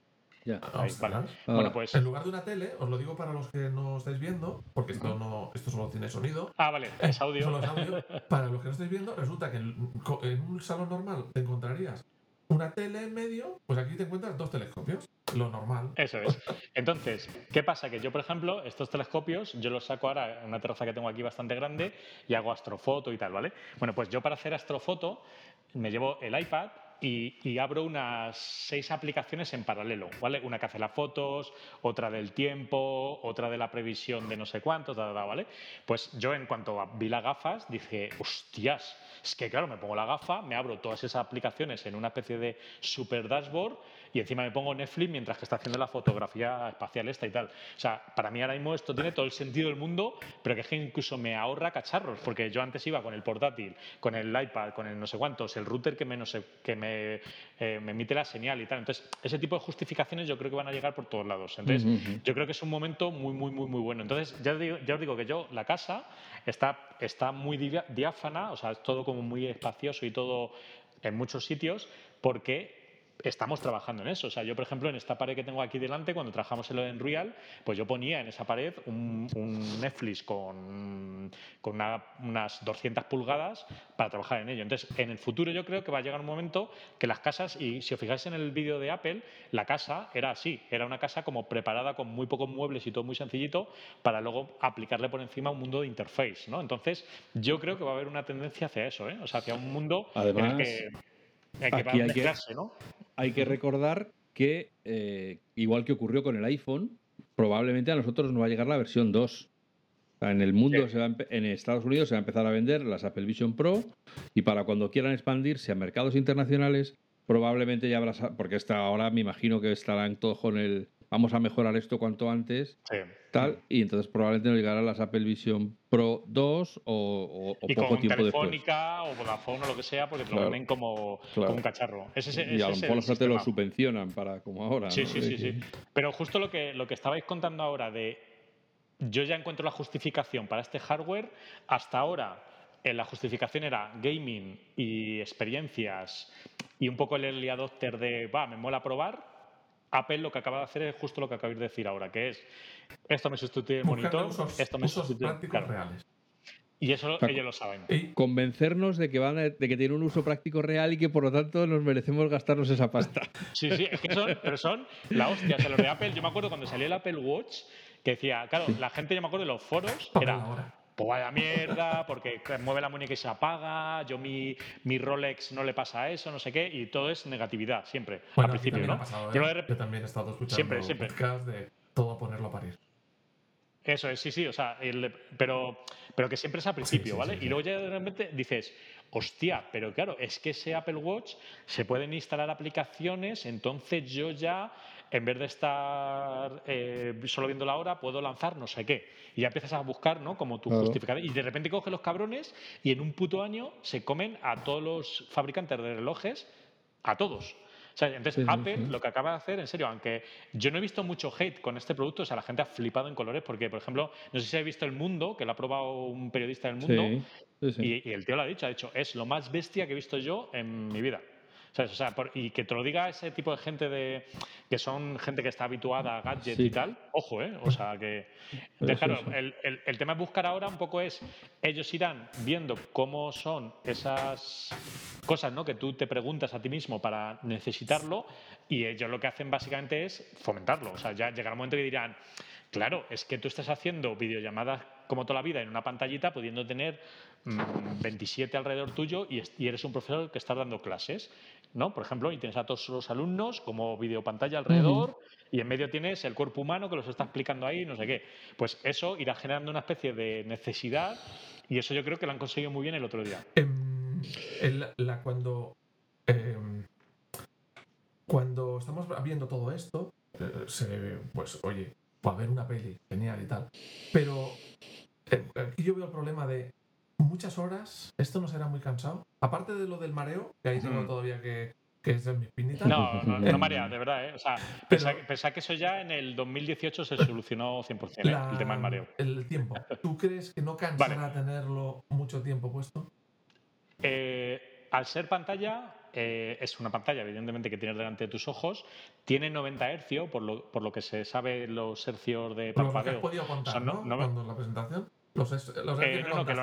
Ya. Ahí, Ostras. vale. Ah. Bueno, pues... En lugar de una tele, os lo digo para los que no estáis viendo, porque esto no, esto solo tiene sonido. Ah, vale, es Solo audio. es audio. Para los que no estáis viendo, resulta que en, un salón normal te encontrarías una tele en medio, pues aquí te encuentras dos telescopios. Lo normal. Eso es. Entonces, ¿qué pasa? Que yo, por ejemplo, estos telescopios, yo los saco ahora en una terraza que tengo aquí bastante grande y hago astrofoto y tal, ¿vale? Bueno, pues yo para hacer astrofoto me llevo el iPad y, abro unas seis aplicaciones en paralelo, ¿vale? Una que hace las fotos, otra del tiempo, otra de la previsión de no sé cuánto, ta, ta, ¿vale? Pues yo en cuanto vi las gafas dije, hostias, es que claro, me pongo la gafa, me abro todas esas aplicaciones en una especie de super dashboard y encima me pongo Netflix mientras que está haciendo la fotografía espacial esta y tal. O sea, para mí ahora mismo esto tiene todo el sentido del mundo, pero que es que incluso me ahorra cacharros, porque yo antes iba con el portátil, con el iPad, con el no sé cuántos, el router que me, no sé, que me, eh, me emite la señal y tal. Entonces, ese tipo de justificaciones yo creo que van a llegar por todos lados. Entonces, yo creo que es un momento muy, muy, muy, muy bueno. Entonces, ya, digo- ya os digo que yo, la casa está, está muy diáfana, o sea, es todo como muy espacioso y todo en muchos sitios, porque estamos trabajando en eso. O sea, yo, por ejemplo, en esta pared que tengo aquí delante, cuando trabajamos en Unreal, pues yo ponía en esa pared un, Netflix con, con una- unas 200 pulgadas para trabajar en ello. Entonces, en el futuro yo creo que va a llegar un momento que las casas, y si os fijáis en el vídeo de Apple, la casa era así, era una casa como preparada con muy pocos muebles y todo muy sencillito para luego aplicarle por encima un mundo de interface, ¿no? Entonces, yo creo que va a haber una tendencia hacia eso, ¿eh? O sea, hacia un mundo en el que, el que aquí hay que- mezclarse, ¿no? Hay que recordar que, eh, igual que ocurrió con el iPhone, probablemente a nosotros nos va a llegar la versión 2. O sea, en el mundo, Sí. se va en Estados Unidos se va a empezar a vender las Apple Vision Pro y para cuando quieran expandirse a mercados internacionales, probablemente ya habrá, porque esta ahora me imagino que estarán todos con el vamos a mejorar esto cuanto antes, Sí. tal, y entonces probablemente nos llegarán las Apple Vision Pro 2 o, o- o y poco con tiempo después. Telefónica o Vodafone o lo que sea, porque te lo venden como, Claro. como un cacharro. Ese, ese- Y a lo mejor hasta te lo subvencionan para como ahora. Sí, ¿no? sí, sí, sí. Pero justo lo que, lo que estabais contando ahora de yo ya encuentro la justificación para este hardware, hasta ahora eh, la justificación era gaming y experiencias y un poco el early adopter de, va, me mola probar. Apple lo que acaba de hacer es justo lo que acabáis de decir ahora, que es, esto me sustituye el monitor, usos, esto me sustituye... claro. reales. Y eso Claro. ellos lo saben. Y convencernos de que van a- de que tiene un uso práctico real y que por lo tanto nos merecemos gastarnos esa pasta. Sí, sí, es que son, pero son la hostia. O sea, los de Apple, yo me acuerdo cuando salió el Apple Watch, que decía, claro, la gente, yo me acuerdo de los foros, era. Pues vaya mierda, porque mueve la muñeca y se apaga, yo mi, mi Rolex no le pasa eso, no sé qué, y todo es negatividad, siempre, Bueno, al principio, ¿no? pasado, ¿eh? De rep- Yo también he estado escuchando Siempre, siempre. de todo a ponerlo a parir. Eso es, sí, sí, o sea, el- pero, pero que siempre es al principio, sí, ¿vale? sí. Y luego ya de repente dices, hostia, pero claro, es que ese Apple Watch se pueden instalar aplicaciones, entonces yo ya, en vez de estar eh, solo viendo la hora, puedo lanzar no sé qué. Y ya empiezas a buscar, ¿no? Como tu Claro. justificador. Y de repente cogen los cabrones y en un puto año se comen a todos los fabricantes de relojes, a todos. O sea, entonces Sí, sí, Apple sí. lo que acaba de hacer, en serio, aunque yo no he visto mucho hate con este producto, o sea, la gente ha flipado en colores porque, por ejemplo, no sé si habéis visto El Mundo, que lo ha probado un periodista del Mundo, y, y el tío lo ha dicho, ha dicho, es lo más bestia que he visto yo en mi vida. ¿Sabes? O sea, por- y que te lo diga ese tipo de gente de que son gente que está habituada a gadgets Sí. y tal, ojo, ¿eh? O sea, que... Entonces, claro, el, el- el tema es buscar ahora un poco es, ellos irán viendo cómo son esas cosas ¿no? que tú te preguntas a ti mismo para necesitarlo y ellos lo que hacen básicamente es fomentarlo. O sea, ya llegará un momento que dirán, claro, es que tú estás haciendo videollamadas como toda la vida en una pantallita, pudiendo tener 27 mm, alrededor tuyo y, eres un profesor que está dando clases, ¿no? Por ejemplo, y tienes a todos los alumnos como videopantalla alrededor y en medio tienes el cuerpo humano que los está explicando ahí, no sé qué. Pues eso irá generando una especie de necesidad y eso yo creo que lo han conseguido muy bien el otro día. Em, la, cuando, em, cuando estamos viendo todo esto, eh, se, pues oye, va a haber una peli, genial y tal. Pero eh, aquí yo veo el problema de muchas horas, esto no será muy cansado. Aparte de lo del mareo, que ahí tengo mm. todavía que, que es mi espinita. No, no, no, marea, de verdad. ¿eh? O sea, pensá, que eso ya en el 2018 se solucionó 100%, ¿eh? el tema del mareo. El tiempo. ¿Tú crees que no cansará tenerlo mucho tiempo puesto? Eh, al ser pantalla, eh, es una pantalla, evidentemente, que tienes delante de tus ojos. Tiene 90 Hz, por lo, por lo que se sabe los hercios de parpadeo. Lo has podido contar, ¿no? Cuando la presentación. Los, los eh, no, no, que lo,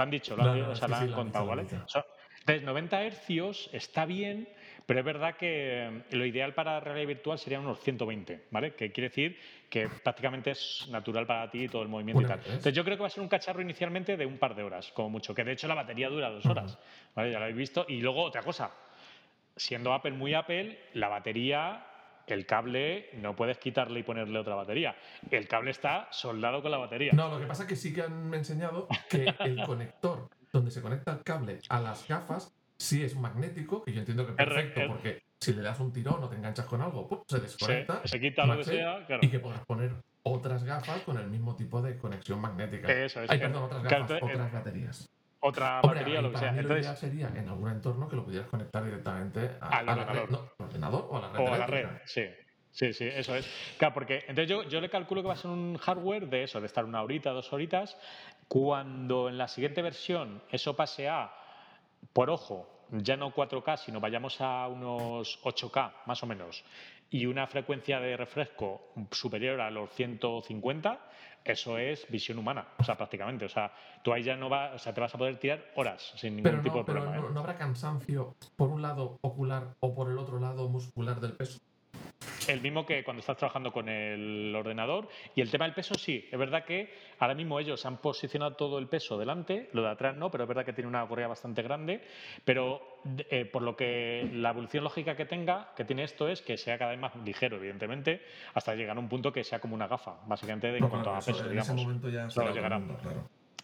han dicho, lo han, contado, ¿vale? Entonces, 90 hercios está bien, pero es verdad que lo ideal para realidad virtual sería unos 120, ¿vale? Que quiere decir que prácticamente es natural para ti todo el movimiento y tal. Entonces, yo creo que va a ser un cacharro inicialmente de un par de horas, como mucho, que de hecho la batería dura dos horas, ¿vale? Ya lo habéis visto. Y luego otra cosa, siendo Apple muy Apple, la batería el cable no puedes quitarle y ponerle otra batería. El cable está soldado con la batería. No, lo que pasa es que sí que han enseñado que el conector donde se conecta el cable a las gafas sí es magnético, que yo entiendo que es perfecto, porque si le das un tirón o te enganchas con algo, se desconecta. se quita lo que sea, Y que podrás poner otras gafas con el mismo tipo de conexión magnética. Eso es. Hay, perdón, otras gafas, otras baterías. Otra batería, lo que sea. Entonces, sería en algún entorno que lo pudieras conectar directamente al ordenador. ordenador o a la red. O a la red, sí. Sí, sí, eso es. Claro, porque entonces yo, yo le calculo que va a ser un hardware de eso, de estar una horita, dos horitas. Cuando en la siguiente versión eso pase a, por ojo, ya no 4K, sino vayamos a unos 8K más o menos, y una frecuencia de refresco superior a los 150, eso es visión humana, o sea, prácticamente. O sea, tú ahí ya no vas, o sea, te vas a poder tirar horas sin ningún tipo de problema. Pero ¿eh? no habrá cansancio por un lado ocular o por el otro lado muscular del peso el mismo que cuando estás trabajando con el ordenador. Y el tema del peso, sí, es verdad que ahora mismo ellos han posicionado todo el peso delante, lo de atrás no, pero es verdad que tiene una correa bastante grande. Pero eh, por lo que la evolución lógica que tenga, que tiene esto, es que sea cada vez más ligero, evidentemente, hasta llegar a un punto que sea como una gafa, básicamente, de en cuanto a peso. En ese momento ya llegará.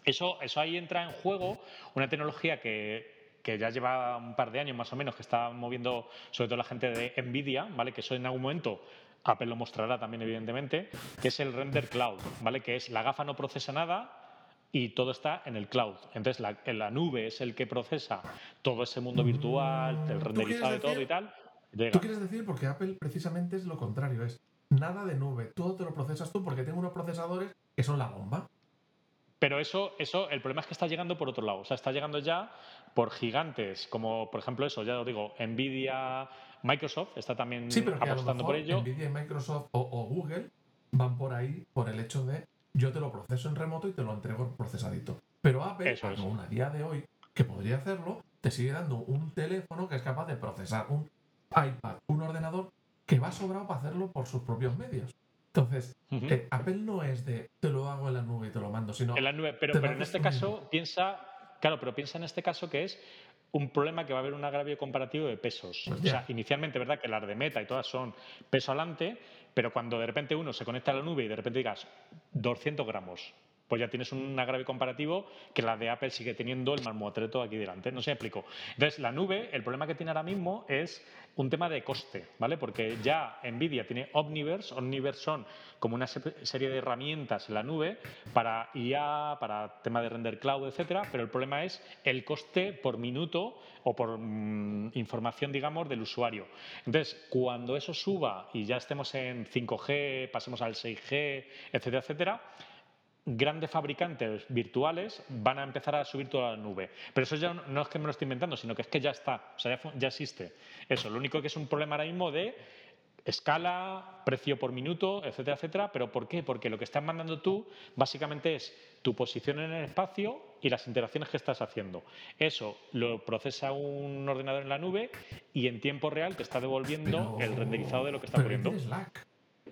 Eso, eso ahí entra en juego una tecnología que que ya lleva un par de años más o menos, que está moviendo sobre todo la gente de Nvidia, ¿vale? Que eso en algún momento Apple lo mostrará también, evidentemente, que es el render cloud, ¿vale? Que es la gafa no procesa nada y todo está en el cloud. Entonces, la, en la nube es el que procesa todo ese mundo virtual, el renderizado de todo y tal. ¿Tú quieres decir? Porque Apple precisamente es lo contrario, es nada de nube, todo te lo procesas tú porque tengo unos procesadores que son la bomba. Pero eso, eso, el problema es que está llegando por otro lado. O sea, está llegando ya por gigantes, como por ejemplo eso, ya os digo, Nvidia, Microsoft está también sí, pero apostando por ello. Nvidia, Microsoft o, Google van por ahí por el hecho de yo te lo proceso en remoto y te lo entrego procesadito. Pero Apple, aún a día de hoy, que podría hacerlo, te sigue dando un teléfono que es capaz de procesar un iPad, un ordenador que va sobrado para hacerlo por sus propios medios. Entonces, eh, Apple no es de te lo hago en la nube y te lo mando, sino. En la nube, pero, pero en este caso piensa, claro, pero piensa en este caso que es un problema que va a haber un agravio comparativo de pesos. Pues o sea, inicialmente, ¿verdad? Que las de Meta y todas son peso adelante, pero cuando de repente uno se conecta a la nube y de repente digas 200 gramos, pues ya tienes un agravio comparativo que la de Apple sigue teniendo el marmotreto aquí delante. No se explico. Entonces, la nube, el problema que tiene ahora mismo es un tema de coste, ¿vale? Porque ya Nvidia tiene Omniverse, Omniverse son como una serie de herramientas en la nube para IA, para tema de render cloud, etcétera, pero el problema es el coste por minuto o por mm, información, digamos, del usuario. Entonces, cuando eso suba y ya estemos en 5G, pasemos al 6G, etcétera, etcétera, grandes fabricantes virtuales van a empezar a subir toda la nube. Pero eso ya no es que me lo esté inventando, sino que es que ya está, o sea, ya, existe. Eso, lo único que es un problema ahora mismo de escala, precio por minuto, etcétera, etcétera. ¿Pero por qué? Porque lo que estás mandando tú básicamente es tu posición en el espacio y las interacciones que estás haciendo. Eso lo procesa un ordenador en la nube y en tiempo real te está devolviendo el renderizado de lo que está ocurriendo.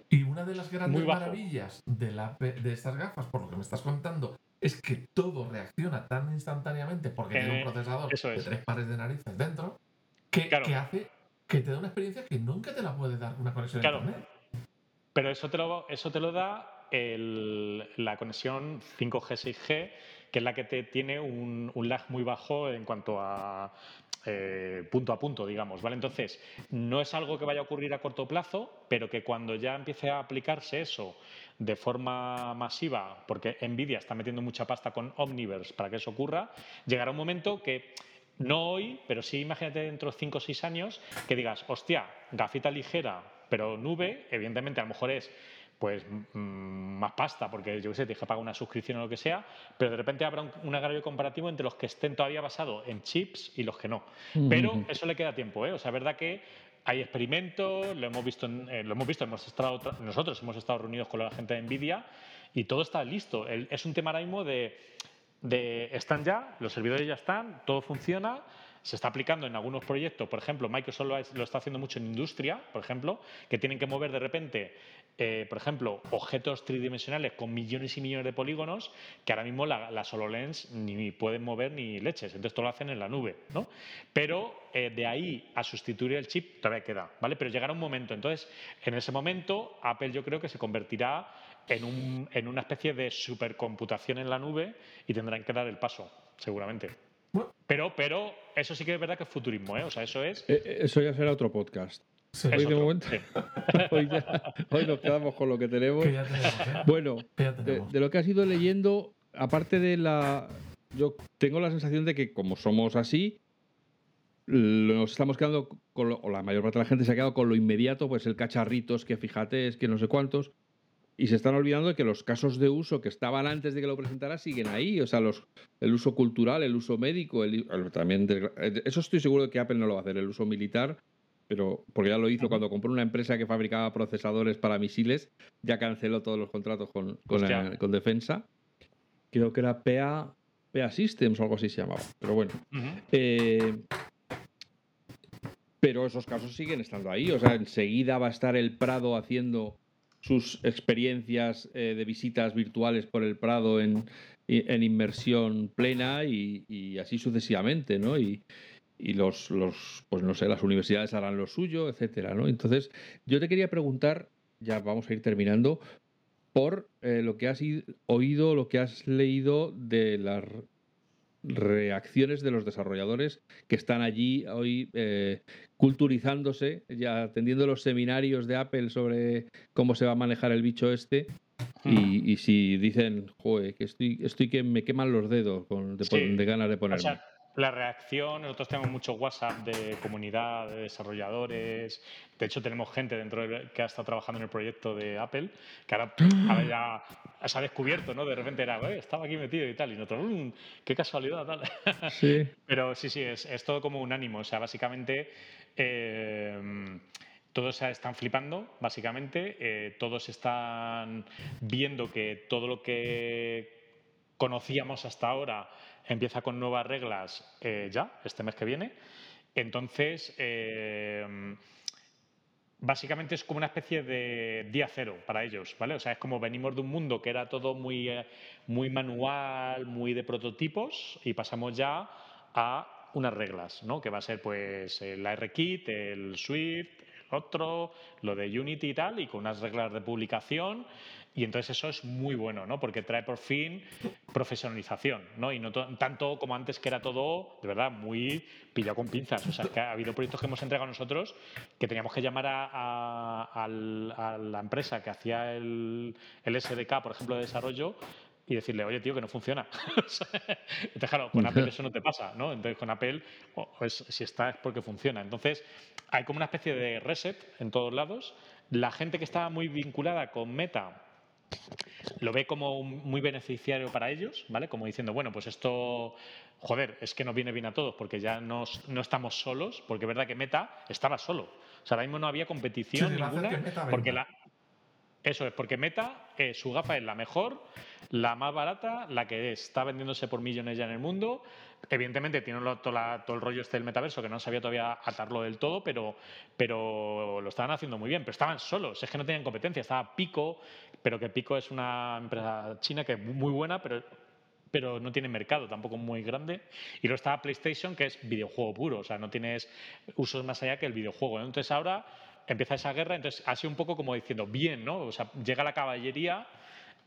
Y una de las grandes maravillas de, la, de estas gafas, por lo que me estás contando, es que todo reacciona tan instantáneamente porque tiene un eh, procesador de tres pares de narices dentro que, hace que te da una experiencia que nunca te la puede dar una conexión a internet. Pero eso te lo, eso te lo da la conexión 5G, 6G, que es la que te tiene un, lag muy bajo en cuanto a eh, punto a punto, digamos, ¿vale? Entonces, no es algo que vaya a ocurrir a corto plazo, pero que cuando ya empiece a aplicarse eso de forma masiva, porque Nvidia está metiendo mucha pasta con Omniverse para que eso ocurra, llegará un momento que no hoy, pero sí imagínate dentro de 5 o 6 años que digas, hostia, gafita ligera, pero nube, evidentemente a lo mejor es pues mm, más pasta, porque yo qué sé, te dije pagar una suscripción o lo que sea, pero de repente habrá un, un, agravio comparativo entre los que estén todavía basados en chips y los que no. Pero eso le queda tiempo, ¿eh? O sea, es verdad que hay experimentos, lo hemos visto, eh, lo hemos visto, hemos estado, nosotros hemos estado reunidos con la gente de Nvidia y todo está listo. es un tema ahora mismo de, de, están ya, los servidores ya están, todo funciona, se está aplicando en algunos proyectos, por ejemplo, Microsoft lo está haciendo mucho en industria, por ejemplo, que tienen que mover de repente eh, por ejemplo, objetos tridimensionales con millones y millones de polígonos que ahora mismo la, la HoloLens ni pueden mover ni leches. Entonces, todo lo hacen en la nube, ¿no? Pero eh, de ahí a sustituir el chip todavía queda, ¿vale? Pero llegará un momento. Entonces, en ese momento, Apple yo creo que se convertirá en, un, en una especie de supercomputación en la nube y tendrán que dar el paso, seguramente. Pero, pero eso sí que es verdad que es futurismo, ¿eh? O sea, eso es. Eh, eso ya será otro podcast. Hoy, de momento, hoy, nos quedamos con lo que tenemos. ¿eh? Bueno, De, lo que has ido leyendo, aparte de la. Yo tengo la sensación de que, como somos así, nos estamos quedando con o la mayor parte de la gente se ha quedado con lo inmediato, pues el cacharritos, que fíjate, es que no sé cuántos. Y se están olvidando de que los casos de uso que estaban antes de que lo presentara siguen ahí. O sea, los, el uso cultural, el uso médico, el, también. eso estoy seguro de que Apple no lo va a hacer. El uso militar pero porque ya lo hizo cuando compró una empresa que fabricaba procesadores para misiles, ya canceló todos los contratos con, con, defensa. Creo que era PA, PA Systems o algo así se llamaba, pero bueno. Eh, pero esos casos siguen estando ahí, o sea, enseguida va a estar el Prado haciendo sus experiencias eh, de visitas virtuales por el Prado en, en inmersión plena y, y, así sucesivamente, ¿no? Y, y los, los, pues no sé, las universidades harán lo suyo, etcétera, ¿no? Entonces, yo te quería preguntar, ya vamos a ir terminando, por eh, lo que has oído, lo que has leído de las reacciones de los desarrolladores que están allí hoy eh, culturizándose, ya atendiendo los seminarios de Apple sobre cómo se va a manejar el bicho este. Y, si dicen, joder, que estoy, estoy que me queman los dedos con, de, ganas de ponerme la reacción, nosotros tenemos mucho WhatsApp de comunidad, de desarrolladores. De hecho, tenemos gente dentro que ha estado trabajando en el proyecto de Apple, que ahora, ya se ha descubierto, ¿no? De repente era, estaba aquí metido y tal, y nosotros, mmm, qué casualidad, tal. Sí. Pero sí, sí, es, es, todo como un ánimo. O sea, básicamente. Eh, todos están flipando, básicamente, eh, todos están viendo que todo lo que conocíamos hasta ahora empieza con nuevas reglas eh, ya, este mes que viene. Entonces, eh, básicamente es como una especie de día cero para ellos, ¿vale? O sea, es como venimos de un mundo que era todo muy, eh, muy manual, muy de prototipos, y pasamos ya a unas reglas, ¿no? Que va a ser pues el ARKit, el Swift, otro, lo de Unity y tal, y con unas reglas de publicación y entonces eso es muy bueno, ¿no? Porque trae por fin profesionalización, ¿no? Y no tanto como antes que era todo, de verdad, muy pillado con pinzas. O sea, que ha habido proyectos que hemos entregado nosotros que teníamos que llamar a, la empresa que hacía el, el SDK, por ejemplo, de desarrollo, y decirle, oye, tío, que no funciona. Entonces, claro, con Apple eso no te pasa, ¿no? Entonces, con Apple, pues, si está es porque funciona. Entonces, hay como una especie de reset en todos lados. La gente que estaba muy vinculada con Meta lo ve como muy beneficiario para ellos, ¿vale? Como diciendo, bueno, pues esto, joder, es que nos viene bien a todos porque ya no estamos solos, porque es verdad que Meta estaba solo. O sea, ahora mismo no había competición ninguna, porque la... Eso es, porque Meta, su gafa es la mejor, la más barata, la que está vendiéndose por millones ya en el mundo. Evidentemente tiene todo, el rollo este del metaverso, que no sabía todavía atarlo del todo, pero, lo estaban haciendo muy bien. Pero estaban solos, es que no tenían competencia. Estaba Pico, pero que Pico es una empresa china que es muy buena, pero no tiene mercado tampoco muy grande. Y luego estaba PlayStation, que es videojuego puro, o sea, no tienes usos más allá que el videojuego. Entonces ahora empieza esa guerra, entonces sido un poco como diciendo, bien, ¿no? O sea, llega la caballería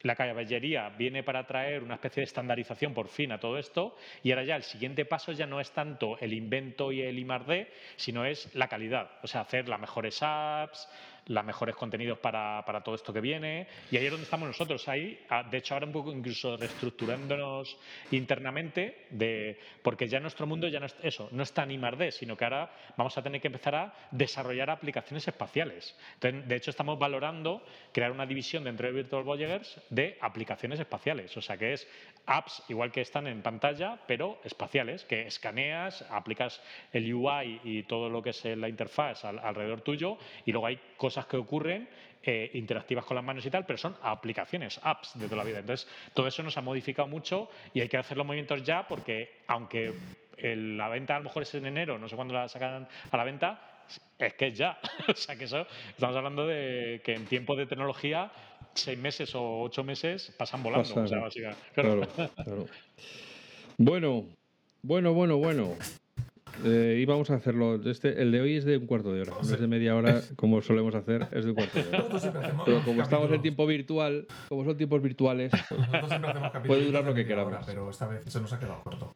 la caballería viene para traer una especie de estandarización por fin a todo esto y ahora ya el siguiente paso ya no es tanto el invento y el I+D, sino es la calidad, o sea, hacer las mejores apps, los mejores contenidos para, para, todo esto que viene. Y ahí es donde estamos nosotros, ahí, ah, de hecho ahora un poco incluso reestructurándonos internamente, de, porque ya nuestro mundo ya no es eso, no es tan I sino que ahora vamos a tener que empezar a desarrollar aplicaciones espaciales. Entonces, de hecho, estamos valorando crear una división dentro de Virtual Voyagers de aplicaciones espaciales, o sea, que es apps igual que están en pantalla, pero espaciales, que escaneas, aplicas el UI y todo lo que es la interfaz alrededor tuyo, y luego hay cosas que ocurren eh, interactivas con las manos y tal, pero son aplicaciones, apps de toda la vida. Entonces, todo eso nos ha modificado mucho y hay que hacer los movimientos ya porque, aunque la venta a lo mejor es en enero, no sé cuándo la sacan a la venta, es que es ya. o sea, que eso, estamos hablando de que en tiempo de tecnología seis meses o ocho meses pasan volando. Claro, Bueno, bueno, bueno, bueno. Eh, íbamos a hacerlo. Este, el de hoy es de un cuarto de hora. No es de media hora, como solemos hacer, es de un cuarto de hora. Pero como estamos en tiempo virtual, como son tiempos virtuales, puede durar lo que queramos. pero esta vez se nos ha quedado corto.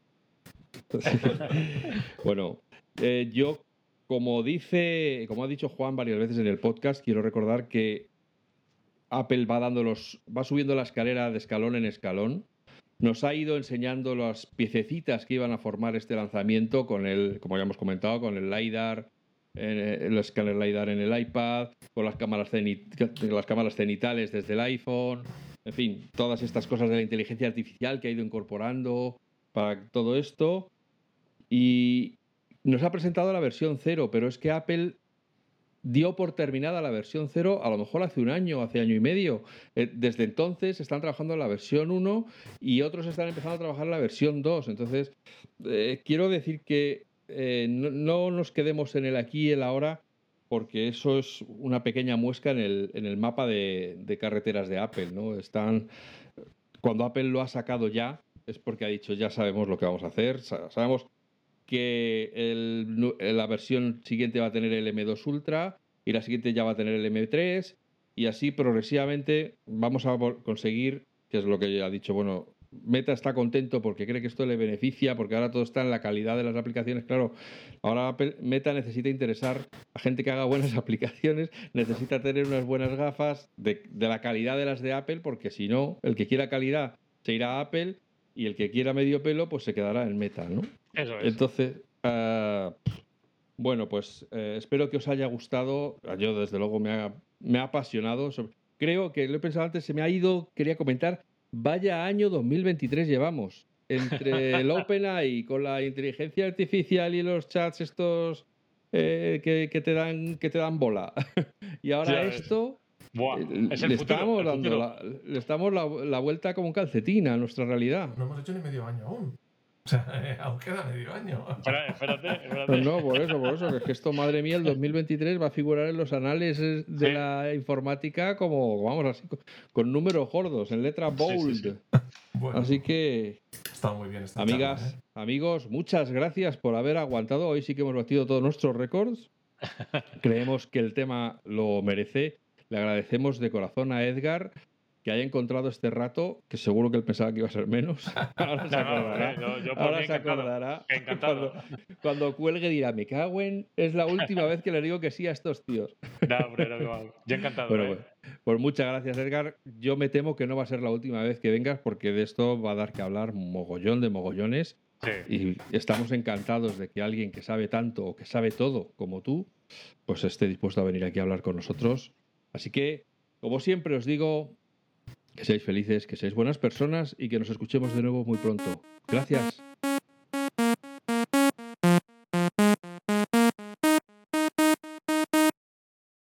bueno, eh, yo, como dice, como ha dicho Juan varias veces en el podcast, quiero recordar que Apple va dando los, va subiendo la escalera de escalón en escalón. Nos ha ido enseñando las piececitas que iban a formar este lanzamiento con el, como ya hemos comentado, con el LiDAR, eh, el escáner LiDAR en el iPad, con las cámaras, las cámaras cenitales desde el iPhone, en fin, todas estas cosas de la inteligencia artificial que ha ido incorporando para todo esto. Y nos ha presentado la versión cero, pero es que Apple dio por terminada la versión 0 a lo mejor hace un año, hace año y medio. Eh, desde entonces están trabajando en la versión 1 y otros están empezando a trabajar en la versión 2. Entonces, eh, quiero decir que eh, no, nos quedemos en el aquí y el ahora porque eso es una pequeña muesca en el, en el mapa de, carreteras de Apple. ¿no? Están, cuando Apple lo ha sacado ya, es porque ha dicho ya sabemos lo que vamos a hacer, sabemos que la versión siguiente va a tener el M2 Ultra y la siguiente ya va a tener el M3 y así progresivamente vamos a conseguir, que es lo que ha dicho, bueno, Meta está contento porque cree que esto le beneficia, porque ahora todo está en la calidad de las aplicaciones. Claro, ahora Meta necesita interesar a gente que haga buenas aplicaciones, necesita tener unas buenas gafas de, de la calidad de las de Apple, porque si no, el que quiera calidad se irá a Apple y el que quiera medio pelo, pues se quedará en Meta, ¿no? Eso es. Entonces, ah, bueno, pues eh, espero que os haya gustado. Yo, desde luego, me ha, me ha apasionado. Creo que lo he pensado antes, se me ha ido, quería comentar, vaya año 2023 llevamos. Entre el OpenAI con la inteligencia artificial y los chats estos eh, que, te dan, que te dan bola. y ahora esto... Eh, le, estamos dando la, le estamos la, vuelta como un calcetín a nuestra realidad. No hemos hecho ni medio año aún. O sea, aún queda medio año. Espérate, espérate. No, por eso, por eso. Que es que esto, madre mía, el 2023 va a figurar en los anales de la informática como, vamos, así, con números gordos, en letra bold. así que. Está muy bien. amigas, ¿eh? amigos, muchas gracias por haber aguantado. Hoy sí que hemos batido todos nuestros récords. Creemos que el tema lo merece. Le agradecemos de corazón a Edgar que haya encontrado este rato, que seguro que él pensaba que iba a ser menos. Ahora se acordará. Ahora se acordará. Encantado. Cuando, cuelgue dirá, me cago en... Es la última vez que le digo que sí a estos tíos. No, hombre, no, yo encantado. Bueno, ¿eh? pues muchas gracias, Edgar. Yo me temo que no va a ser la última vez que vengas porque de esto va a dar que hablar mogollón de mogollones. Y estamos encantados de que alguien que sabe tanto o que sabe todo como tú, pues esté dispuesto a venir aquí a hablar con nosotros. Así que, como siempre os digo, que seáis felices, que seáis buenas personas y que nos escuchemos de nuevo muy pronto. Gracias.